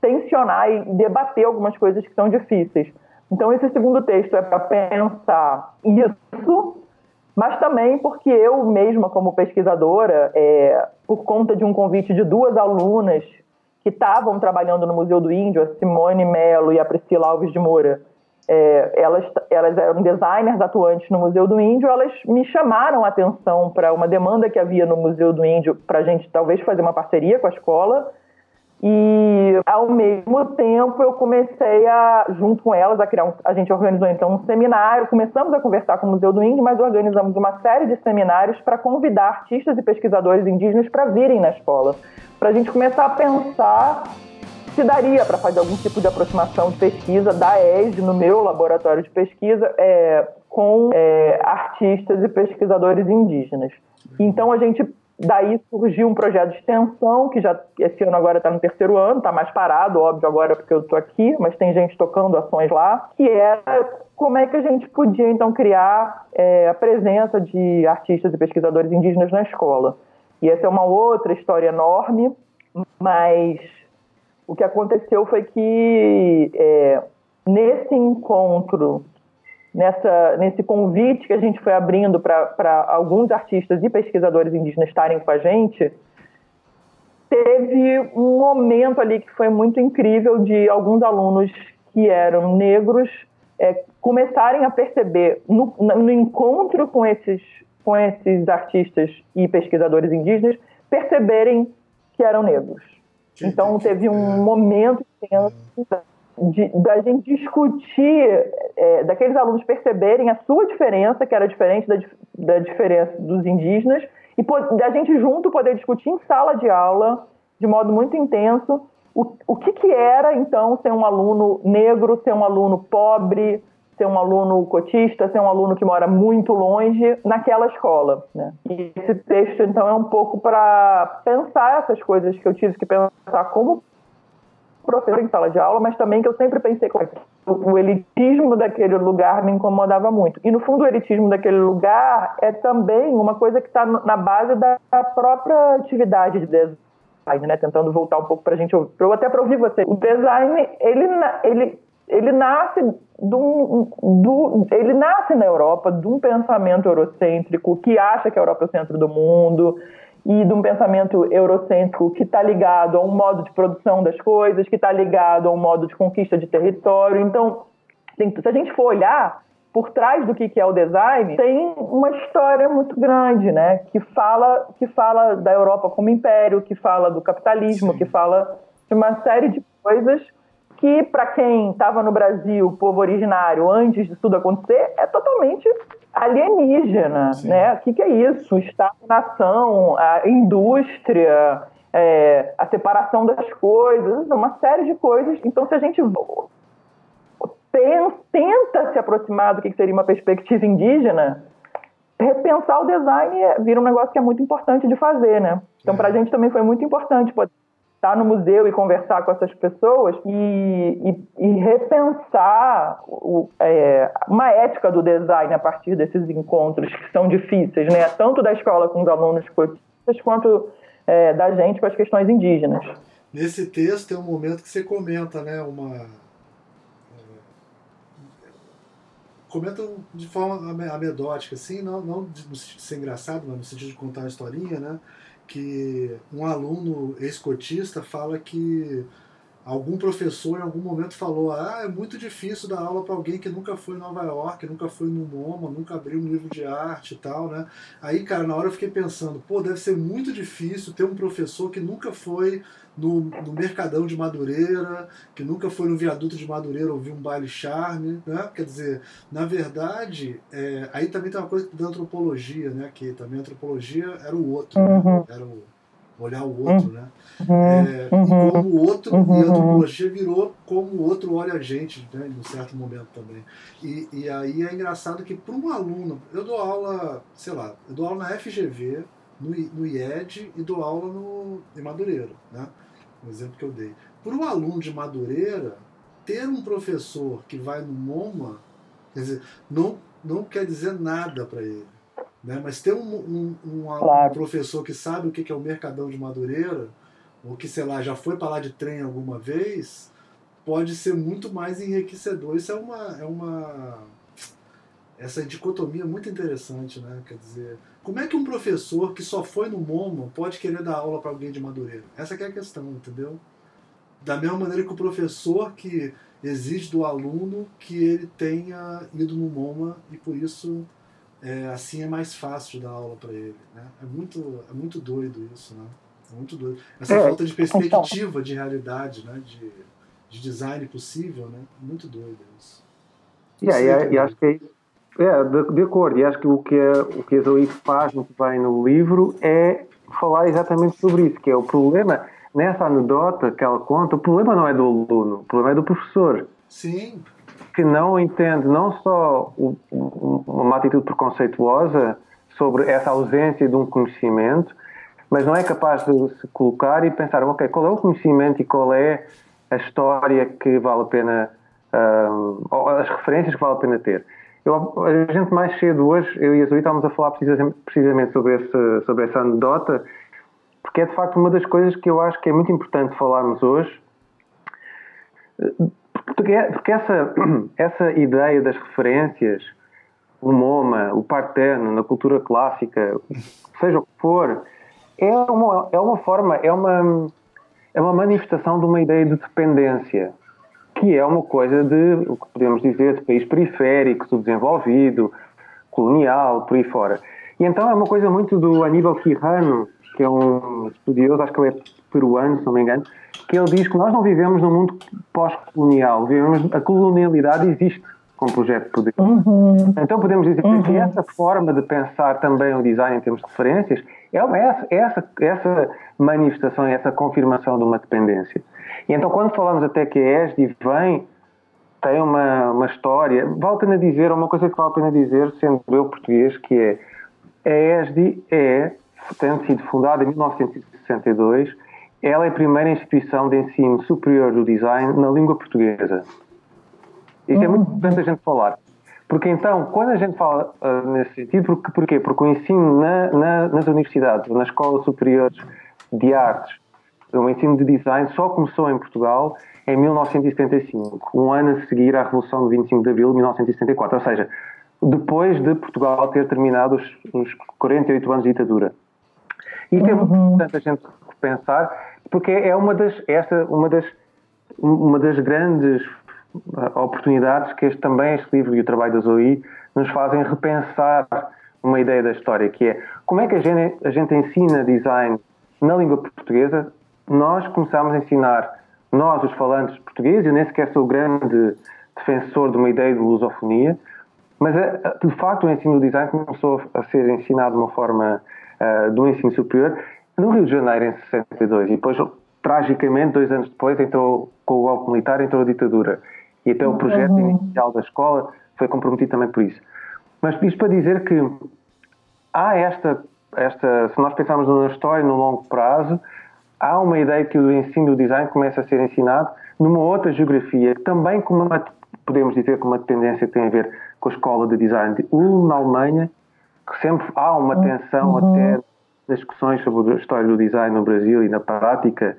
tensionar e debater algumas coisas que são difíceis. Então, esse segundo texto é para pensar isso, mas também porque eu mesma, como pesquisadora, é, por conta de um convite de duas alunas que estavam trabalhando no Museu do Índio, a Simone Mello e a Priscila Alves de Moura, é, elas, elas eram designers atuantes no Museu do Índio, elas me chamaram a atenção para uma demanda que havia no Museu do Índio para a gente talvez fazer uma parceria com a escola. E ao mesmo tempo eu comecei a, junto com elas, a criar um, a gente organizou então um seminário, começamos a conversar com o Museu do Índio, mas organizamos uma série de seminários para convidar artistas e pesquisadores indígenas para virem na escola, para a gente começar a pensar se daria para fazer algum tipo de aproximação de pesquisa da ESD no meu laboratório de pesquisa é, com é, artistas e pesquisadores indígenas. Então a gente daí surgiu um projeto de extensão, que já esse ano agora está no terceiro ano, está mais parado, óbvio, agora porque eu estou aqui, mas tem gente tocando ações lá, que era como é que a gente podia, então, criar é, a presença de artistas e pesquisadores indígenas na escola. E essa é uma outra história enorme, mas o que aconteceu foi que é, nesse encontro, nessa, nesse convite que a gente foi abrindo para alguns artistas e pesquisadores indígenas estarem com a gente, teve um momento ali que foi muito incrível de alguns alunos que eram negros é, começarem a perceber no, no encontro com esses, com esses artistas e pesquisadores indígenas, perceberem que eram negros. Então teve um é. momento intenso de, da gente discutir, é, daqueles alunos perceberem a sua diferença, que era diferente da, da diferença dos indígenas, e da gente junto poder discutir em sala de aula, de modo muito intenso, o, o que, que era, então, ser um aluno negro, ser um aluno pobre, ser um aluno cotista, ser um aluno que mora muito longe naquela escola. Né? E esse texto, então, é um pouco para pensar essas coisas que eu tive que pensar como professor em sala de aula, mas também que eu sempre pensei que o elitismo daquele lugar me incomodava muito. E no fundo o elitismo daquele lugar é também uma coisa que está na base da própria atividade de design, né? Tentando voltar um pouco para a gente, até para ouvir você. O design ele ele ele nasce do, do, ele nasce na Europa de um pensamento eurocêntrico que acha que a Europa é o centro do mundo e de um pensamento eurocêntrico que está ligado a um modo de produção das coisas, que está ligado a um modo de conquista de território. Então, se a gente for olhar por trás do que é o design, tem uma história muito grande, né? Que fala, que fala da Europa como império, que fala do capitalismo, Sim. que fala de uma série de coisas que, para quem estava no Brasil, povo originário, antes de tudo acontecer, é totalmente alienígena, Sim. né? O que, que é isso? Estado-nação, a indústria, é, a separação das coisas, uma série de coisas. Então, se a gente tenta se aproximar do que seria uma perspectiva indígena, repensar o design é, vira um negócio que é muito importante de fazer, né? Então, para a gente também foi muito importante poder estar no museu e conversar com essas pessoas e, e, e repensar o, é, uma ética do design a partir desses encontros que são difíceis, né? Tanto da escola com os alunos cotistas quanto é, da gente com as questões indígenas. Nesse texto tem um momento que você comenta, né? Uma é, comenta de forma amedótica, assim, não, não de ser engraçado, mas no sentido de contar a historinha, né? Que um aluno ex-cotista fala que algum professor em algum momento falou: ah, é muito difícil dar aula para alguém que nunca foi em Nova York, nunca foi no MoMA, nunca abriu um livro de arte e tal, né? Aí, cara, na hora eu fiquei pensando: pô, deve ser muito difícil ter um professor que nunca foi no, no Mercadão de Madureira, que nunca foi no Viaduto de Madureira ouvir um baile charme, né? Quer dizer, na verdade, é, aí também tem uma coisa da antropologia, né? Que também a antropologia era o outro, né? uhum. era o olhar o outro, né? Uhum. É, uhum. E como o outro, e a antropologia virou como o outro olha a gente, né? Em um certo momento também. E, e aí é engraçado que para um aluno, eu dou aula, sei lá, eu dou aula na FGV, no, no IED e dou aula no, em Madureira, né? Um exemplo que eu dei. Para um aluno de Madureira, ter um professor que vai no MoMA, quer dizer, não, não quer dizer nada para ele. Né? Mas ter um, um, um, claro. um, professor que sabe o que é o Mercadão de Madureira, ou que, sei lá, já foi para lá de trem alguma vez, pode ser muito mais enriquecedor. Isso é uma, é uma. Essa dicotomia muito interessante, né? Quer dizer, como é que um professor que só foi no MoMA pode querer dar aula para alguém de Madureira? Essa é a questão, entendeu? Da mesma maneira que o professor que exige do aluno que ele tenha ido no MoMA e por isso é, assim é mais fácil dar aula para ele. Né? É, muito, é muito doido isso, né? É muito doido. Essa é, falta de perspectiva então. de realidade, né? de, de design possível, né? Muito doido isso. Yeah, e, e acho que é, é de, de, acordo, e acho que o que a, o que a Zoe faz muito bem no livro é falar exatamente sobre isso, que é o problema, nessa anedota que ela conta, o problema não é do aluno, o problema é do professor. Sim que não entende não só o, uma atitude preconceituosa sobre essa ausência de um conhecimento, mas não é capaz de se colocar e pensar, ok, qual é o conhecimento e qual é a história que vale a pena, uh, ou as referências que vale a pena ter. Eu, a gente mais cedo hoje, eu e a Zoe estávamos a falar precisamente, sobre, esse, sobre essa anedota, porque é de facto uma das coisas que eu acho que é muito importante falarmos hoje, porque, porque essa, (clears throat) essa ideia das referências, o MoMA, o Parterno, na cultura clássica, seja o que for, é uma, é uma forma, é uma, é uma manifestação de uma ideia de dependência, que é uma coisa de, o que podemos dizer, de país periférico, subdesenvolvido, colonial, por aí fora. E então é uma coisa muito do Aníbal Quirrano, que é um estudioso, acho que ele é peruano, se não me engano, que ele diz que nós não vivemos num mundo pós-colonial, vivemos, a colonialidade existe como projeto de poder. Uhum. Então podemos dizer uhum. que essa forma de pensar também o design em termos de referências é essa, essa, essa manifestação, essa confirmação de uma dependência. E então quando falamos até que a ESD vem, tem uma, uma história, vale a pena dizer, uma coisa que vale a pena dizer, sendo eu português, que é a ESD é, tendo sido fundada em 1962, ela é a primeira instituição de ensino superior do design na língua portuguesa. Isso é muito uhum. importante a gente falar. Porque então, quando a gente fala uh, nesse sentido, porque, porquê? Porque o ensino na, na, nas universidades, nas escolas superiores de artes, o ensino de design só começou em Portugal em 1975, um ano a seguir à Revolução de 25 de Abril de 1974, ou seja, depois de Portugal ter terminado os, os 48 anos de ditadura. E uhum. importante a gente pensar, porque é uma das, esta, uma das, uma das grandes oportunidades que este, também este livro e o trabalho da Zoe nos fazem repensar uma ideia da história, que é como é que a gente, a gente ensina design na língua portuguesa. Nós começámos a ensinar, nós, os falantes portugueses, eu nem sequer sou grande defensor de uma ideia de lusofonia, mas eh, de facto o ensino do design começou a ser ensinado de uma forma uh, do ensino superior no Rio de Janeiro em 62 e depois tragicamente dois anos depois entrou com o golpe militar entrou a ditadura e até o projeto uhum. inicial da escola foi comprometido também por isso. Mas isto para dizer que há esta, esta se nós pensarmos na história no longo prazo, há uma ideia que o ensino do design começa a ser ensinado numa outra geografia, também com uma, podemos dizer, com uma tendência que tem a ver com a escola de design. Um na Alemanha, que sempre há uma tensão uhum. até nas discussões sobre a história do design no Brasil e na prática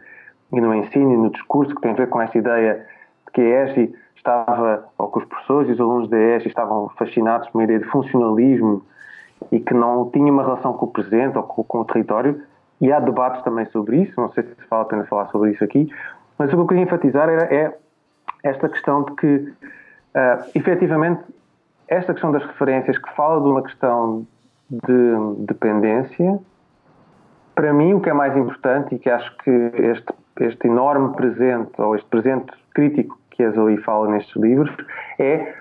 e no ensino e no discurso, que tem a ver com esta ideia de que a ESG estava, ou que os professores e os alunos da ES estavam fascinados por uma ideia de funcionalismo e que não tinha uma relação com o presente ou com, com, o território, e há debates também sobre isso, não sei se vale a pena falar sobre isso aqui, mas o que eu queria enfatizar era, é esta questão de que, uh, efetivamente, esta questão das referências que fala de uma questão de dependência, para mim o que é mais importante e que acho que este, este enorme presente, ou este presente crítico que a Zoe fala nestes livros é,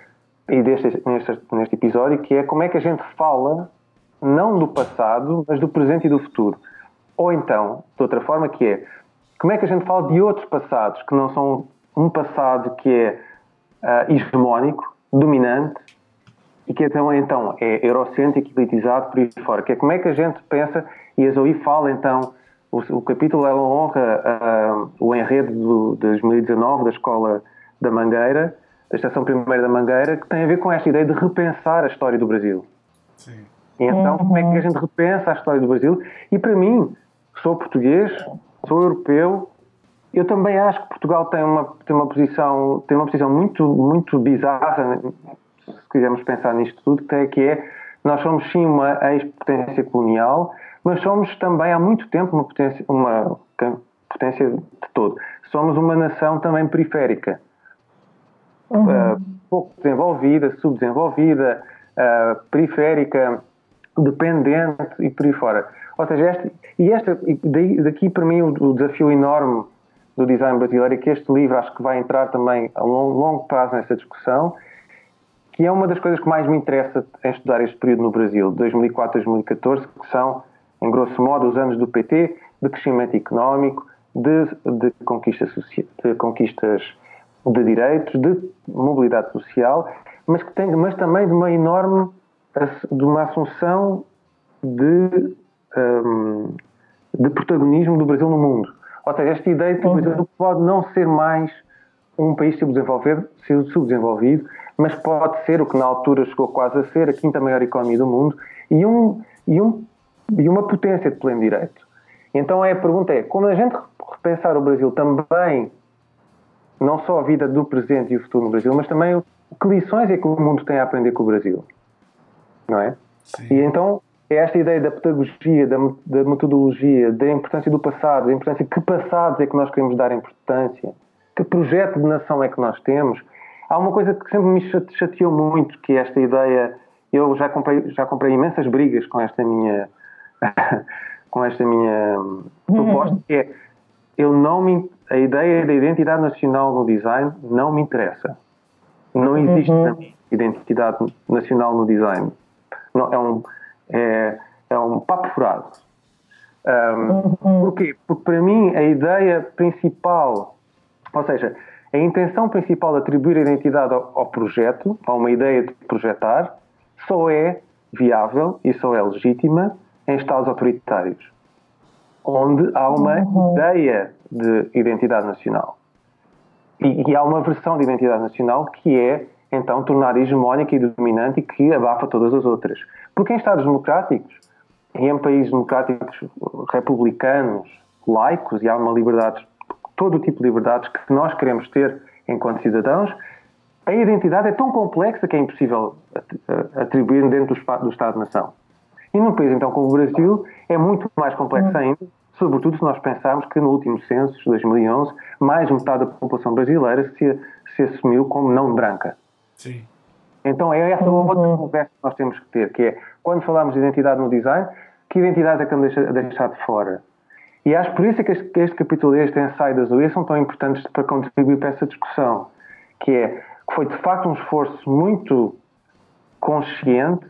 e deste, neste, neste episódio, que é como é que a gente fala não do passado, mas do presente e do futuro. Ou então, de outra forma, que é como é que a gente fala de outros passados que não são um passado que é uh, hegemónico, dominante e que então, então é eurocêntrico, elitizado por aí fora. Que é como é que a gente pensa, e a Zoe fala então, o, o capítulo ela honra uh, o enredo do, de 2019 da Escola da Mangueira, da Estação Primeira da Mangueira, que tem a ver com esta ideia de repensar a história do Brasil. Sim. Então, como é que a gente repensa a história do Brasil? E para mim, sou português, sou europeu, eu também acho que Portugal tem uma, tem uma posição tem uma posição muito muito bizarra se quisermos pensar nisto tudo que é que é nós somos sim uma ex-potência colonial mas somos também há muito tempo uma potência uma potência de todo somos uma nação também periférica uhum. uh, pouco desenvolvida, subdesenvolvida, uh, periférica, dependente e por aí fora. Ou seja, esta, e esta, daqui para mim o, desafio enorme do design brasileiro é que este livro acho que vai entrar também a longo, longo prazo nessa discussão, que é uma das coisas que mais me interessa em estudar este período no Brasil, 2004 2014, que são, em grosso modo, os anos do PT, de crescimento económico, de, de, conquista de conquistas de direitos, de mobilidade social, mas, que tem, mas também de uma enorme de uma assunção de, um, de protagonismo do Brasil no mundo. Ou seja, esta ideia de que o Brasil pode não ser mais um país subdesenvolvido, subdesenvolvido, mas pode ser o que na altura chegou quase a ser a quinta maior economia do mundo e, um, e, um, e uma potência de pleno direito. Então é, a pergunta é, quando a gente repensar o Brasil também, não só a vida do presente e o futuro no Brasil, mas também que lições é que o mundo tem a aprender com o Brasil? Não é? Sim. E então é esta ideia da pedagogia, da, da, metodologia, da importância do passado, da importância que passados é que nós queremos dar importância, que projeto de nação é que nós temos. Há uma coisa que sempre me chateou muito, que é esta ideia. Eu já comprei, já comprei imensas brigas com esta minha, (laughs) com esta minha proposta, que é eu não me, a ideia da identidade nacional no design não me interessa. Não existe uhum. identidade nacional no design. Não, é, um, é, é um papo furado. Um, uhum. Porquê? Porque para mim a ideia principal, ou seja, a intenção principal de atribuir a identidade ao, ao projeto, a uma ideia de projetar, só é viável e só é legítima em estados autoritários, onde há uma uhum. ideia de identidade nacional. E, e há uma versão de identidade nacional que é, então, tornar hegemónica e dominante que abafa todas as outras. Porque em Estados democráticos, e em países democráticos republicanos, laicos, e há uma liberdade, todo o tipo de liberdades que nós queremos ter enquanto cidadãos, a identidade é tão complexa que é impossível atribuir dentro do Estado-nação. E num país, então, como o Brasil, é muito mais complexo ainda, sobretudo se nós pensarmos que no último censo, de 2011, mais de metade da população brasileira se, se assumiu como não branca. Sim. Então é essa outra conversa que nós temos que ter, que é, quando falamos de identidade no design, que identidade é que vamos deixar, deixar de fora? E acho por isso é que este, este capítulo este ensaio da Zoe são tão importantes para contribuir para essa discussão, que é que foi de facto um esforço muito consciente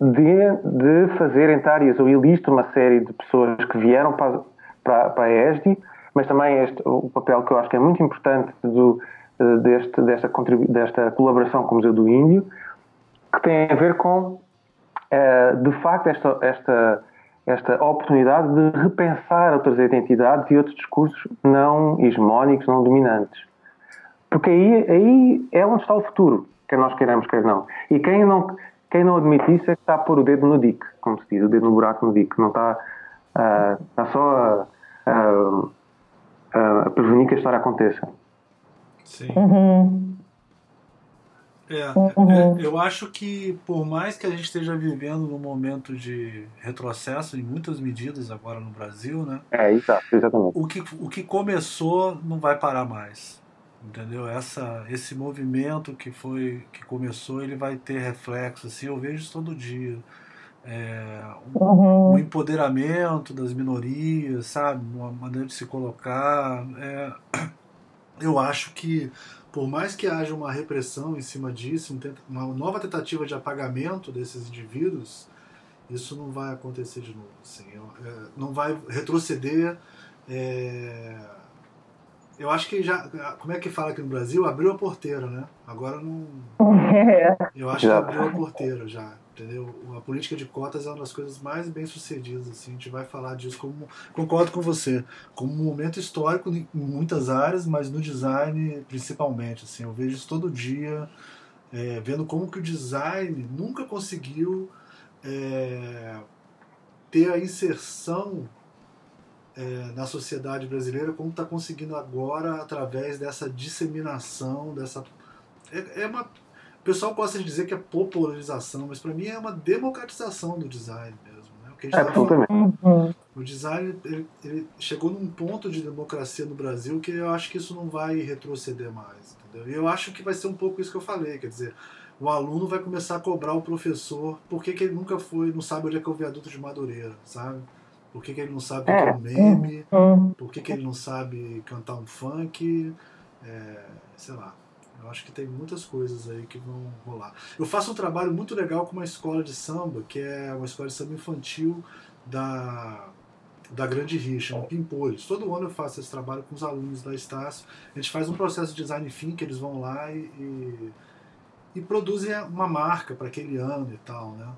de, de fazer entrar, e eu listo uma série de pessoas que vieram para, para, para a ESDI, mas também este, o papel que eu acho que é muito importante do, deste, desta, desta colaboração com o Museu do Índio, que tem a ver com, eh, de facto, esta, esta, esta oportunidade de repensar outras identidades e outros discursos não hegemónicos, não dominantes. Porque aí, aí é onde está o futuro, quer nós queiramos, quer não. E quem não, quem não admite isso é que está a pôr o dedo no dique, como se diz, o dedo no buraco no dique. Não está, uh, está só a, a, a, prevenir que a história aconteça. Sim. Uhum. É, uhum. é, eu acho que por mais que a gente esteja vivendo num momento de retrocesso em muitas medidas agora no Brasil, né? É, exato, exatamente. O que, o que começou não vai parar mais entendeu? Essa, esse movimento que foi que começou, ele vai ter reflexo, assim, eu vejo isso todo dia. É, um, uhum. um, empoderamento das minorias, sabe? Uma maneira de se colocar. É, eu acho que, por mais que haja uma repressão em cima disso, uma nova tentativa de apagamento desses indivíduos, isso não vai acontecer de novo. Assim, é, não vai retroceder. É, eu acho que já. Como é que fala aqui no Brasil? Abriu a porteira, né? Agora não. (laughs) É. Eu acho que abriu a porteira já. Entendeu? A política de cotas é uma das coisas mais bem sucedidas. Assim, a gente vai falar disso como. Concordo com você. Como um momento histórico em muitas áreas, mas no design principalmente. Assim, eu vejo isso todo dia, é, vendo como que o design nunca conseguiu é, ter a inserção é, na sociedade brasileira, como está conseguindo agora através dessa disseminação, dessa. É, é, uma. O pessoal gosta de dizer que é popularização, mas para mim é uma democratização do design mesmo. Né? O, que a gente é, tá o design ele, ele, chegou num ponto de democracia no Brasil que eu acho que isso não vai retroceder mais. Entendeu? E eu acho que vai ser um pouco isso que eu falei, quer dizer, o aluno vai começar a cobrar o professor porque que ele nunca foi, não sabe onde é que é o viaduto de Madureira, sabe? Por que, que ele não sabe o que é, é um meme? Uhum. Por que, que ele não sabe cantar um funk? É, sei lá. Eu acho que tem muitas coisas aí que vão rolar. Eu faço um trabalho muito legal com uma escola de samba, que é uma escola de samba infantil da, da Grande Rixa, um Pimpolhos. Todo ano eu faço esse trabalho com os alunos da Estácio. A gente faz um processo de design que eles vão lá e, e, e produzem uma marca para aquele ano e tal, né?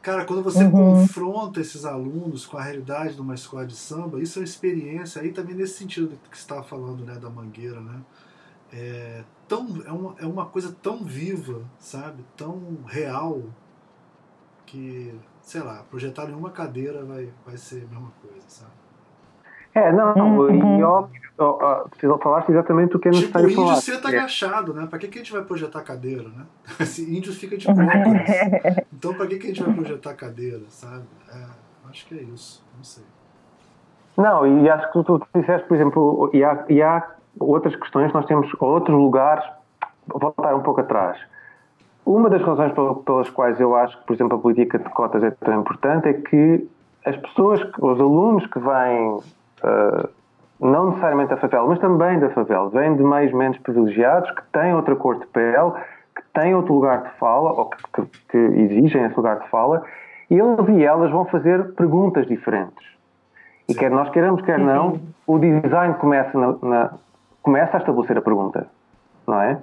Cara, quando você uhum. confronta esses alunos com a realidade de uma escola de samba, isso é uma experiência, aí também nesse sentido que você estava falando, né, da mangueira, né? É, tão, é, uma, é uma coisa tão viva, sabe? Tão real, que, sei lá, projetar em uma cadeira vai, vai ser a mesma coisa, sabe? É, não, uhum. e óbvio, você falaste exatamente o que é necessário tipo, falar. índio senta é. agachado, né? Pra que, que a gente vai projetar cadeira, né? (laughs) Esse índio fica de cócoras. (laughs) então pra que, que a gente vai projetar cadeira, sabe? É, acho que é isso, não sei. Não, e acho que tu, tu disseste, por exemplo, e há, e há outras questões, nós temos outros lugares, vou voltar um pouco atrás. Uma das razões pelas quais eu acho que, por exemplo, a política de cotas é tão importante é que as pessoas, os alunos que vêm uh, não necessariamente da favela, mas também da favela, vêm de meios menos privilegiados, que têm outra cor de pele, que têm outro lugar de fala, ou que, que, que exigem esse lugar de fala, e eles e elas vão fazer perguntas diferentes. E quer nós queiramos, quer não, o design começa, na, na, começa a estabelecer a pergunta, não é?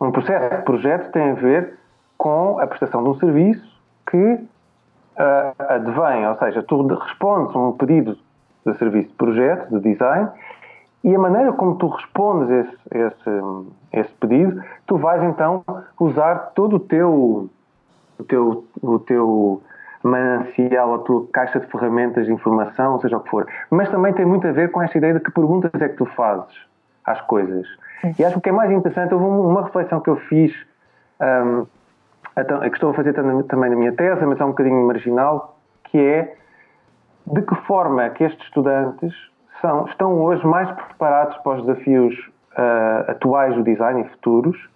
Um processo de projeto tem a ver com a prestação de um serviço que uh, advém, ou seja, tu respondes a um pedido de serviço de projeto, de design, e a maneira como tu respondes esse, esse, esse pedido, tu vais então usar todo o teu, o teu, o teu manancial, a tua caixa de ferramentas de informação, seja o que for. Mas também tem muito a ver com esta ideia de que perguntas é que tu fazes às coisas. E acho que o que é mais interessante, houve uma reflexão que eu fiz, um, que estou a fazer também na minha tese, mas é um bocadinho marginal, que é de que forma é que estes estudantes são, estão hoje mais preparados para os desafios uh, atuais do design e futuros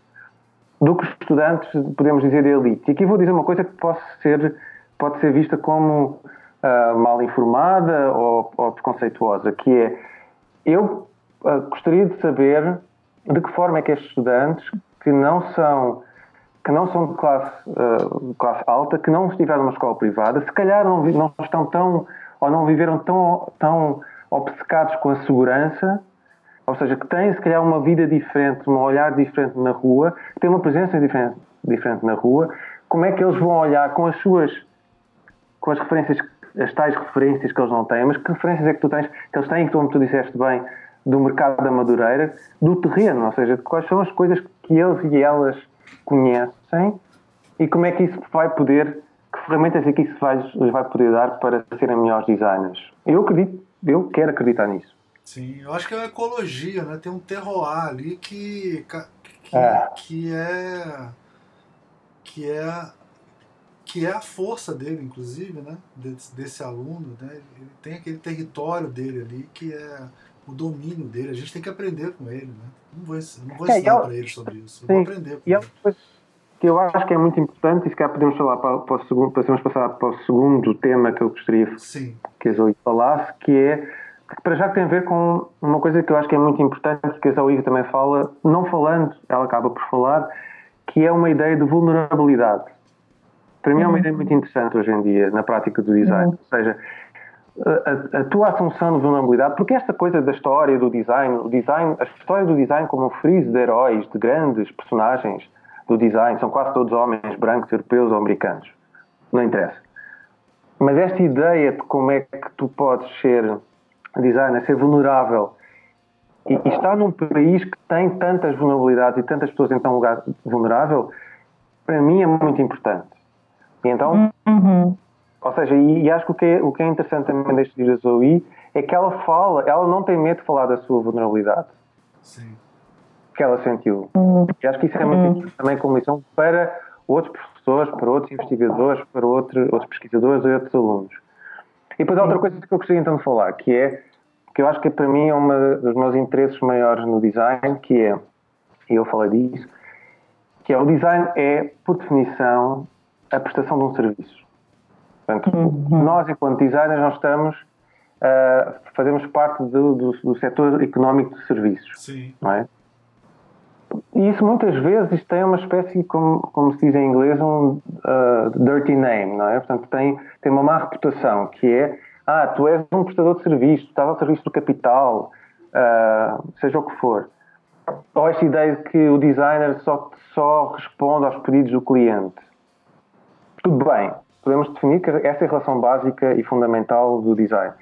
do que os estudantes, podemos dizer, de elite. E aqui vou dizer uma coisa que pode ser, pode ser vista como uh, mal informada ou, ou, preconceituosa, que é eu gostaria de saber de que forma é que estes estudantes que não são que não são de classe, uh, classe alta, que não estiveram numa escola privada, se calhar não, não estão tão ou não viveram tão, tão obcecados com a segurança, ou seja, que têm se calhar uma vida diferente, um olhar diferente na rua, que têm uma presença diferente, diferente na rua, como é que eles vão olhar com as suas, com as referências, as tais referências que eles não têm, mas que referências é que tu tens, que eles têm, como tu disseste bem, do mercado da Madureira, do terreno, ou seja, quais são as coisas que eles e elas conhecem e como é que isso vai poder que ferramentas é que isso vai, vai poder dar para serem melhores designers? Eu acredito, eu quero acreditar nisso. Sim, eu acho que é a ecologia, né? Tem um terroir ali que, que, é. que é que é que é a força dele, inclusive, né? Desse, desse, aluno, né? Ele tem aquele território dele ali que é o domínio dele. A gente tem que aprender com ele, né? Não vou, não vou é, ensinar é, para ele sobre isso. Eu vou aprender com e ele que eu acho que é muito importante, e se calhar podemos falar para, para o segundo, podemos passar para o segundo tema que eu gostaria Sim. que a Zoe falasse, que é que para já tem a ver com uma coisa que eu acho que é muito importante, que a Zoe também fala, não falando, ela acaba por falar, que é uma ideia de vulnerabilidade. Para mim é uma uhum. ideia muito interessante hoje em dia, na prática do design. Uhum. Ou seja, a, a, tua assunção de vulnerabilidade, porque esta coisa da história do design, o design, a história do design como um friso de heróis, de grandes personagens, do design, são quase todos homens brancos, europeus ou americanos. Não interessa. Mas esta ideia de como é que tu podes ser designer, ser vulnerável e, e estar num país que tem tantas vulnerabilidades e tantas pessoas em tão lugar vulnerável, para mim é muito importante. E então, uhum. Ou seja, e, e, acho que o que, é, o que é interessante também deste livro da Zoe é que ela fala, ela não tem medo de falar da sua vulnerabilidade. Sim que ela sentiu. Uhum. E acho que isso é muito uhum. importante também como lição para outros professores, para outros investigadores, para outro, outros pesquisadores e outros alunos. E depois há outra coisa que eu gostaria então de falar, que é que eu acho que para mim é um dos meus interesses maiores no design, que é, e eu falei disso, que é o design é, por definição, a prestação de um serviço. Portanto, uhum. nós, enquanto designers, nós estamos, uh, fazemos parte do, do, do setor económico de serviços. Sim. Não é? E isso muitas vezes tem uma espécie, como, como se diz em inglês, um uh, dirty name, não é? Portanto, tem, tem uma má reputação, que é, ah, tu és um prestador de serviço, tu estás ao serviço do capital, uh, seja o que for. Ou esta ideia de que o designer só, só responde aos pedidos do cliente. Tudo bem, podemos definir que essa é a relação básica e fundamental do design.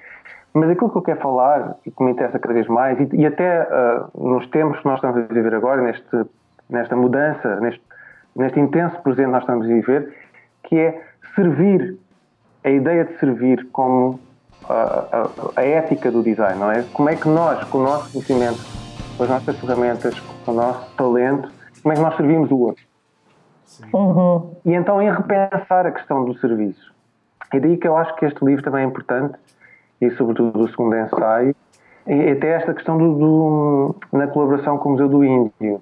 Mas aquilo que eu quero falar, e que me interessa cada vez mais, e, e até uh, nos tempos que nós estamos a viver agora, neste, nesta mudança, neste, neste intenso presente que nós estamos a viver, que é servir, a ideia de servir como a, a, a, ética do design, não é? Como é que nós, com o nosso conhecimento, com as nossas ferramentas, com o nosso talento, como é que nós servimos o outro? Uhum. E então em repensar a questão do serviço. É daí que eu acho que este livro também é importante, e sobretudo o segundo ensaio, e até esta questão do, do, na colaboração com o Museu do Índio,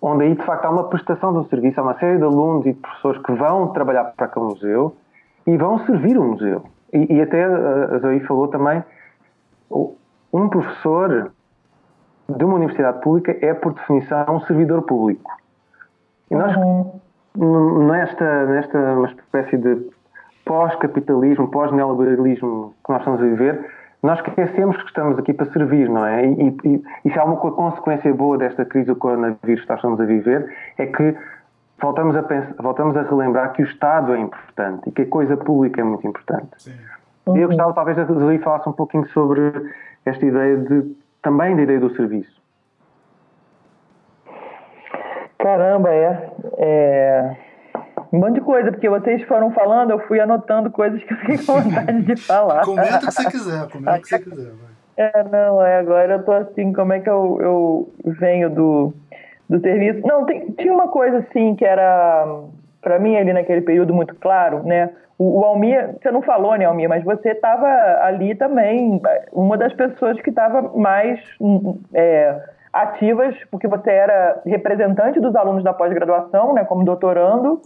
onde aí de facto há uma prestação do serviço, há uma série de alunos e de professores que vão trabalhar para aquele museu e vão servir o museu. E, e até a Zoe falou também, um professor de uma universidade pública é, por definição, um servidor público. E nós, uhum. Nesta, nesta uma espécie de pós-capitalismo, pós-neoliberalismo que nós estamos a viver, nós esquecemos que estamos aqui para servir, não é? E, e, e se há uma consequência boa desta crise do coronavírus que nós estamos a viver, é que voltamos a, pensar, voltamos a relembrar que o Estado é importante e que a coisa pública é muito importante. Sim. Uhum. Eu gostava talvez de falasse um pouquinho sobre esta ideia de também da ideia do serviço. Caramba, é, é um monte de coisa, porque vocês foram falando, eu fui anotando coisas que eu fiquei com vontade de falar. comenta o que você quiser, comenta o que você quiser. Vai. É, não, é, agora eu tô assim, como é que eu, eu venho do, do serviço. Não, tem, tinha uma coisa assim que era, para mim, ali naquele período muito claro, né? O, o Almir, você não falou, né, Almir, mas você estava ali também, uma das pessoas que estava mais é, ativas, porque você era representante dos alunos da pós-graduação, né, como doutorando,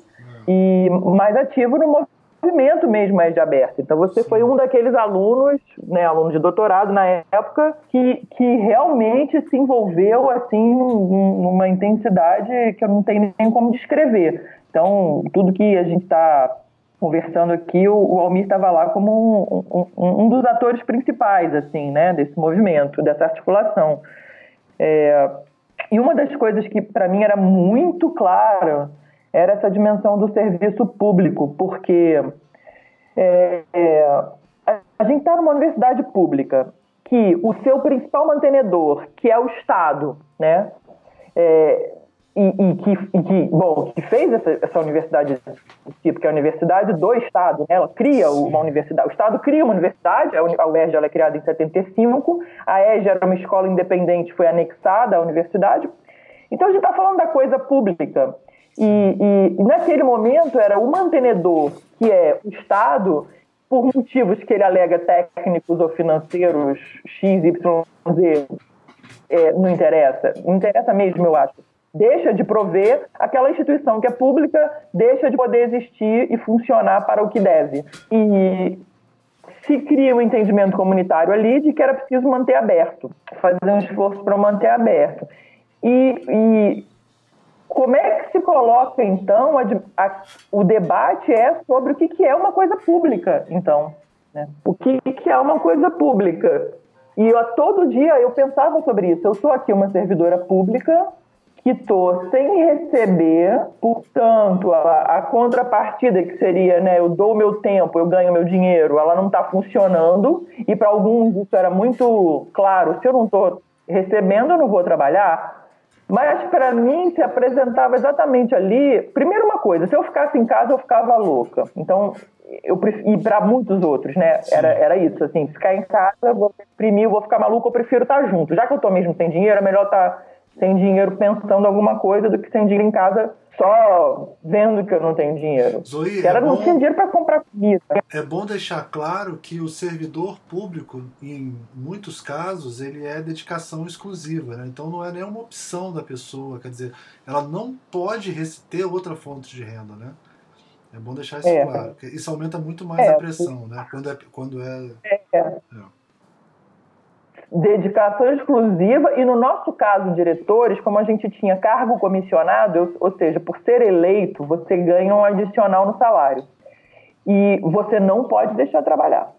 e mais ativo no movimento mesmo de aberto. Então você Sim. foi um daqueles alunos, né, aluno de doutorado na época, que, que realmente se envolveu assim numa intensidade que eu não tenho nem como descrever. Então tudo que a gente está conversando aqui, o, o Almir estava lá como um, um, um, dos atores principais assim, né, desse movimento, dessa articulação. É, e uma das coisas que para mim era muito clara era essa dimensão do serviço público, porque é, é, a gente está numa universidade pública que o seu principal mantenedor, que é o Estado, né, é, e, e, que, e, que, bom, que fez essa, essa universidade tipo, que é a universidade do Estado, né? ela cria uma universidade, o Estado cria uma universidade, a UERJ ela é criada em 75, a ERJ era uma escola independente, foi anexada à universidade, então a gente está falando da coisa pública, e, e, naquele momento era o mantenedor, que é o Estado, por motivos que ele alega técnicos ou financeiros, X, Y, Z, é, não interessa. Não interessa mesmo, eu acho. Deixa de prover, aquela instituição que é pública deixa de poder existir e funcionar para o que deve. E se cria um entendimento comunitário ali de que era preciso manter aberto, fazer um esforço para manter aberto. E, e como é que se coloca, então, a, a, o debate é sobre o que, que é uma coisa pública, então. Né? O que, que é uma coisa pública? E eu, todo dia eu pensava sobre isso. Eu sou aqui uma servidora pública que estou sem receber, portanto, a, a, contrapartida que seria, né, eu dou meu tempo, eu ganho meu dinheiro, ela não está funcionando, e para alguns isso era muito claro, se eu não estou recebendo, eu não vou trabalhar, mas para mim se apresentava exatamente ali. Primeiro, uma coisa: se eu ficasse em casa, eu ficava louca. Então, eu e para muitos outros, né? Era, era isso, assim: ficar em casa, vou imprimir, vou ficar maluco, eu prefiro estar junto. Já que eu estou mesmo sem dinheiro, é melhor estar sem dinheiro pensando alguma coisa do que sem dinheiro em casa só vendo que eu não tenho dinheiro. Zoe, era é não tinha dinheiro para comprar comida. É bom deixar claro que o servidor público, em muitos casos, ele é dedicação exclusiva, né? então não é nenhuma opção da pessoa, quer dizer, ela não pode ter outra fonte de renda, né? É bom deixar isso é. claro, isso aumenta muito mais é. a pressão, né? Quando é, quando é, é. Dedicação exclusiva e no nosso caso diretores como a gente tinha cargo comissionado ou seja por ser eleito você ganha um adicional no salário. E você não pode deixar de trabalhar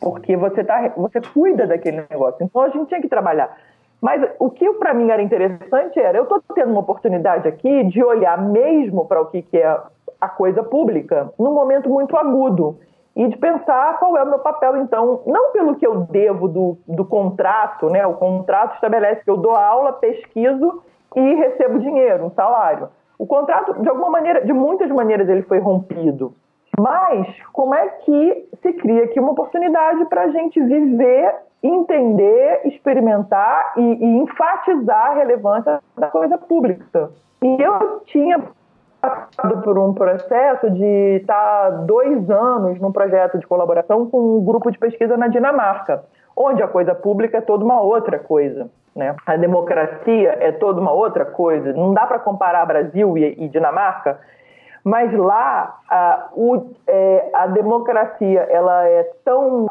porque você tá você cuida daquele negócio. Então a gente tinha que trabalhar. Mas o que para mim era interessante era eu estou tendo uma oportunidade aqui de olhar mesmo para o que, que é a coisa pública num momento muito agudo e de pensar qual é o meu papel, então, não pelo que eu devo do, do contrato, né? O contrato estabelece que eu dou aula, pesquiso e recebo dinheiro, um salário. O contrato, de alguma maneira, de muitas maneiras, ele foi rompido. Mas como é que se cria aqui uma oportunidade para a gente viver, entender, experimentar e, e enfatizar a relevância da coisa pública? E eu tinha passado por um processo de estar dois anos num projeto de colaboração com um grupo de pesquisa na Dinamarca, onde a coisa pública é toda uma outra coisa. Né? A democracia é toda uma outra coisa. Não dá para comparar Brasil e, e, Dinamarca, mas lá a, o, é, a democracia ela é tão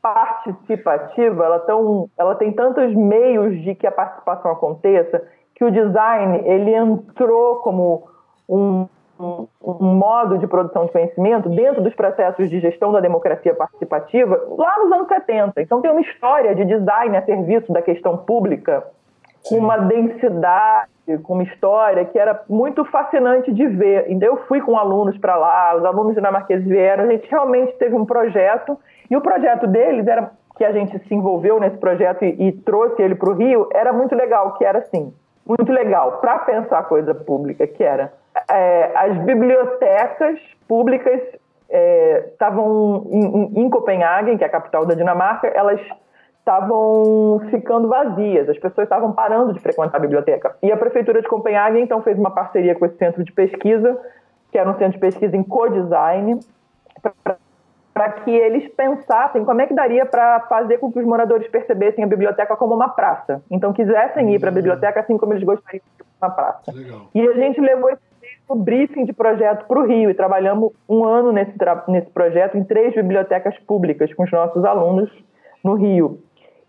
participativa, ela, tão, ela tem tantos meios de que a participação aconteça que o design ele entrou como um, um, um, modo de produção de conhecimento dentro dos processos de gestão da democracia participativa lá nos anos 70. Então tem uma história de design a serviço da questão pública com uma densidade, com uma história que era muito fascinante de ver. Então eu fui com alunos para lá, os alunos dinamarqueses vieram, a gente realmente teve um projeto e o projeto deles era que a gente se envolveu nesse projeto e, e trouxe ele para o Rio, era muito legal, que era assim, muito legal para pensar coisa pública, que era é, as bibliotecas públicas estavam é, em, em, Copenhague, que é a capital da Dinamarca, elas estavam ficando vazias, as pessoas estavam parando de frequentar a biblioteca. E a prefeitura de Copenhague então fez uma parceria com esse centro de pesquisa, que era um centro de pesquisa em co-design, para que eles pensassem como é que daria para fazer com que os moradores percebessem a biblioteca como uma praça. Então quisessem ir para a biblioteca assim como eles gostariam de ir para uma praça. Legal. E a gente levou esse o briefing de projeto para o Rio e trabalhamos um ano nesse, nesse projeto em três bibliotecas públicas com os nossos alunos no Rio.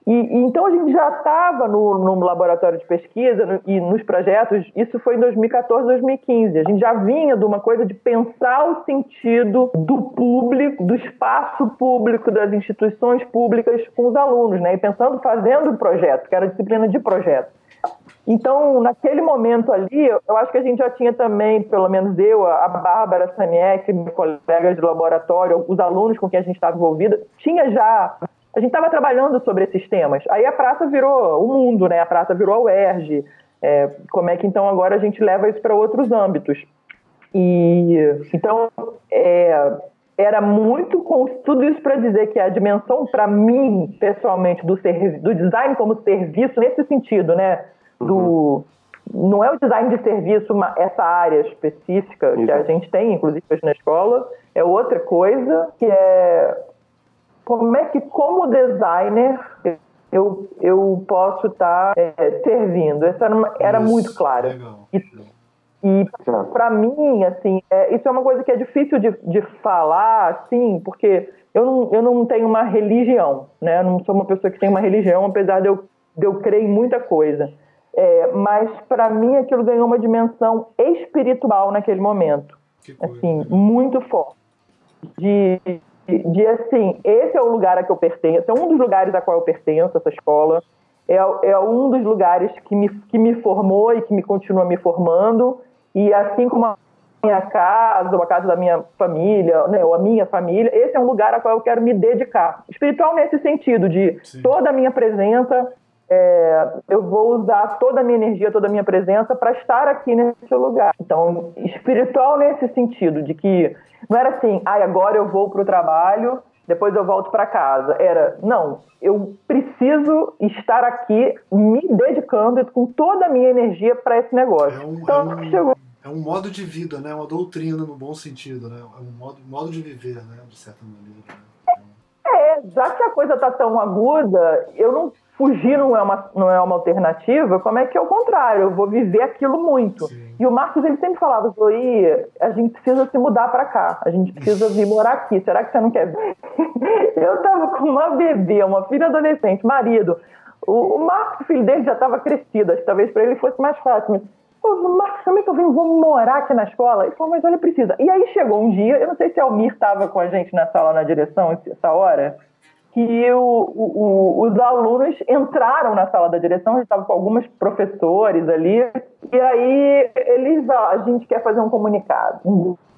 E, e então a gente já estava no, no, laboratório de pesquisa no, e nos projetos, isso foi em 2014, 2015. A gente já vinha de uma coisa de pensar o sentido do público, do espaço público, das instituições públicas com os alunos, né? E pensando, fazendo o projeto, que era disciplina de projeto. Então, naquele momento ali, eu acho que a gente já tinha também, pelo menos eu, a Bárbara Saniek, minha colega de laboratório, os alunos com quem a gente estava envolvida, tinha já. A gente estava trabalhando sobre esses temas. Aí a praça virou o mundo, né? A praça virou a UERJ. É, como é que então agora a gente leva isso para outros âmbitos? E então é, era muito com tudo isso para dizer que a dimensão para mim pessoalmente do, do design como serviço nesse sentido, né? Do. Uhum. Não é o design de serviço uma, essa área específica uhum. que a gente tem, inclusive hoje na escola, é outra coisa que é como é que, como designer, eu, eu posso estar tá, é, servindo. Essa era, uma, era muito clara. E, e para mim, assim, é, isso é uma coisa que é difícil de, de falar, assim, porque eu não, eu não tenho uma religião, né? Eu não sou uma pessoa que tem uma religião, apesar de eu, de eu crer em muita coisa. É, mas para mim aquilo ganhou uma dimensão espiritual naquele momento, assim, muito forte. De, de, assim, esse é o lugar a que eu pertenço, é um dos lugares a qual eu pertenço, essa escola, é, é um dos lugares que me, que me formou e que me continua me formando, e assim como a minha casa, ou a casa da minha família, né, ou a minha família, esse é um lugar a qual eu quero me dedicar. Espiritual nesse sentido, de Sim. toda a minha presença é, eu vou usar toda a minha energia, toda a minha presença para estar aqui nesse lugar. Então, espiritual nesse sentido, de que não era assim, ah, agora eu vou para o trabalho, depois eu volto para casa. Era, não, eu preciso estar aqui me dedicando com toda a minha energia para esse negócio. É um, então, é um, chegou... é um modo de vida, né? Uma doutrina no bom sentido, né? É um modo, modo de viver, né? De certa maneira. Né? É, já que a coisa está tão aguda, eu não fugir não é uma, não é uma alternativa, como é que é o contrário? Eu vou viver aquilo muito. Sim. E o Marcos ele sempre falava, Zoe, a gente precisa se mudar para cá, a gente precisa vir morar aqui. Será que você não quer vir? (laughs) eu tava com uma bebê, uma filha adolescente, marido. O, o Marcos, o filho dele, já estava crescido, acho que talvez para ele fosse mais fácil. Mas, Pô, Marcos, como é que eu vim, vou morar aqui na escola? Ele falou, mas olha, precisa. E aí chegou um dia, eu não sei se a Almir estava com a gente na sala na direção, essa hora, que o, o, os alunos entraram na sala da direção, a gente estava com alguns professores ali, e aí eles, ó, a gente quer fazer um comunicado.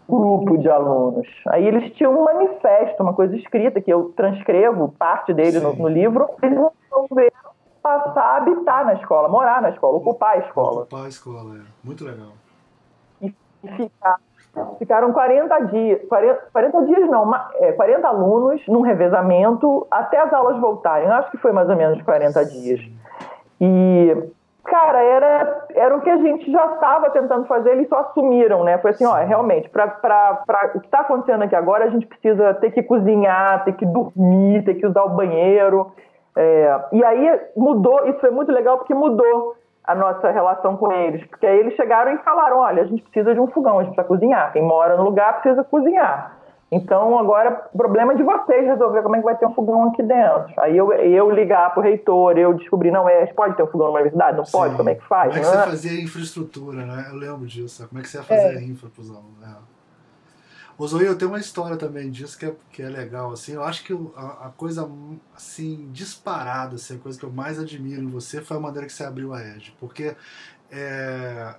grupo de alunos. Aí eles tinham um manifesto, uma coisa escrita, que eu transcrevo parte dele no, no, livro. Eles resolveram passar a habitar na escola, morar na escola, ocupar a escola. Ocupar a escola, é. Muito legal. E ficar, ficaram 40 dias, 40, 40 dias não, é, 40 alunos num revezamento até as aulas voltarem. Acho que foi mais ou menos 40 dias. E Cara, era, era o que a gente já estava tentando fazer, eles só assumiram, né? Foi assim, ó, realmente, pra, o que está acontecendo aqui agora, a gente precisa ter que cozinhar, ter que dormir, ter que usar o banheiro. É, e aí mudou, isso foi muito legal porque mudou a nossa relação com eles. Porque aí eles chegaram e falaram, olha, a gente precisa de um fogão, a gente precisa cozinhar. Quem mora no lugar precisa cozinhar. Então, agora, problema de vocês resolver como é que vai ter um fogão aqui dentro. Aí eu, eu ligar pro reitor, eu descobrir, não, é, pode ter um fogão na universidade? Não Sim. pode? Como é que faz? Como é que você fazia a infraestrutura, né? Eu lembro disso. Como é que você ia fazer é. a infra pros alunos? É. Ô Zoe, eu tenho uma história também disso que é, que é legal, assim, eu acho que a, a, coisa, assim, disparada, assim, a coisa que eu mais admiro em você foi a maneira que você abriu a Edge, porque é,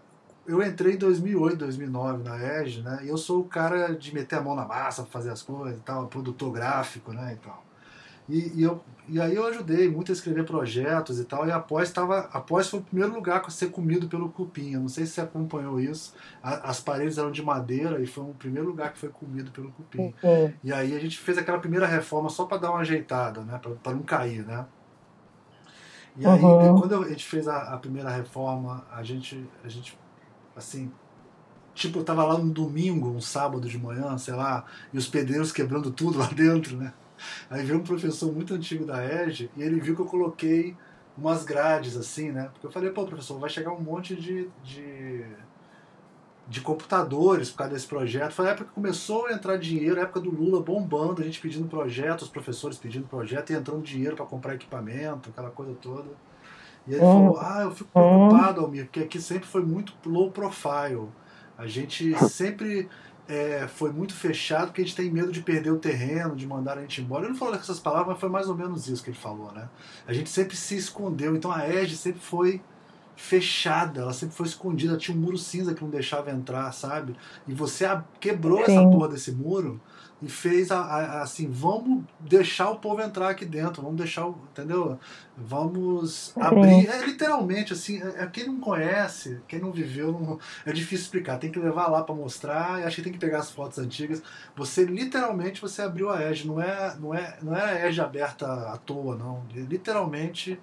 eu entrei em 2008, 2009 na EG, né? E eu sou o cara de meter a mão na massa, fazer as coisas e tal, produtor gráfico, né? E tal. E, e, eu, e aí eu ajudei muito a escrever projetos e tal. E após estava, após foi o primeiro lugar a ser comido pelo cupim. Eu não sei se você acompanhou isso. A, as paredes eram de madeira e foi o primeiro lugar que foi comido pelo cupim. Uhum. E aí a gente fez aquela primeira reforma só para dar uma ajeitada, né? Para não cair, né? E aí uhum. quando a gente fez a, a primeira reforma, a gente, a gente assim, tipo, eu tava lá no domingo, um sábado de manhã, sei lá, e os pedreiros quebrando tudo lá (laughs) dentro, né? Aí veio um professor muito antigo da EGE e ele viu que eu coloquei umas grades assim, né? Porque eu falei, pô, professor, vai chegar um monte de, de, de computadores por causa desse projeto. Foi a época que começou a entrar dinheiro, a época do Lula bombando, a gente pedindo projeto, os professores pedindo projeto e entrando dinheiro para comprar equipamento, aquela coisa toda. E ele falou: Ah, eu fico preocupado, Almir, porque aqui sempre foi muito low profile. A gente sempre é, foi muito fechado porque a gente tem medo de perder o terreno, de mandar a gente embora. Ele não falou essas palavras, mas foi mais ou menos isso que ele falou, né? A gente sempre se escondeu, então a Edge sempre foi fechada, ela sempre foi escondida, tinha um muro cinza que não deixava entrar, sabe? E você quebrou Sim. essa porra desse muro e fez a, a, assim, vamos deixar o povo entrar aqui dentro, vamos deixar, o, entendeu? Vamos abrir, é literalmente assim, é, é, quem não conhece, quem não viveu, não, é difícil explicar, tem que levar lá para mostrar, e acho que tem que pegar as fotos antigas. Você literalmente você abriu a Edge, não é, não é, não é a Edge aberta à toa, não. Literalmente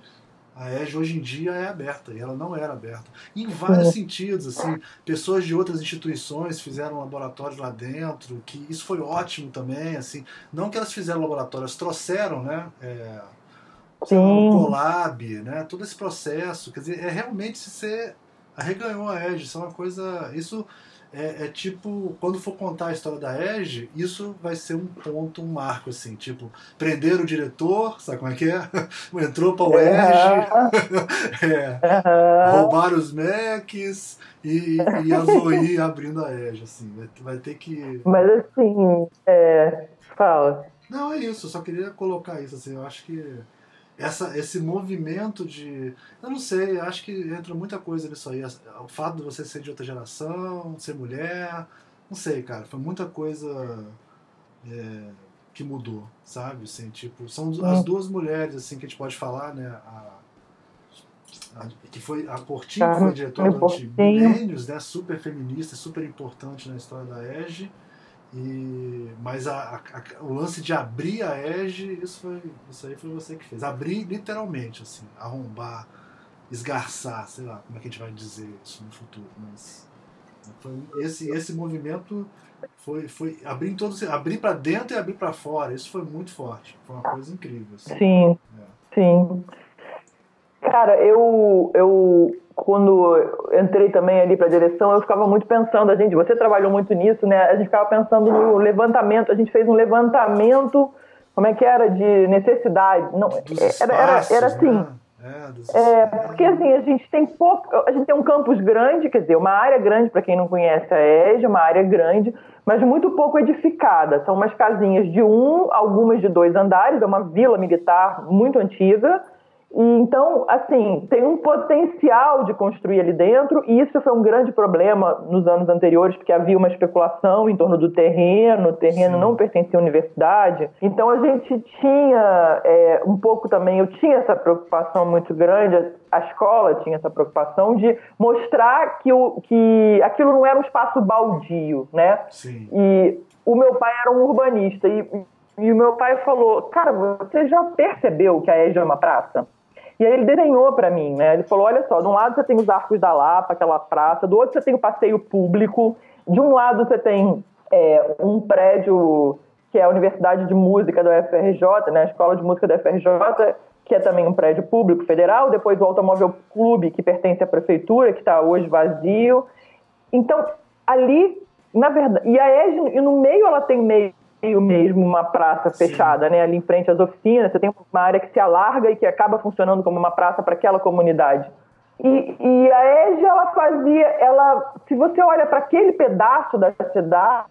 a EJA hoje em dia é aberta e ela não era aberta. Em vários é. sentidos, assim, pessoas de outras instituições fizeram laboratórios lá dentro, que isso foi ótimo também, assim, não que elas fizeram laboratórios, trouxeram, né, é, o Colab, né, todo esse processo, quer dizer, é realmente se você arreganhou a EJA, isso é uma coisa, isso é, é, tipo, quando for contar a história da Edge, isso vai ser um ponto, um marco, assim, tipo, prender o diretor, sabe como é que é? (laughs) Entrou para o Edge, é, roubar os Macs e, e a Zoe abrindo a Edge, assim, vai, vai ter que... Mas assim, é, fala. Não, é isso, eu só queria colocar isso, assim, eu acho que essa, esse movimento de. Eu não sei, acho que entra muita coisa nisso aí. O fato de você ser de outra geração, ser mulher. Não sei, cara. Foi muita coisa é, que mudou, sabe? Assim, tipo, são as é. duas mulheres assim que a gente pode falar, né? A, a, que foi a Portinho, que foi diretora durante milênios, né? Super feminista, super importante na história da EGE e, mas a, a, o lance de abrir a Edge, isso, foi, isso aí foi você que fez. Abrir literalmente, assim, arrombar, esgarçar, sei lá como é que a gente vai dizer isso no futuro. Mas foi, esse, esse movimento foi, foi abrir em todos, abrir para dentro e abrir para fora. Isso foi muito forte. Foi uma coisa incrível. Assim. Sim, é. sim. Cara, eu, eu quando entrei também ali para a direção, eu ficava muito pensando, a gente, você trabalhou muito nisso, né? A gente ficava pensando no levantamento, a gente fez um levantamento, como é que era de necessidade, não, era, era, era assim. Né? É, é, porque assim, a gente tem pouco, a gente tem um campus grande, quer dizer, uma área grande, para quem não conhece a EJA, uma área grande, mas muito pouco edificada. São umas casinhas de um, algumas de dois andares, é uma vila militar muito antiga, E, então, assim, tem um potencial de construir ali dentro, e isso foi um grande problema nos anos anteriores, porque havia uma especulação em torno do terreno, o terreno Sim. não pertencia à universidade. Então, a gente tinha é, um pouco também, eu tinha essa preocupação muito grande, a escola tinha essa preocupação de mostrar que, o, que aquilo não era um espaço baldio, né? Sim. E o meu pai era um urbanista, e, e o meu pai falou: Cara, você já percebeu que a EJA é uma praça? E aí ele desenhou para mim, né? Ele falou: olha só, de um lado você tem os Arcos da Lapa, aquela praça, do outro você tem o passeio público, de um lado você tem é, um prédio que é a Universidade de Música da UFRJ, né? A Escola de Música da UFRJ, que é também um prédio público federal, depois o Automóvel Clube, que pertence à prefeitura, que está hoje vazio. Então, ali, na verdade, e a ESG, no meio ela tem meio mesmo uma praça fechada, né? Ali em frente às oficinas, você tem uma área que se alarga e que acaba funcionando como uma praça para aquela comunidade. E, e a EGE, ela fazia, ela, se você olha para aquele pedaço da cidade,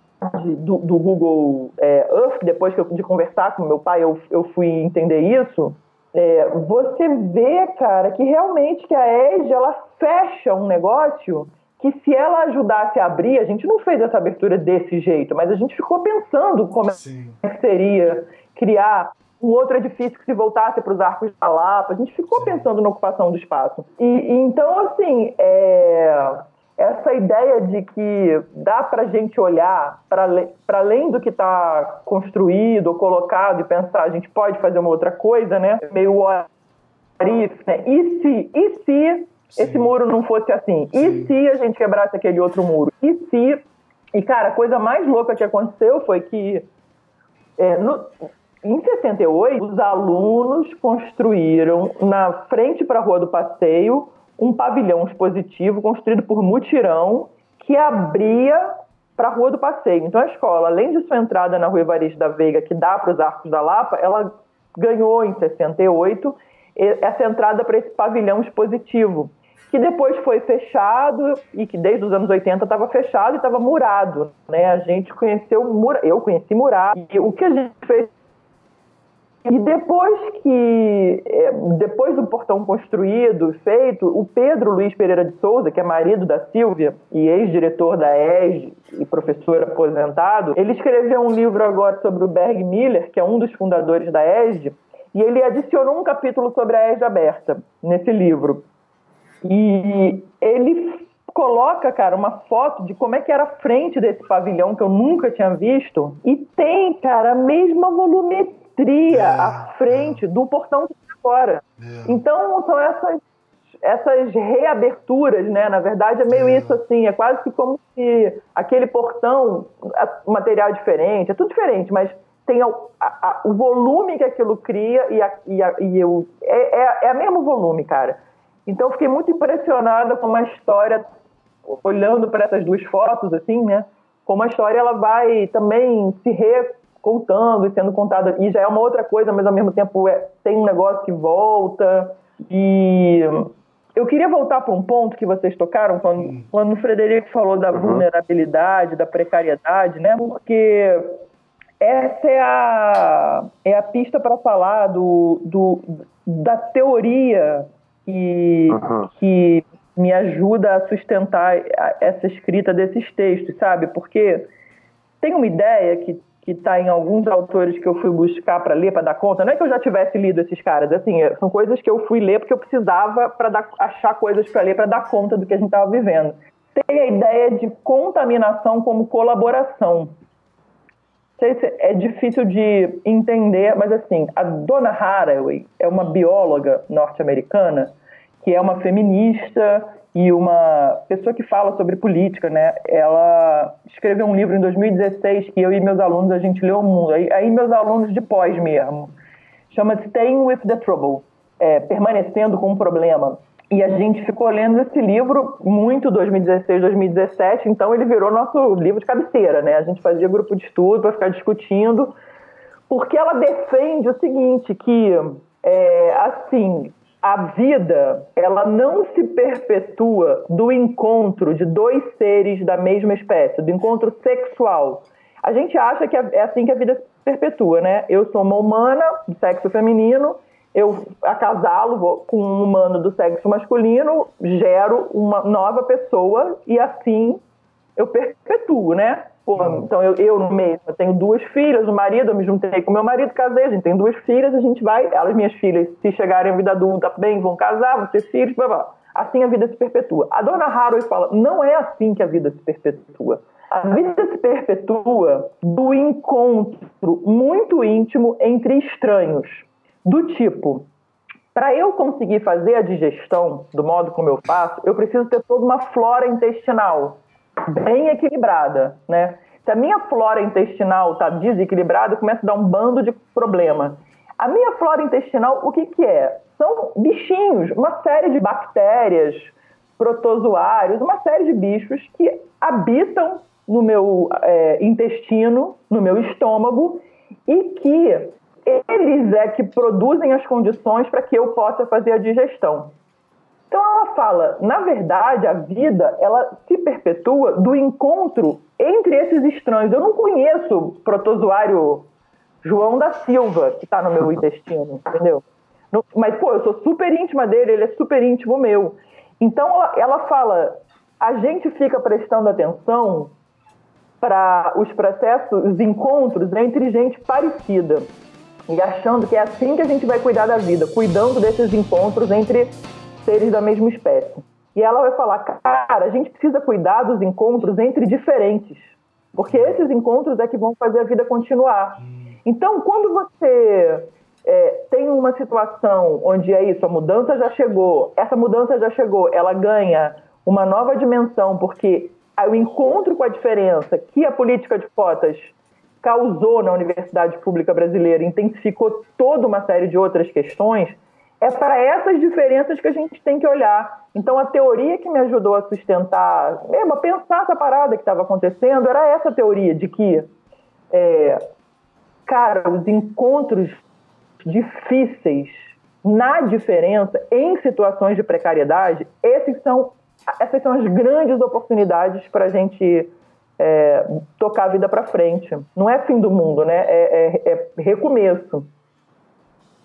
do, do Google é, Earth, depois eu, de conversar com meu pai, eu, eu fui entender isso. É, você vê, cara, que realmente que a EGE ela fecha um negócio que se ela ajudasse a abrir, a gente não fez essa abertura desse jeito, mas a gente ficou pensando como é Sim. seria criar um outro edifício que se voltasse para os arcos da Lapa. A gente ficou Sim. pensando na ocupação do espaço. E, e então, assim, é, essa ideia de que dá para a gente olhar para além do que está construído ou colocado e pensar, a gente pode fazer uma outra coisa, né? Meio what né? E se, e se Sim. esse muro não fosse assim? Sim. E se a gente quebrasse aquele outro muro? E se. E, cara, a coisa mais louca que aconteceu foi que. É, no, em 68, os alunos construíram na frente para a Rua do Passeio um pavilhão expositivo construído por mutirão que abria para a Rua do Passeio. Então a escola, além de sua entrada na Rua Evaristo da Veiga, que dá para os Arcos da Lapa, ela ganhou em 68 essa entrada para esse pavilhão expositivo que depois foi fechado e que desde os anos 80 estava fechado e estava murado. Né? A gente conheceu, mura, eu conheci murado. E o que a gente fez e depois que, é, depois do portão construído, feito, o Pedro Luiz Pereira de Souza, que é marido da Silvia e ex-diretor da ESG e professor aposentado, ele escreveu um livro agora sobre o Berg Miller, que é um dos fundadores da ESG, e ele adicionou um capítulo sobre a ESG aberta nesse livro. E ele coloca, cara, uma foto de como é que era a frente desse pavilhão que eu nunca tinha visto. E tem, cara, a mesma volumetria é, à frente é. do portão de fora. É. Então, são essas, essas reaberturas, né? Na verdade, é meio é. isso assim, é quase que como se aquele portão, material é diferente, é tudo diferente, mas tem a, a, o volume que aquilo cria e, a, e, e eu, é, é, é o mesmo volume, cara. Então fiquei muito impressionada com a história, olhando para essas duas fotos, assim, né? Como a história ela vai também se recontando e sendo contada. E já é uma outra coisa, mas ao mesmo tempo é, tem um negócio que volta. E eu queria voltar para um ponto que vocês tocaram, quando, quando o Frederico falou da uhum. vulnerabilidade, da precariedade, né? Porque essa é a, é a pista para falar do, do, da teoria que, uhum. que me ajuda a sustentar essa escrita desses textos, sabe? Porque tem uma ideia que que está em alguns autores que eu fui buscar para ler, para dar conta. Não é que eu já tivesse lido esses caras, assim, é, são coisas que eu fui ler porque eu precisava para achar coisas para ler para dar conta do que a gente estava vivendo. Tem a ideia de contaminação como colaboração. Sei se é difícil de entender, mas assim, a Donna Haraway é uma bióloga norte-americana que é uma feminista e uma pessoa que fala sobre política, né? Ela escreveu um livro em 2016 que eu e meus alunos a gente leu o mundo. Aí, aí meus alunos de pós mesmo. Chama Staying with the Trouble, é, permanecendo com o problema. E a gente ficou lendo esse livro muito 2016, 2017, então ele virou nosso livro de cabeceira, né? A gente fazia grupo de estudo para ficar discutindo, porque ela defende o seguinte, que é, assim, a vida ela não se perpetua do encontro de dois seres da mesma espécie, do encontro sexual. A gente acha que é assim que a vida se perpetua, né? Eu sou uma humana de sexo feminino eu acasalo com um humano do sexo masculino, gero uma nova pessoa e assim eu perpetuo, né? Pô, então eu, eu no meio, eu tenho duas filhas, o marido, eu me juntei com meu marido, casei, a gente tem duas filhas, a gente vai, elas, minhas filhas, se chegarem à vida adulta, bem, vão casar, vão ter filhos, blá blá. Assim a vida se perpetua. A dona Harold fala, não é assim que a vida se perpetua. A vida se perpetua do encontro muito íntimo entre estranhos. Do tipo, para eu conseguir fazer a digestão do modo como eu faço, eu preciso ter toda uma flora intestinal bem equilibrada, né? Se a minha flora intestinal está desequilibrada, começa a dar um bando de problema. A minha flora intestinal, o que, que é? São bichinhos, uma série de bactérias, protozoários, uma série de bichos que habitam no meu é, intestino, no meu estômago, e que eles é que produzem as condições para que eu possa fazer a digestão. Então ela fala, na verdade, a vida ela se perpetua do encontro entre esses estranhos. Eu não conheço o protozoário João da Silva que está no meu (laughs) intestino, entendeu? Mas pô, eu sou super íntima dele, ele é super íntimo meu. Então ela, ela fala, a gente fica prestando atenção para os processos, os encontros entre gente parecida e achando que é assim que a gente vai cuidar da vida, cuidando desses encontros entre seres da mesma espécie. E ela vai falar, cara, a gente precisa cuidar dos encontros entre diferentes, porque esses encontros é que vão fazer a vida continuar. Então, quando você é, tem uma situação onde é isso, a mudança já chegou, essa mudança já chegou, ela ganha uma nova dimensão, porque o encontro com a diferença que a política de cotas causou na universidade pública brasileira, intensificou toda uma série de outras questões, é para essas diferenças que a gente tem que olhar. Então, a teoria que me ajudou a sustentar, mesmo a pensar essa parada que estava acontecendo, era essa teoria de que, é, cara, os encontros difíceis na diferença, em situações de precariedade, esses são, essas são as grandes oportunidades para a gente é, tocar a vida para frente. Não é fim do mundo, né? é, é, é recomeço.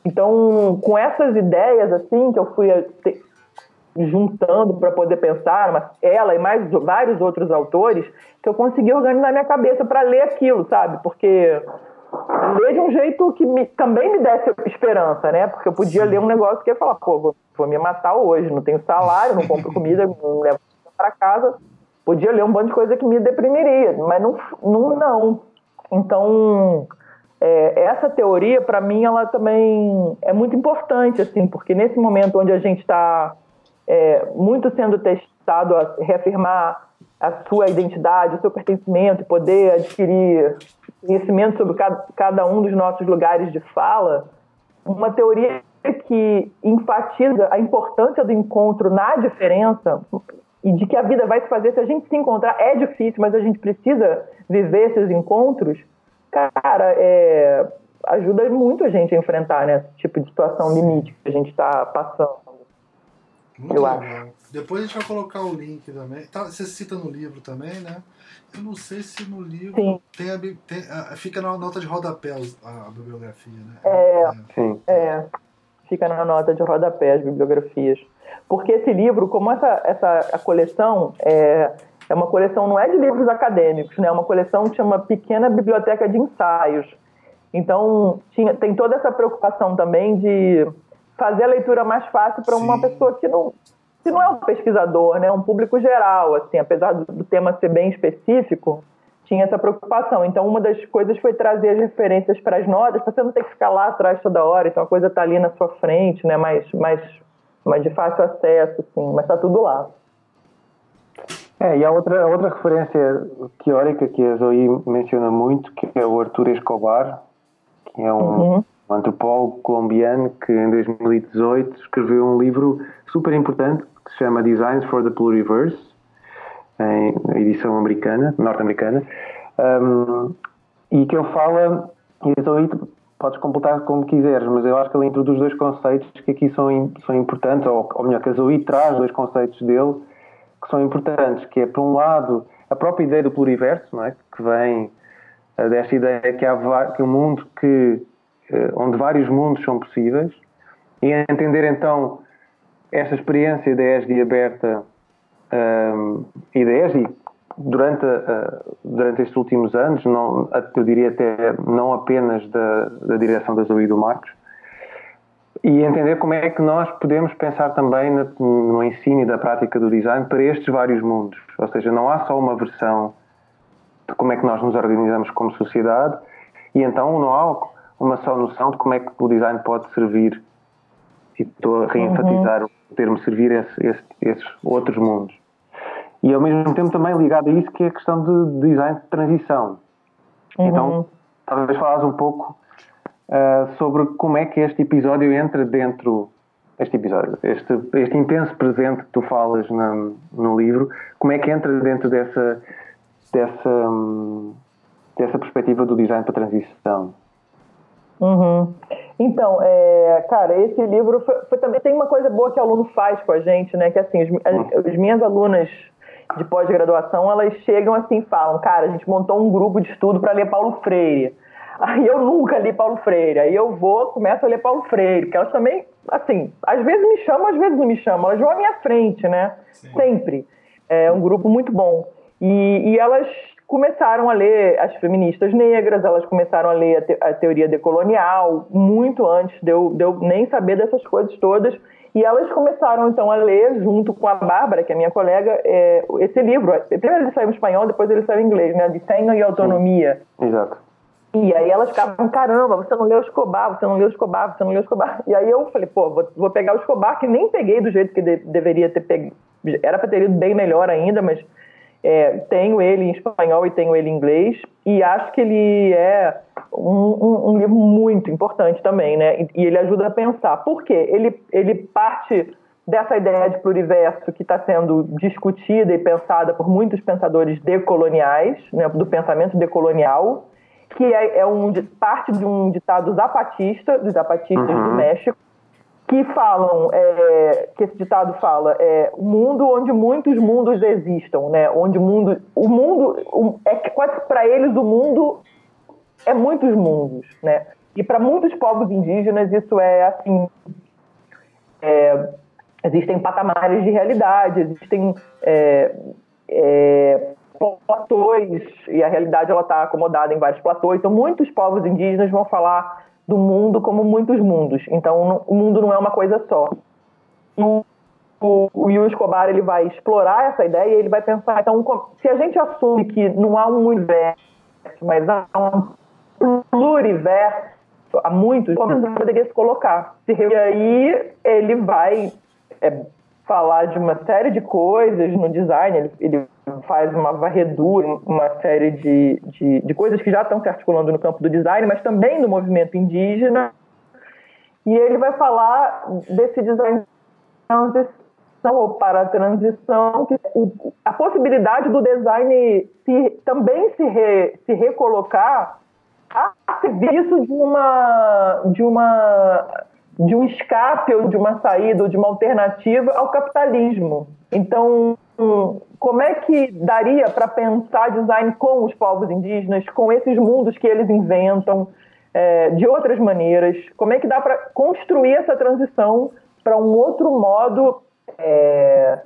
Então, com essas ideias assim que eu fui eh, juntando para poder pensar, mas ela e mais vários outros autores, que eu consegui organizar minha cabeça para ler aquilo, sabe? Porque ler de um jeito que me, também me desse esperança, né? Porque eu podia ler um negócio que ia falar, pô, vou, vou me matar hoje, não tenho salário, não compro (laughs) comida, não levo para casa. Podia ler um monte de coisa que me deprimiria, mas não, não, não. Então, é, essa teoria, para mim, ela também é muito importante, assim, porque nesse momento onde a gente está é, muito sendo testado a reafirmar a sua identidade, o seu pertencimento, poder adquirir conhecimento sobre cada, cada um dos nossos lugares de fala, uma teoria que enfatiza a importância do encontro na diferença e de que a vida vai se fazer se a gente se encontrar. É difícil, mas a gente precisa viver esses encontros cara, é, ajuda muito a gente a enfrentar né, esse tipo de situação limite que a gente está passando. Muito eu legal. acho. Depois a gente vai colocar o link também. Tá, você cita no livro também, né? Eu não sei se no livro Sim. tem a, tem a, fica na nota de rodapé a, a bibliografia, né? É, é. é, fica na nota de rodapé as bibliografias. Porque esse livro, como essa, essa a coleção é, é uma coleção, não é de livros acadêmicos, né? É uma coleção que chama Pequena Biblioteca de Ensaios. Então, tinha, tem toda essa preocupação também de fazer a leitura mais fácil para uma pessoa que não, que não é um pesquisador, né? Um público geral, assim, apesar do, do tema ser bem específico, tinha essa preocupação. Então, uma das coisas foi trazer as referências para as notas, para você não ter que ficar lá atrás toda hora, então a coisa está ali na sua frente, né? Mais, mais, mais de fácil acesso, assim, mas está tudo lá. É, e há outra, outra referência teórica que a Zoe menciona muito, que é o Arthur Escobar, que é um, uhum. um antropólogo colombiano que em 2018 escreveu um livro super importante que se chama Designs for the Pluriverse, em edição americana, norte-americana, um, e que ele fala, e a Zoe podes completar como quiseres, mas eu acho que ele introduz dois conceitos que aqui são, são importantes, ou, ou melhor, que a Zoe traz dois conceitos dele que são importantes, que é, por um lado, a própria ideia do pluriverso, não é? que vem uh, desta ideia que há que um mundo que, uh, onde vários mundos são possíveis, E entender então esta experiência da ESG aberta um, e da ESG durante, durante estes últimos anos, não, eu diria até não apenas da, da direção da Zoe e do Marcos, e entender como é que nós podemos pensar também no, no ensino e da prática do design para estes vários mundos. Ou seja, não há só uma versão de como é que nós nos organizamos como sociedade e então não há uma só noção de como é que o design pode servir. E estou a reenfatizar uhum. o termo servir esse, esse, esses outros mundos. E ao mesmo tempo também ligado a isso que é a questão de design de transição. Uhum. Então, talvez falares um pouco uh, sobre como é que este episódio entra dentro este episódio, este, este intenso presente que tu falas na, no livro, como é que entra dentro dessa dessa dessa perspectiva do design para transição? Uhum. Então, é, cara, esse livro foi, foi, também tem uma coisa boa que o aluno faz com a gente, né? Que assim, as, as, as minhas alunas de pós-graduação, elas chegam assim, falam, cara, a gente montou um grupo de estudo para ler Paulo Freire. Aí eu nunca li Paulo Freire. Aí eu vou, começo a ler Paulo Freire, porque elas também, assim, às vezes me chamam, às vezes não me chamam. Elas vão à minha frente, né? Sim. Sempre. É um grupo muito bom. E, e, elas começaram a ler as feministas negras, elas começaram a ler a, te, a teoria decolonial, muito antes de eu, de eu nem saber dessas coisas todas. E elas começaram então a ler, junto com a Bárbara, que é minha colega, é, esse livro. Primeiro ele saiu em espanhol, depois ele saiu em inglês, né? Desenho e Autonomia. Sim. Exato. E aí elas ficavam, caramba, você não leu Escobar, você não leu Escobar, você não leu Escobar. E aí eu falei, pô, vou, vou pegar o Escobar, que nem peguei do jeito que de, deveria ter pegado. Era para ter ido bem melhor ainda, mas é, tenho ele em espanhol e tenho ele em inglês. E acho que ele é um, um, um livro muito importante também, né? E, e, ele ajuda a pensar. Por quê? Ele, ele parte dessa ideia de pluriverso que está sendo discutida e pensada por muitos pensadores decoloniais, né, do pensamento decolonial, que é, é um, parte de um ditado zapatista, dos zapatistas uhum. do México, que falam, é, que esse ditado fala, é o mundo onde muitos mundos existam, né? Onde mundo, o mundo o, é quase para eles o mundo é muitos mundos, né? E para muitos povos indígenas isso é assim, é, existem patamares de realidade, existem é, é, platôs, e a realidade ela está acomodada em vários platôs. Então, muitos povos indígenas vão falar do mundo como muitos mundos. Então, o mundo não é uma coisa só. O, o, o Escobar ele vai explorar essa ideia e ele vai pensar, então, se a gente assume que não há um universo, mas há um pluriverso, há muitos, como gente poderia se colocar? E aí ele vai é, falar de uma série de coisas no design, ele, ele faz uma varredura, uma série de, de, de, coisas que já estão se articulando no campo do design, mas também do movimento indígena. E ele vai falar desse design transição ou para a transição, que a possibilidade do design se, também se, re, se recolocar a serviço de uma, de uma de um escape ou de uma saída ou de uma alternativa ao capitalismo. Então, como é que daria para pensar design com os povos indígenas, com esses mundos que eles inventam, é, de outras maneiras? Como é que dá para construir essa transição para um outro modo é,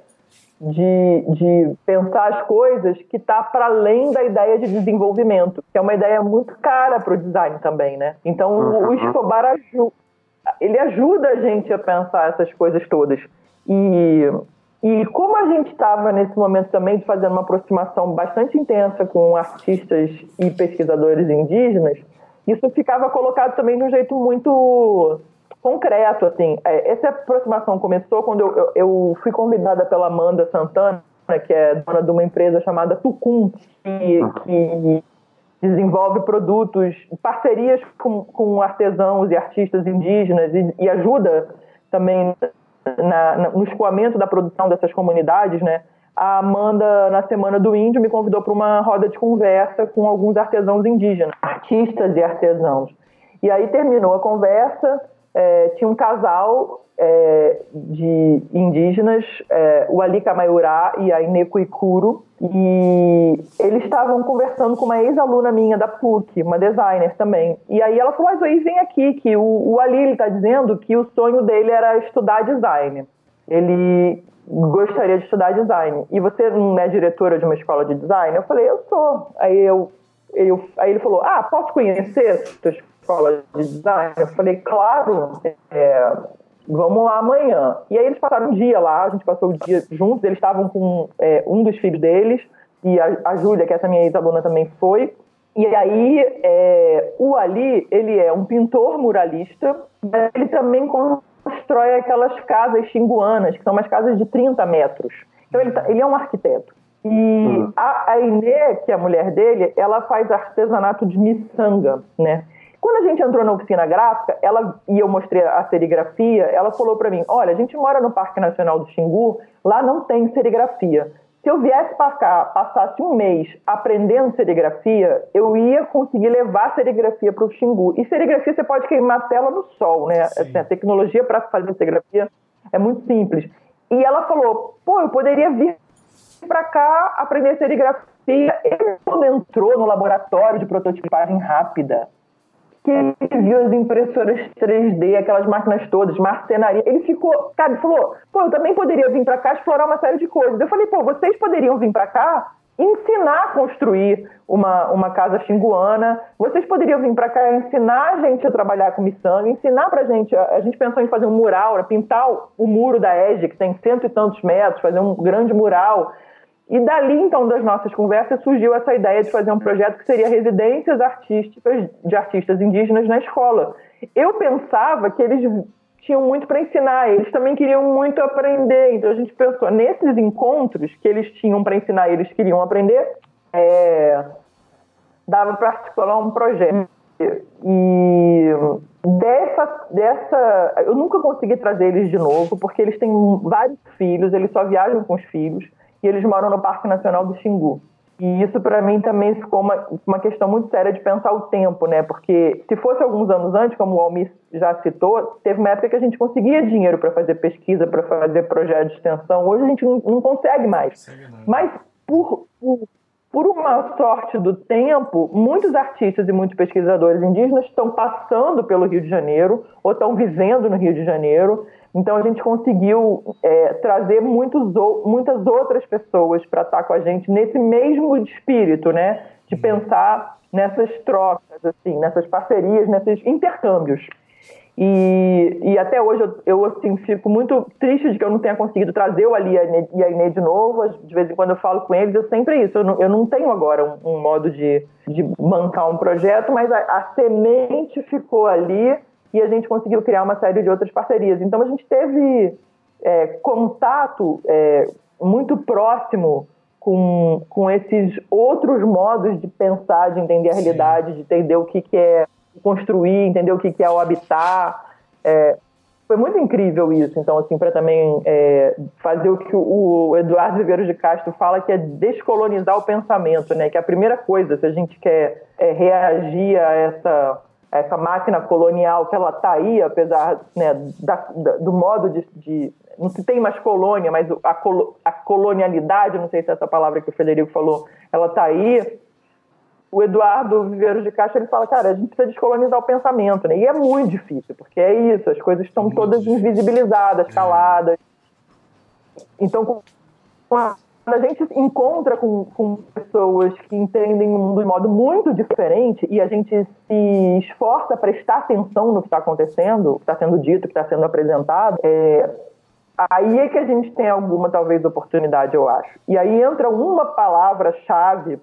de, de pensar as coisas que está para além da ideia de desenvolvimento, que é uma ideia muito cara para o design também, né? Então, uhum. o Escobar ajuda ele ajuda a gente a pensar essas coisas todas. E, e como a gente estava nesse momento também fazer uma aproximação bastante intensa com artistas e pesquisadores indígenas, isso ficava colocado também de um jeito muito concreto, assim. É, essa aproximação começou quando eu, eu, eu fui convidada pela Amanda Santana, que é dona de uma empresa chamada Tucum, que, que desenvolve produtos, parcerias com, com artesãos e artistas indígenas e, e ajuda também na, na, no escoamento da produção dessas comunidades, né? A Amanda, na Semana do Índio, me convidou para uma roda de conversa com alguns artesãos indígenas, artistas e artesãos. E aí terminou a conversa é, tinha um casal é, de indígenas, é, o Ali Kamaiurá e a Ineko Ikuro, e eles estavam conversando com uma ex-aluna minha da PUC, uma designer também. E aí ela falou, mas vem aqui, que o, o Ali está dizendo que o sonho dele era estudar design. Ele gostaria de estudar design. E você não é diretora de uma escola de design? Eu falei, eu sou. Aí, eu, eu, aí ele falou, ah, posso conhecer sua escola de design? Eu falei, claro, é, vamos lá amanhã. E aí eles passaram um dia lá, a gente passou o dia juntos, eles estavam com é, um dos filhos deles, e a, a Júlia, que é essa minha ex-aluna também foi. E aí, é, o Ali, ele é um pintor muralista, mas ele também constrói aquelas casas xinguanas, que são umas casas de 30 metros. Então, ele, tá, ele é um arquiteto. E uhum. a, a Inê, que é a mulher dele, ela faz artesanato de miçanga, né? Quando a gente entrou na oficina gráfica, ela e eu mostrei a serigrafia, ela falou para mim: "Olha, a gente mora no Parque Nacional do Xingu, lá não tem serigrafia. Se eu viesse para cá, passasse um mês aprendendo serigrafia, eu ia conseguir levar serigrafia para o Xingu. E serigrafia você pode queimar a tela no sol, né? Assim, a tecnologia para fazer serigrafia é muito simples. E ela falou: pô, eu poderia vir para cá aprender serigrafia. Ele, quando entrou no laboratório de prototipagem rápida, que ele viu as impressoras 3D, aquelas máquinas todas, marcenaria. Ele ficou, cara, ele falou, pô, eu também poderia vir para cá explorar uma série de coisas. Eu falei, pô, vocês poderiam vir para cá ensinar a construir uma, uma casa xinguana, vocês poderiam vir para cá ensinar a gente a trabalhar com miçanga, ensinar para a gente, a gente pensou em fazer um mural, pintar o muro da EGE, que tem cento e tantos metros, fazer um grande mural, e dali, então, das nossas conversas, surgiu essa ideia de fazer um projeto que seria residências artísticas de artistas indígenas na escola. Eu pensava que eles tinham muito para ensinar, eles também queriam muito aprender. Então a gente pensou, nesses encontros que eles tinham para ensinar, eles queriam aprender, é, dava para articular um projeto. E dessa, dessa. Eu nunca consegui trazer eles de novo, porque eles têm vários filhos, eles só viajam com os filhos e eles moram no Parque Nacional do Xingu. E isso para mim também ficou uma, uma questão muito séria de pensar o tempo, né? Porque se fosse alguns anos antes, como o Almir já citou, teve uma época que a gente conseguia dinheiro para fazer pesquisa, para fazer projeto de extensão. Hoje a gente não, não consegue mais. Mas por, por, por uma sorte do tempo, muitos artistas e muitos pesquisadores indígenas estão passando pelo Rio de Janeiro ou estão vivendo no Rio de Janeiro então a gente conseguiu é, trazer muitos, muitas outras pessoas para estar com a gente nesse mesmo espírito, né? De uhum. pensar nessas trocas, assim, nessas parcerias, nesses intercâmbios. E, e até hoje eu, eu assim, fico muito triste de que eu não tenha conseguido trazer o Ali e a Inê de novo. De vez em quando eu falo com eles, eu sempre isso. Eu não, eu não tenho agora um, um modo de, de bancar um projeto, mas a, a semente ficou ali e a gente conseguiu criar uma série de outras parcerias. Então a gente teve é, contato é, muito próximo com, com esses outros modos de pensar, de entender a realidade, Sim. de entender o que, que é construir, entender o que, que é o habitar. É, foi muito incrível isso. Então, assim, para também é, fazer o que o Eduardo Ribeiro de Castro fala, que é descolonizar o pensamento, né? Que a primeira coisa, se a gente quer é, reagir a essa essa máquina colonial que ela está aí, apesar né, da, da, do modo de, de, Não se tem mais colônia, mas a, colo, a colonialidade, não sei se é essa palavra que o Federico falou, ela está aí. O Eduardo Viveiros de Castro ele fala, cara, a gente precisa descolonizar o pensamento, né? E é muito difícil, porque é isso, as coisas estão todas invisibilizadas, caladas. Então, com a quando a gente encontra com, com pessoas que entendem o mundo de modo muito diferente e a gente se esforça a prestar atenção no que está acontecendo, que está sendo dito, que está sendo apresentado, é, aí é que a gente tem alguma, talvez, oportunidade, eu acho. E aí entra uma palavra-chave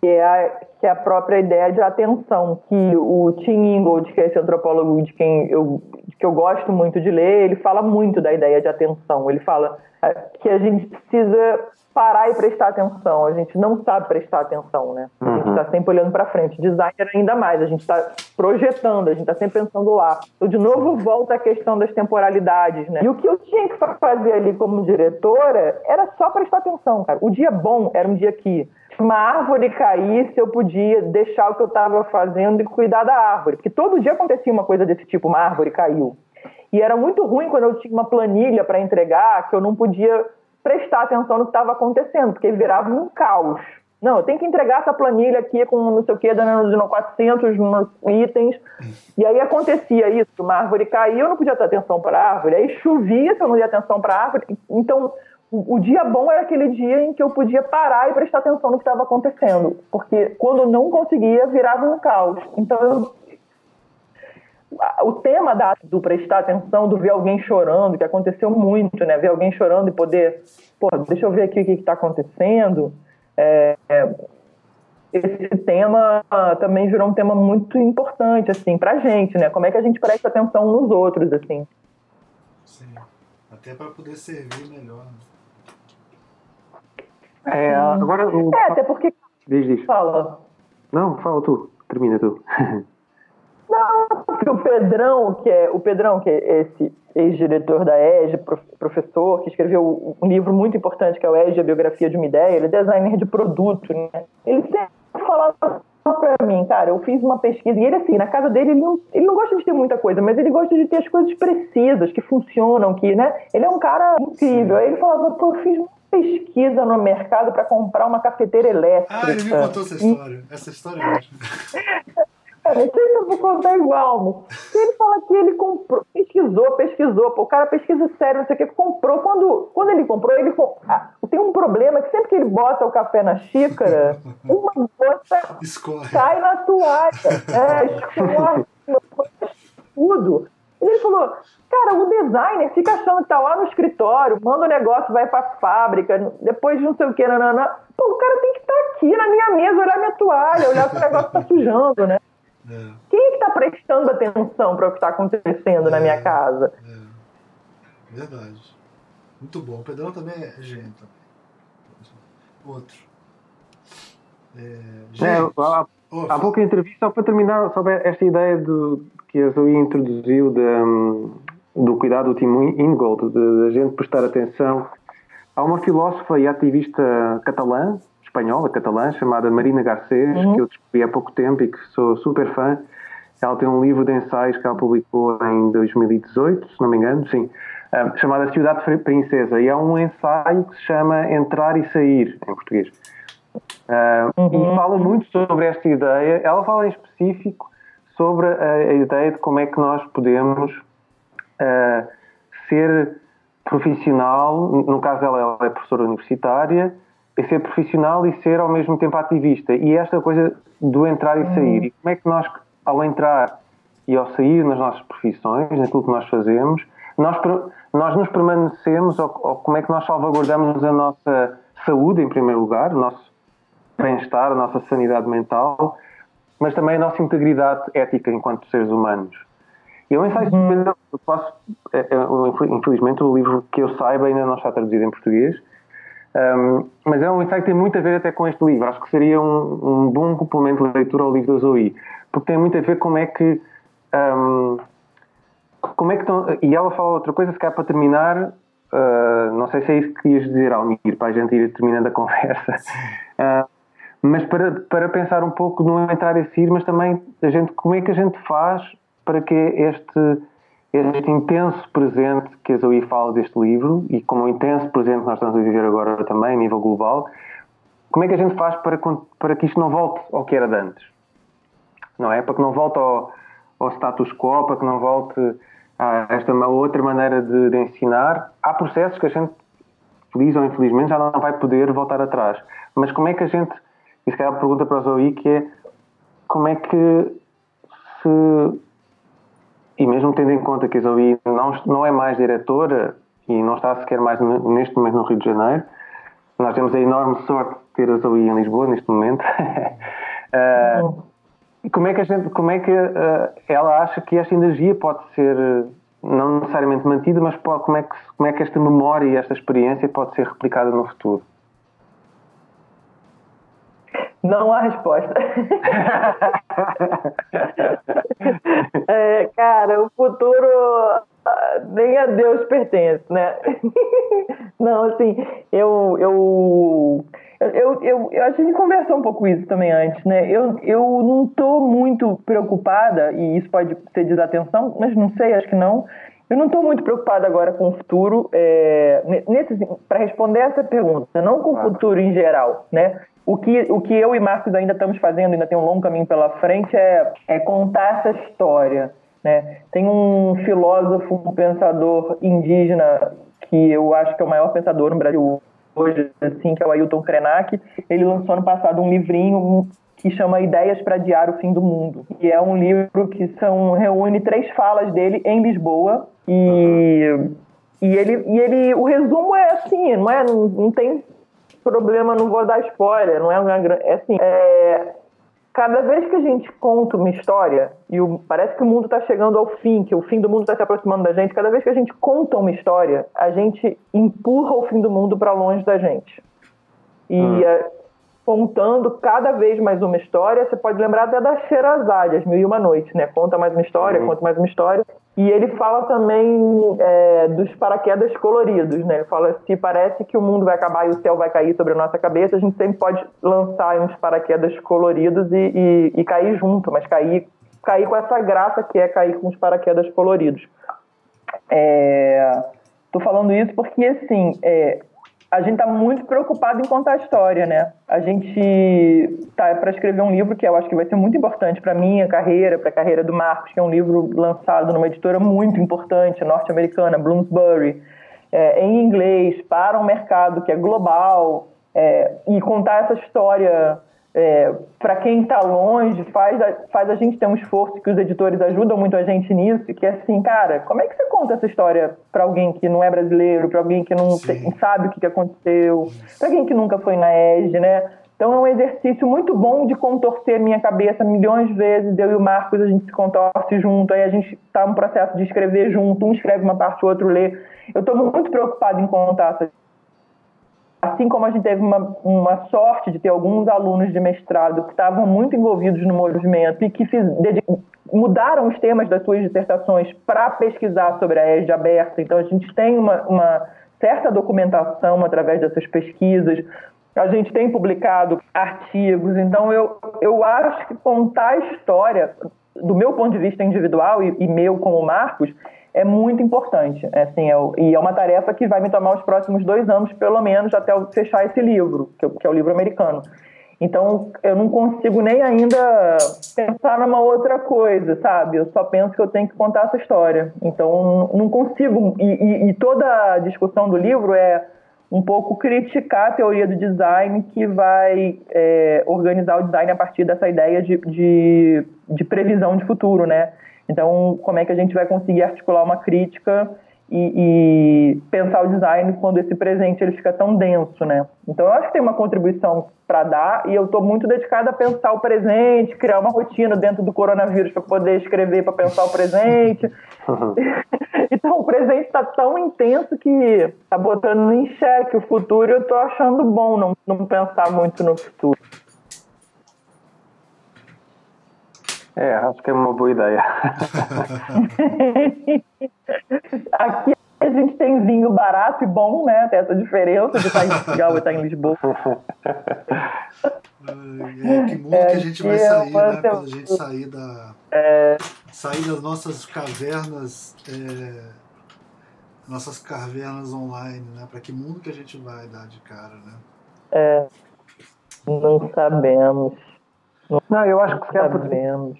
que é, a, que é a própria ideia de atenção, que o Tim Ingold, que é esse antropólogo de quem eu, que eu gosto muito de ler, ele fala muito da ideia de atenção. Ele fala é, que a gente precisa parar e prestar atenção. A gente não sabe prestar atenção, né? A gente está uhum. sempre olhando para frente. Designer ainda mais, a gente está projetando, a gente está sempre pensando lá. Eu de novo volta à questão das temporalidades, né? E o que eu tinha que fazer ali como diretora era só prestar atenção, cara. O dia bom era um dia que uma árvore caísse, eu podia deixar o que eu estava fazendo e cuidar da árvore. Porque todo dia acontecia uma coisa desse tipo, uma árvore caiu. E era muito ruim quando eu tinha uma planilha para entregar, que eu não podia prestar atenção no que estava acontecendo, porque virava um caos. Não, eu tenho que entregar essa planilha aqui com não sei o que, dando 400 itens. E aí acontecia isso, uma árvore caía, eu não podia ter atenção para a árvore. Aí chovia, se eu não ia atenção para a árvore. Então, o, dia bom era aquele dia em que eu podia parar e prestar atenção no que estava acontecendo. Porque quando não conseguia, virava um caos. Então, eu, o tema da, do prestar atenção, do ver alguém chorando, que aconteceu muito, né? Ver alguém chorando e poder, pô, deixa eu ver aqui o que está acontecendo é, esse tema também virou um tema muito importante, assim, pra gente, né? Como é que a gente presta atenção nos outros, assim. Sim, até para poder servir melhor. Né? É, agora... É, até porque... Diz, diz. Fala. Não, fala tu. Termina tu. (laughs) Não, porque o Pedrão, que é o Pedrão, que é esse ex-diretor da EG, professor, que escreveu um livro muito importante que é o EG, a biografia de uma ideia, ele é designer de produto, né? Ele sempre falava para mim, cara, eu fiz uma pesquisa, e ele assim, na casa dele, ele não, ele não gosta de ter muita coisa, mas ele gosta de ter as coisas precisas, que funcionam, que, né? Ele é um cara incrível. Aí ele falava, pô, eu fiz pesquisa no mercado para comprar uma cafeteira elétrica. Ah, ele me contou essa história. Essa história é ótima. (laughs) não sei se eu vou contar igual, mas ele fala que ele comprou, pesquisou, pesquisou, pô, o cara pesquisa sério, não sei o que, comprou. Quando, quando ele comprou, ele ah, tem um problema que sempre que ele bota o café na xícara, (laughs) uma gota Escorre. cai na toalha. É, (laughs) escorre, tudo. E ele falou, cara, o designer fica achando que tá lá no escritório, manda o negócio, vai pra fábrica, depois de não sei o que, nanana. Pô, o cara tem que estar tá aqui na minha mesa, olhar minha toalha, olhar se o negócio tá sujando, né? É. Quem é que está prestando atenção para o que está acontecendo é, na minha casa? É. Verdade. Muito bom. O Pedrão também é gênio. Outro. É, é, há, há pouco entrevista, só para terminar, sobre esta ideia do, que a Zoe introduziu de, um, do cuidado do Timo Ingold, de, de a gente prestar atenção. Há uma filósofa e ativista catalã, espanhola, catalã, chamada Marina Garcês, uhum. que eu descobri há pouco tempo e que sou super fã. Ela tem um livro de ensaios que ela publicou em 2018, se não me engano, sim, um, chamada Cidade Princesa. E é um ensaio que se chama Entrar e Sair, em português. Uh, uhum. E fala muito sobre esta ideia. Ela fala em específico sobre a, a ideia de como é que nós podemos uh, ser profissional. No caso dela, ela é professora universitária é ser profissional e ser ao mesmo tempo ativista. E esta coisa do entrar e sair. Uhum. E como é que nós, ao entrar e ao sair nas nossas profissões, naquilo que nós fazemos, nós, nós nos permanecemos, ou, ou como é que nós salvaguardamos a nossa saúde, em primeiro lugar, o nosso bem-estar, a nossa sanidade mental, mas também a nossa integridade ética enquanto seres humanos. E o ensaio uhum. eu posso, é, é, infelizmente, o livro que eu saiba ainda não está traduzido em português, um, mas é um ensaio que tem muito a ver até com este livro. Acho que seria um, um bom complemento de leitura ao livro da Zoe, porque tem muito a ver como é que. Um, como é que estão, e ela fala outra coisa, se calhar para terminar, uh, não sei se é isso que ias dizer, Almir, para a gente ir terminando a conversa, uh, mas para, para pensar um pouco no entrar e sair, mas também a gente, como é que a gente faz para que este este intenso presente que a Zoe fala deste livro e como o intenso presente que nós estamos a viver agora também a nível global, como é que a gente faz para, para que isto não volte ao que era de antes? Não é? Para que não volte ao, ao status quo, para que não volte a esta outra maneira de, de ensinar. Há processos que a gente, feliz ou infelizmente, já não vai poder voltar atrás. Mas como é que a gente, isso é a pergunta para a Zoe, que é como é que se e mesmo tendo em conta que a Zoe não, não é mais diretora e não está sequer mais neste momento no Rio de Janeiro, nós temos a enorme sorte de ter a Zoe em Lisboa neste momento. (laughs) uh, como é que a gente, como é que uh, ela acha que esta energia pode ser não necessariamente mantida, mas pode, como é que como é que esta memória e esta experiência pode ser replicada no futuro? Não há resposta. (laughs) é, cara, o futuro ah, nem a Deus pertence, né? (laughs) Não, assim, eu, eu, eu, eu, eu, a gente conversou um pouco isso também antes, né? Eu, eu não estou muito preocupada, e isso pode ser desatenção, mas não sei, acho que não, Eu não estou muito preocupada agora com o futuro, é, para responder essa pergunta, não com o futuro em geral, né? O que, o que eu e Marcos ainda estamos fazendo, ainda tem um longo caminho pela frente, é, é contar essa história. Né? Tem um filósofo, um pensador indígena que eu acho que é o maior pensador no Brasil hoje, assim, que é o Ailton Krenak. Ele lançou ano passado um livrinho que chama Ideias para Adiar o Fim do Mundo. E é um livro que são, reúne três falas dele em Lisboa. E, e, ele, e ele, o resumo é assim, não, é, não, não tem problema, não vou dar spoiler, não é uma grande. É assim, é, cada vez que a gente conta uma história e o, parece que o mundo está chegando ao fim, que o fim do mundo está se aproximando da gente, cada vez que a gente conta uma história, a gente empurra o fim do mundo para longe da gente. E hum. é, contando cada vez mais uma história, você pode lembrar até da Sherazade, As Mil e Uma Noites, né? Conta mais uma história, uhum. conta mais uma história. E ele fala também é, dos paraquedas coloridos, né? Ele fala se parece que o mundo vai acabar e o céu vai cair sobre a nossa cabeça, a gente sempre pode lançar uns paraquedas coloridos e, e, e cair junto, mas cair, cair com essa graça que é cair com os paraquedas coloridos. É, tô falando isso porque, assim, é, a gente está muito preocupado em contar a história, né? A gente tá para escrever um livro que eu acho que vai ser muito importante para minha carreira, para a carreira do Marcos, que é um livro lançado numa editora muito importante, norte-americana, Bloomsbury, é, em inglês, para um mercado que é global, é, e contar essa história é, para quem está longe, faz a, faz a gente ter um esforço que os editores ajudam muito a gente nisso, que é assim, cara, como é que você conta essa história para alguém que não é brasileiro, para alguém que não sabe o que, que aconteceu, para alguém que nunca foi na ESG, né? Então é um exercício muito bom de contorcer minha cabeça milhões de vezes. Eu e o Marcos, a gente se contorce junto, aí a gente está no processo de escrever junto, um escreve uma parte, o outro lê. Eu estou muito preocupado em contar essa Assim como a gente teve uma, uma sorte de ter alguns alunos de mestrado que estavam muito envolvidos no movimento e que mudaram os temas das suas dissertações para pesquisar sobre a ESG aberta. Então, a gente tem uma, uma certa documentação através dessas pesquisas. A gente tem publicado artigos. Então, eu, eu acho que contar a história, do meu ponto de vista individual e, e meu como Marcos, é muito importante. É, assim, é, e é uma tarefa que vai me tomar os próximos dois anos, pelo menos, até eu fechar esse livro, que, que é o livro americano. Então, eu não consigo nem ainda pensar numa outra coisa, sabe? Eu só penso que eu tenho que contar essa história. Então, não consigo. E, e, e toda a discussão do livro é um pouco criticar a teoria do design que vai é, organizar o design a partir dessa ideia de, de, de previsão de futuro, né? Então, como é que a gente vai conseguir articular uma crítica e, e, pensar o design quando esse presente ele fica tão denso, né? Então, eu acho que tem uma contribuição para dar e eu estou muito dedicada a pensar o presente, criar uma rotina dentro do coronavírus para poder escrever para pensar o presente. Uhum. (laughs) então, o presente está tão intenso que está botando em xeque o futuro e eu estou achando bom não, não pensar muito no futuro. É, acho que é uma boa ideia. (laughs) Aqui a gente tem vinho barato e bom, né? Tem essa diferença de estar em Portugal e estar em Lisboa. É, que mundo é, que a gente vai sair, né? Quando a gente sair da. É... Sair das nossas cavernas. É... Nossas cavernas online, né? Para que mundo que a gente vai dar de cara, né? É. Não sabemos. Não, eu acho que se calhar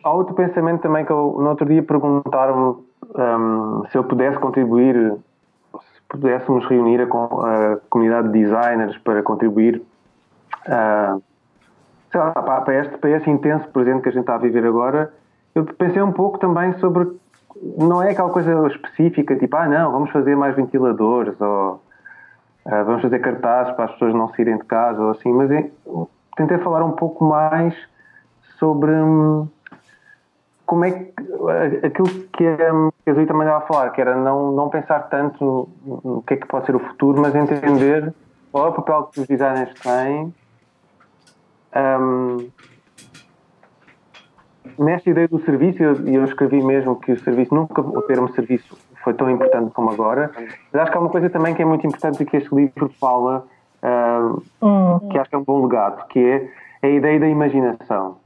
há outro pensamento também que eu, no outro dia perguntaram-me um, se eu pudesse contribuir, se pudéssemos reunir a, a comunidade de designers para contribuir uh, lá, para, este, para este intenso presente que a gente está a viver agora. Eu pensei um pouco também sobre. Não é aquela coisa específica, tipo, ah, não, vamos fazer mais ventiladores ou uh, vamos fazer cartazes para as pessoas não saírem de casa ou assim, mas tentei falar um pouco mais sobre hum, como é que aquilo que a Zui também estava a falar, que era não, não pensar tanto no, no, que é que pode ser o futuro, mas entender qual é o papel que os designers têm um, nesta ideia do serviço, eu, eu, escrevi mesmo que o serviço, nunca o termo serviço foi tão importante como agora, mas acho que há uma coisa também que é muito importante e que este livro fala, uh, que acho que é um bom legado, que é a ideia da imaginação.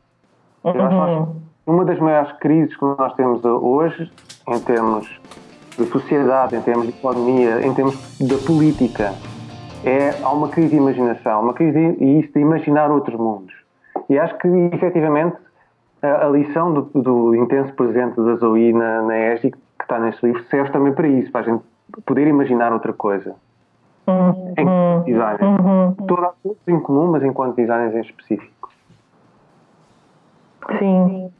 Eu acho que uma das maiores crises que nós temos hoje, em termos de sociedade, em termos de economia, em termos da política. É, há uma crise de imaginação, uma crise de, isso de imaginar outros mundos. E acho que, efetivamente, a, a lição do, do, intenso presente da Zoe na, na ESG, que está neste livro, serve também para isso, para a gente poder imaginar outra coisa. Uhum. Enquanto designers. Uhum. Todos em comum, mas enquanto designers em específico. Sim.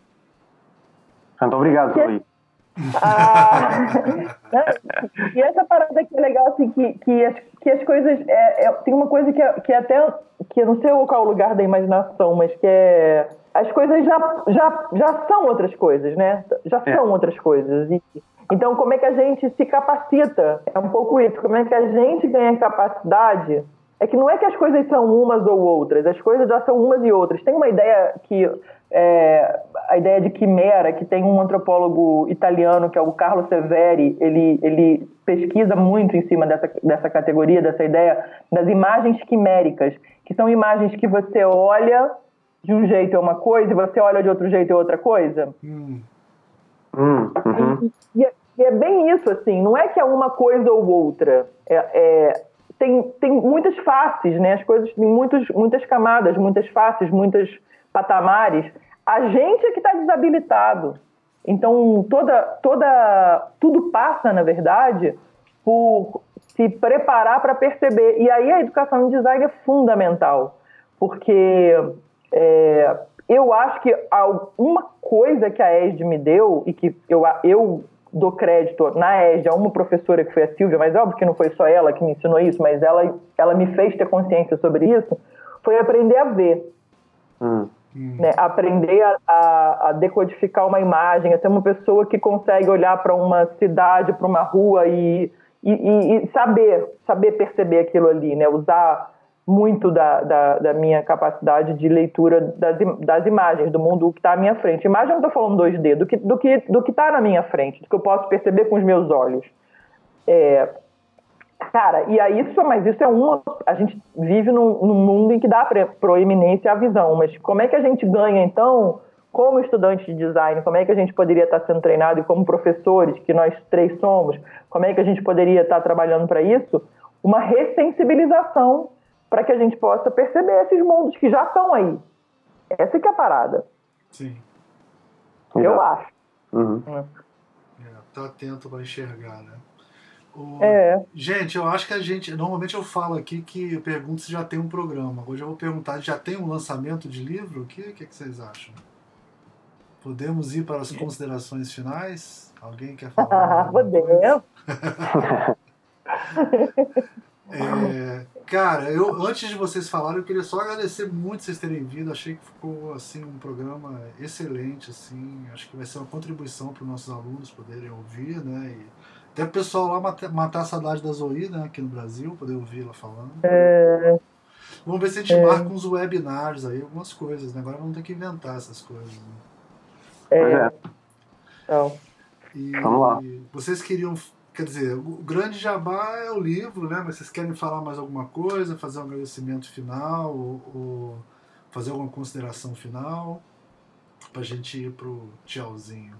Portanto, obrigado, Zoe. Ah, (laughs) e essa parada que é legal, assim, que, que, as, que as coisas. É, é, tem uma coisa que, é, que é até. que eu não sei qual é o lugar da imaginação, mas que é. As coisas já, já, já são outras coisas, né? Já é. são outras coisas. E, então, como é que a gente se capacita? É um pouco isso. Como é que a gente ganha capacidade? É que não é que as coisas são umas ou outras, as coisas já são umas e outras. Tem uma ideia que é, a ideia de quimera, que tem um antropólogo italiano, que é o Carlo Severi, ele, ele pesquisa muito em cima dessa, dessa categoria, dessa ideia das imagens quiméricas, que são imagens que você olha de um jeito é uma coisa e você olha de outro jeito é outra coisa. Hum. Hum, uhum. E, e, é, e, é bem isso, assim, não é que é uma coisa ou outra. É, é, tem, tem muitas faces, né? As coisas têm muitos, muitas camadas, muitas faces, muitos patamares. A gente é que está desabilitado. Então, toda, toda, tudo passa, na verdade, por se preparar para perceber. E aí a educação em design é fundamental, porque é, eu acho que uma coisa que a ESD me deu, e que eu, eu dou crédito na ESD a uma professora que foi a Silvia, mas é óbvio que não foi só ela que me ensinou isso, mas ela, ela me fez ter consciência sobre isso, foi aprender a ver. Hum. Hum. Né, aprender a, a, a, decodificar uma imagem, a ser uma pessoa que consegue olhar para uma cidade, para uma rua e, e, e, saber, saber perceber aquilo ali, né? usar muito da, da, da minha capacidade de leitura das, das imagens, do mundo que está à minha frente. Imagem não estou falando 2D, do que do que do que está na minha frente, do que eu posso perceber com os meus olhos. É, Cara, e aí isso, mas isso é uma. A gente vive num, num mundo em que dá proeminência à visão, mas como é que a gente ganha, então, como estudante de design, como é que a gente poderia estar sendo treinado e como professores, que nós três somos, como é que a gente poderia estar trabalhando para isso? Uma ressensibilização para que a gente possa perceber esses mundos que já estão aí. Essa que é a parada. Sim. Eu acho. Uhum. É. É, tá atento para enxergar, né? O... É. Gente, eu acho que a gente. Normalmente eu falo aqui que eu pergunto se já tem um programa. Hoje eu vou perguntar: já tem um lançamento de livro? O que, é que vocês acham? Podemos ir para as considerações finais? Alguém quer (laughs) falar? Podemos. (laughs) é, cara, eu antes de vocês falarem, eu queria só agradecer muito vocês terem vindo. Achei que ficou assim um programa excelente, assim. Acho que vai ser uma contribuição para os nossos alunos poderem ouvir, né? E até o pessoal lá matar, matar a saudade da Zoe, né, aqui no Brasil, poder ouvir ela falando. É... Vamos ver se a gente é... marca uns webinars aí, algumas coisas, né? Agora vamos ter que inventar essas coisas. Né? É. Então. E vamos lá. Vocês queriam. Quer dizer, o grande jabá é o livro, né? Mas vocês querem falar mais alguma coisa, fazer um agradecimento final, ou, ou fazer alguma consideração final? Pra gente ir pro tchauzinho.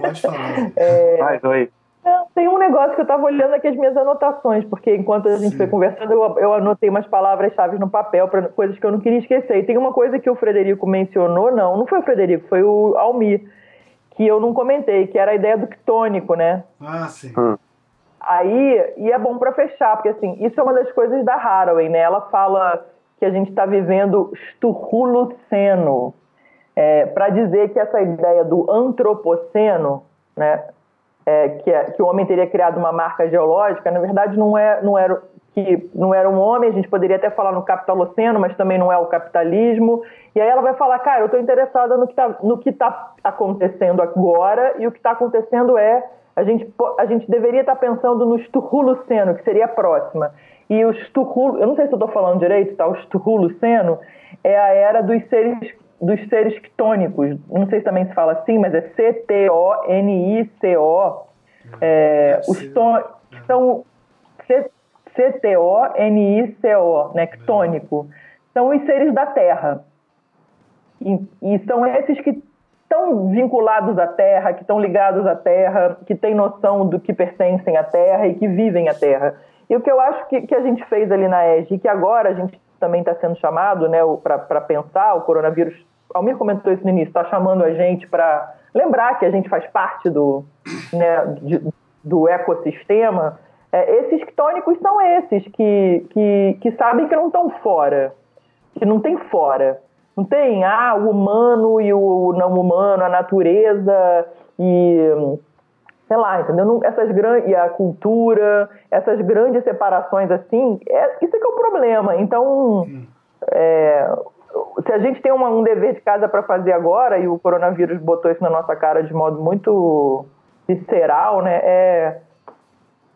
Pode falar. (laughs) É... Vai, oi. Não, tem um negócio que eu estava olhando aqui as minhas anotações, porque enquanto a gente Sim. foi conversando, eu, eu anotei umas palavras-chave no papel para coisas que eu não queria esquecer. E tem uma coisa que o Frederico mencionou, não, não foi o Frederico, foi o Almir, que eu não comentei, que era a ideia do quitônico, né? Ah, sim. Hum. Aí, e é bom para fechar, porque assim, isso é uma das coisas da Haraway, né? Ela fala que a gente está vivendo esturruluceno é, para dizer que essa ideia do antropoceno, né, é, que, é, que o homem teria criado uma marca geológica, na verdade não, é, não, era, que não era um homem, a gente poderia até falar no capitaloceno, mas também não é o capitalismo. E aí ela vai falar, cara, eu estou interessada no que está tá acontecendo agora, e o que está acontecendo é, a gente, a gente deveria estar tá pensando no Sturruluceno, que seria a próxima. E o Sturrulo, eu não sei se eu estou falando direito, tá? o Sturruluceno é a era dos seres dos seres quitônicos. Não sei se também se fala assim, mas é C-T-O-N-I-C-O. É, os ton, são C-T-O-N-I-C-O, né, quitônico. São os seres da Terra. E, e, são esses que estão vinculados à terra, que estão ligados à terra, que têm noção do que pertencem à terra e que vivem a terra. E o que eu acho que, que a gente fez ali na EG, que agora a gente também está sendo chamado né, para pensar, o coronavírus, Almir comentou isso no início, está chamando a gente para lembrar que a gente faz parte do, né, de, do ecossistema. É, esses tônicos são esses que, que, que sabem que não estão fora, que não tem fora. Não tem, ah, o humano e o não humano, a natureza e sei lá, entendeu? essas grandes e a cultura, essas grandes separações assim, é, isso é que é o problema. Então, é, se a gente tem uma, um dever de casa para fazer agora e o coronavírus botou isso na nossa cara de modo muito visceral, né? É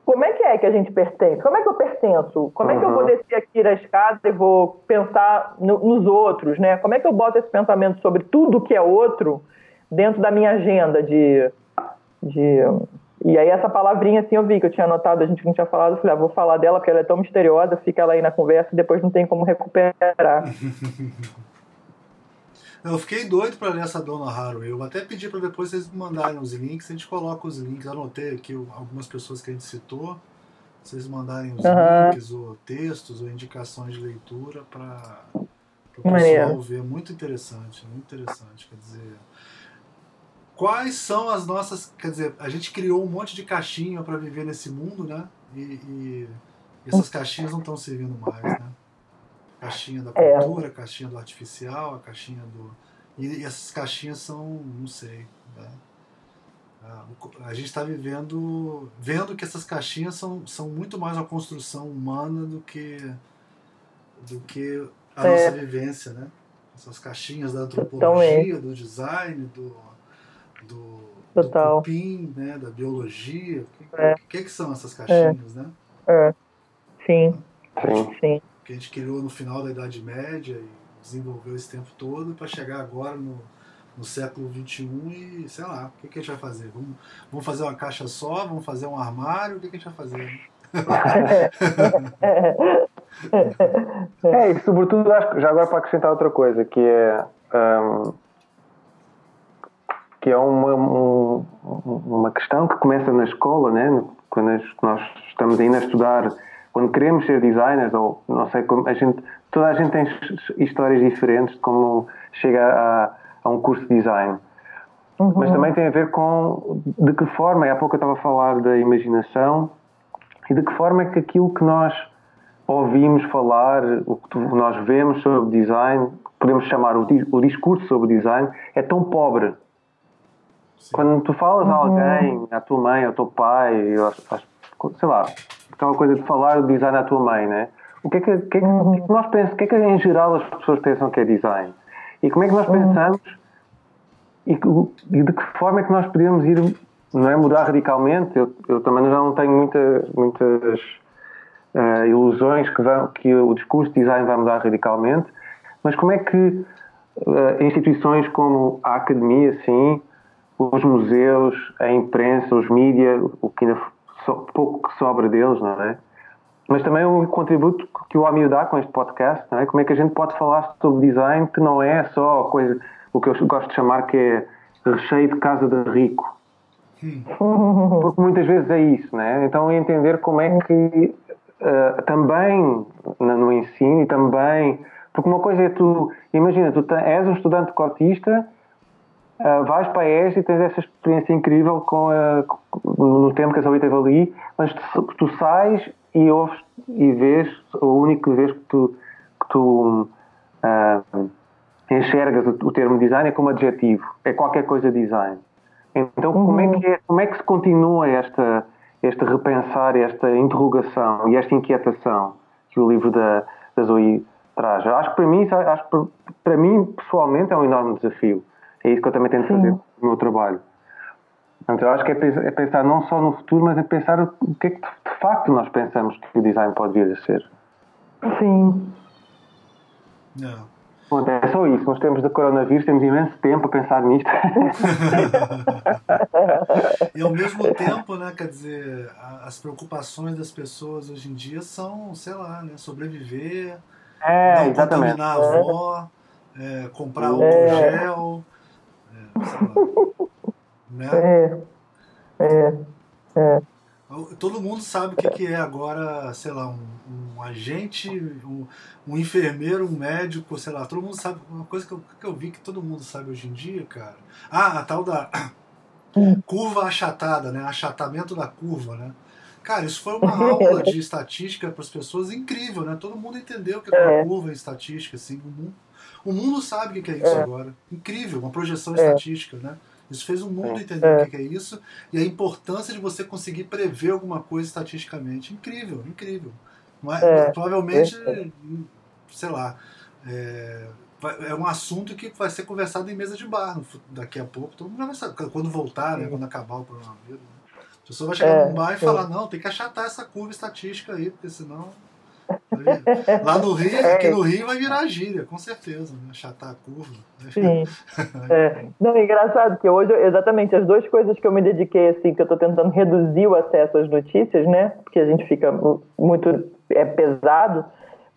como é que é que a gente pertence? Como é que eu pertenço? Como é que eu vou descer aqui da escada e vou pensar no, nos outros, né? Como é que eu boto esse pensamento sobre tudo que é outro dentro da minha agenda de, de... E aí essa palavrinha assim eu vi que eu tinha anotado, a gente não tinha falado, eu falei, ah, vou falar dela porque ela é tão misteriosa, fica ela aí na conversa e depois não tem como recuperar. (laughs) Eu fiquei doido para ler essa Dona Haraway. Eu até pedi para depois vocês me mandarem os links, a gente coloca os links. Anotei aqui algumas pessoas que a gente citou. Vocês mandarem os uhum. links, ou textos, ou indicações de leitura para o pessoal ver. Muito interessante, muito interessante. Quer dizer, quais são as nossas. Quer dizer, a gente criou um monte de caixinha para viver nesse mundo, né? E, e essas caixinhas não estão servindo mais, né? Caixinha da é. cultura, é. a caixinha do artificial, a caixinha do. E, essas caixinhas são, não sei. Né? A gente está vivendo, vendo que essas caixinhas são, são muito mais uma construção humana do que do que a é. nossa vivência, né? Essas caixinhas da antropologia, do design, do, do, Total. do cupim, né? da biologia. O que, é. que, que, são essas caixinhas, né? É. Sim. Sim. Sim que a gente criou no final da Idade Média e desenvolveu esse tempo todo para chegar agora no, no século XXI e sei lá, o que, que a gente vai fazer? Vamos, vamos fazer uma caixa só? Vamos fazer um armário? O que, que a gente vai fazer? (laughs) é, e sobretudo, acho, já agora para acrescentar outra coisa, que é. Um, que é uma, um, uma questão que começa na escola, né? quando nós estamos ainda a estudar quando queremos ser designers, ou não sei como, a gente, toda a gente tem histórias diferentes de como chega a, a um curso de design. Uhum. Mas também tem a ver com de que forma, e há pouco eu estava a falar da imaginação, e de que forma é que aquilo que nós ouvimos falar, o que nós vemos sobre design, podemos chamar o, o discurso sobre design, é tão pobre. Sim. Quando tu falas uhum. a alguém, à tua mãe, ao teu pai, sei lá, aquela coisa de falar o design à tua mãe, né? O que é que, que, é que, uhum. nós pensamos, o que é que em geral as pessoas pensam que é design? E como é que nós uhum. pensamos e, e, de que forma é que nós podemos ir, não é mudar radicalmente? Eu, eu também já não tenho muita, muitas uh, ilusões que, vão, que o discurso de design vai mudar radicalmente, mas como é que uh, instituições como a academia, sim, os museus, a imprensa, os mídias, o que ainda so, pouco que sobra deles, não é? Mas também o contributo que o Amir dá com este podcast, não é? Como é que a gente pode falar sobre design que não é só coisa, o que eu gosto de chamar que é recheio de casa de rico. (laughs) Porque muitas vezes é isso, né? Então entender como é que uh, também no ensino e também porque uma coisa é tu, imagina, tu és um estudante cortista Uh, vais para a ES e tens essa experiência incrível com a, no tempo que a Zoe teve ali, mas tu, tu sais e ouves e vês, a única vez que tu, que tu uh, enxergas o, o, termo design é como adjetivo, é qualquer coisa design. Então, uhum. como, é que é, como é que se continua esta, este repensar, esta interrogação e esta inquietação que o livro da, da Zoe traz? Acho que para mim, acho que para mim, pessoalmente, é um enorme desafio é isso que eu também tento Sim. fazer no meu trabalho. Então, eu acho que é pensar, é pensar, não só no futuro, mas é pensar o que é que de facto nós pensamos que o design pode vir a ser. Sim. Não. Bom, é só isso. Nos tempos de coronavírus temos imenso tempo a pensar nisto. (laughs) e ao mesmo (laughs) tempo, né, quer dizer, as preocupações das pessoas hoje em dia são, sei lá, né, sobreviver, é, não exatamente. contaminar a avó, é, comprar álcool é. gel. Né? É, é, é. Todo mundo sabe o que, que é agora, sei lá, um, um agente, um, um, enfermeiro, um médico, sei lá, todo mundo sabe. Uma coisa que eu, que eu vi que todo mundo sabe hoje em dia, cara. Ah, a tal da curva achatada, né? Achatamento da curva, né? Cara, isso foi uma aula de (laughs) estatística para as pessoas incrível, né? Todo mundo entendeu o que é uma é. curva em estatística, assim. O mundo, o mundo sabe o que é isso é. agora. Incrível, uma projeção é. estatística, né? Isso fez o mundo entender é. o que é isso e a importância de você conseguir prever alguma coisa estatisticamente. Incrível, incrível. Mas, é. Provavelmente, sei lá, é, é, um assunto que vai ser conversado em mesa de bar daqui a pouco. Todo mundo vai saber. Quando voltar, né, quando acabar o coronavírus. Né? A pessoa vai chegar é, num bar e falar, não, tem que achatar essa curva estatística aí, porque senão. Lá no Rio, é. aqui no Rio vai virar gíria, com certeza, né? Achatar a curva. Né? Sim. (laughs) é. Não, é engraçado que hoje, exatamente, as duas coisas que eu me dediquei, assim, que eu estou tentando reduzir o acesso às notícias, né? Porque a gente fica muito é pesado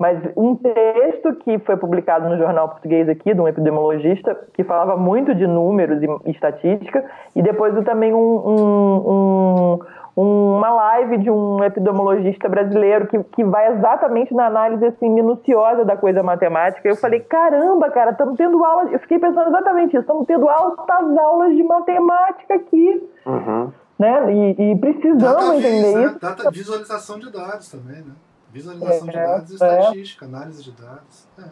mas um texto que foi publicado no jornal português aqui, de um epidemiologista, que falava muito de números e estatística, e depois também um, um, um, uma live de um epidemiologista brasileiro que, que vai exatamente na análise assim, minuciosa da coisa matemática. Eu falei, caramba, cara, estamos tendo aula. Eu fiquei pensando exatamente isso, estamos tendo altas aulas de matemática aqui. Uhum. Né? E, e precisamos data entender né? isso. Data, visualização de dados também, né? Visualização é, de dados e é. estatística, análise de dados. É.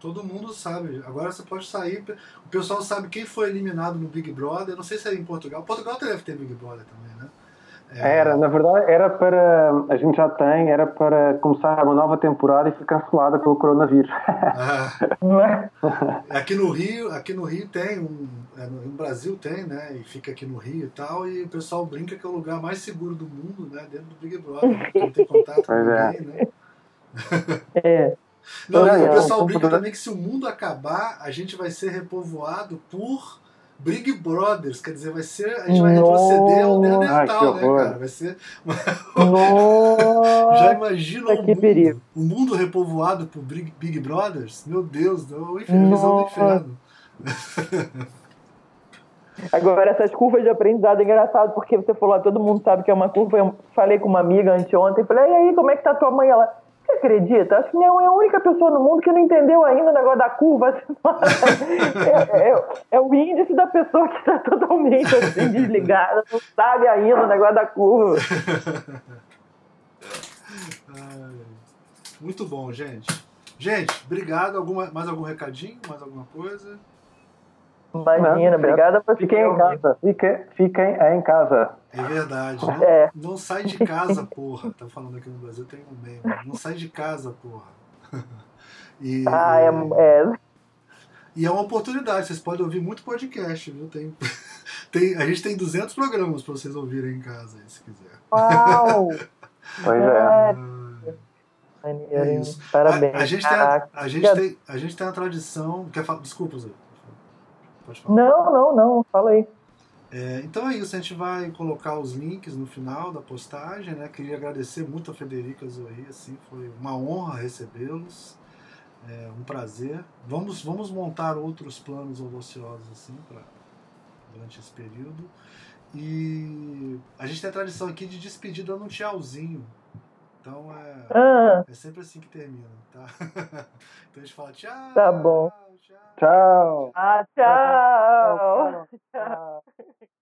Todo mundo sabe. Agora você pode sair. O pessoal sabe quem foi eliminado no Big Brother. Não sei se é em Portugal. Portugal deve ter Big Brother também, né? É... Era, na verdade, era para. A gente já tem, era para começar uma nova temporada e foi cancelada pelo coronavírus. Ah. (laughs) aqui no Rio, aqui no Rio tem um. É, no Brasil tem, né? E fica aqui no Rio e tal, e o pessoal brinca que é o lugar mais seguro do mundo, né? Dentro do Big Brother, não tem contato com é. ninguém, né? (laughs) É. Não, e o pessoal brinca também que se o mundo acabar, a gente vai ser repovoado por Big Brothers, quer dizer, vai ser. A gente vai retroceder ao Neandertal, né, cara? Vai ser. (laughs) Já imagina o mundo, o mundo repovoado por Big, Big Brothers? Meu Deus, o inferno, visão do inferno. Agora, essas curvas de aprendizado é engraçado, porque você falou, todo mundo sabe que é uma curva. Eu falei com uma amiga anteontem, falei, e aí, como é que tá tua mãe? Ela, acredita? Acho que não é a única pessoa no mundo que não entendeu ainda o negócio da curva. (laughs) é, é, é o índice da pessoa que está totalmente assim, desligada, não sabe ainda o negócio da curva. (laughs) Muito bom, gente. Gente, obrigado. Alguma, mais algum recadinho? Mais alguma coisa? Imagina, obrigada por Fiquem em casa. Fiquem, fiquem em casa. É verdade. Não, é. não sai de casa, porra. Tá falando aqui no Brasil, tem um meme. Não sai de casa, porra. (laughs) E, ah, é, é. E é uma oportunidade. Vocês podem ouvir muito podcast, viu? Tem, (laughs) tem, a gente tem 200 programas para vocês ouvirem em casa, se quiser. Uau! (laughs) pois é. é isso. Parabéns. A, a, gente tem a, a, gente tem, a gente tem a tradição. Quer falar? Desculpa, Zé. Pode falar. Não, não, não. Fala aí. É, então é isso, a gente vai colocar os links no final da postagem, né? Queria agradecer muito a Federica Zoe, assim, foi uma honra recebê-los, é um prazer. Vamos, vamos montar outros planos audaciosos assim para durante esse período. E a gente tem a tradição aqui de despedida no tchauzinho. Então é, ah. é sempre assim que termina, tá? (laughs) então a gente fala tchau. Tá bom. Tchau. Ah, tchau. tchau. tchau. (laughs)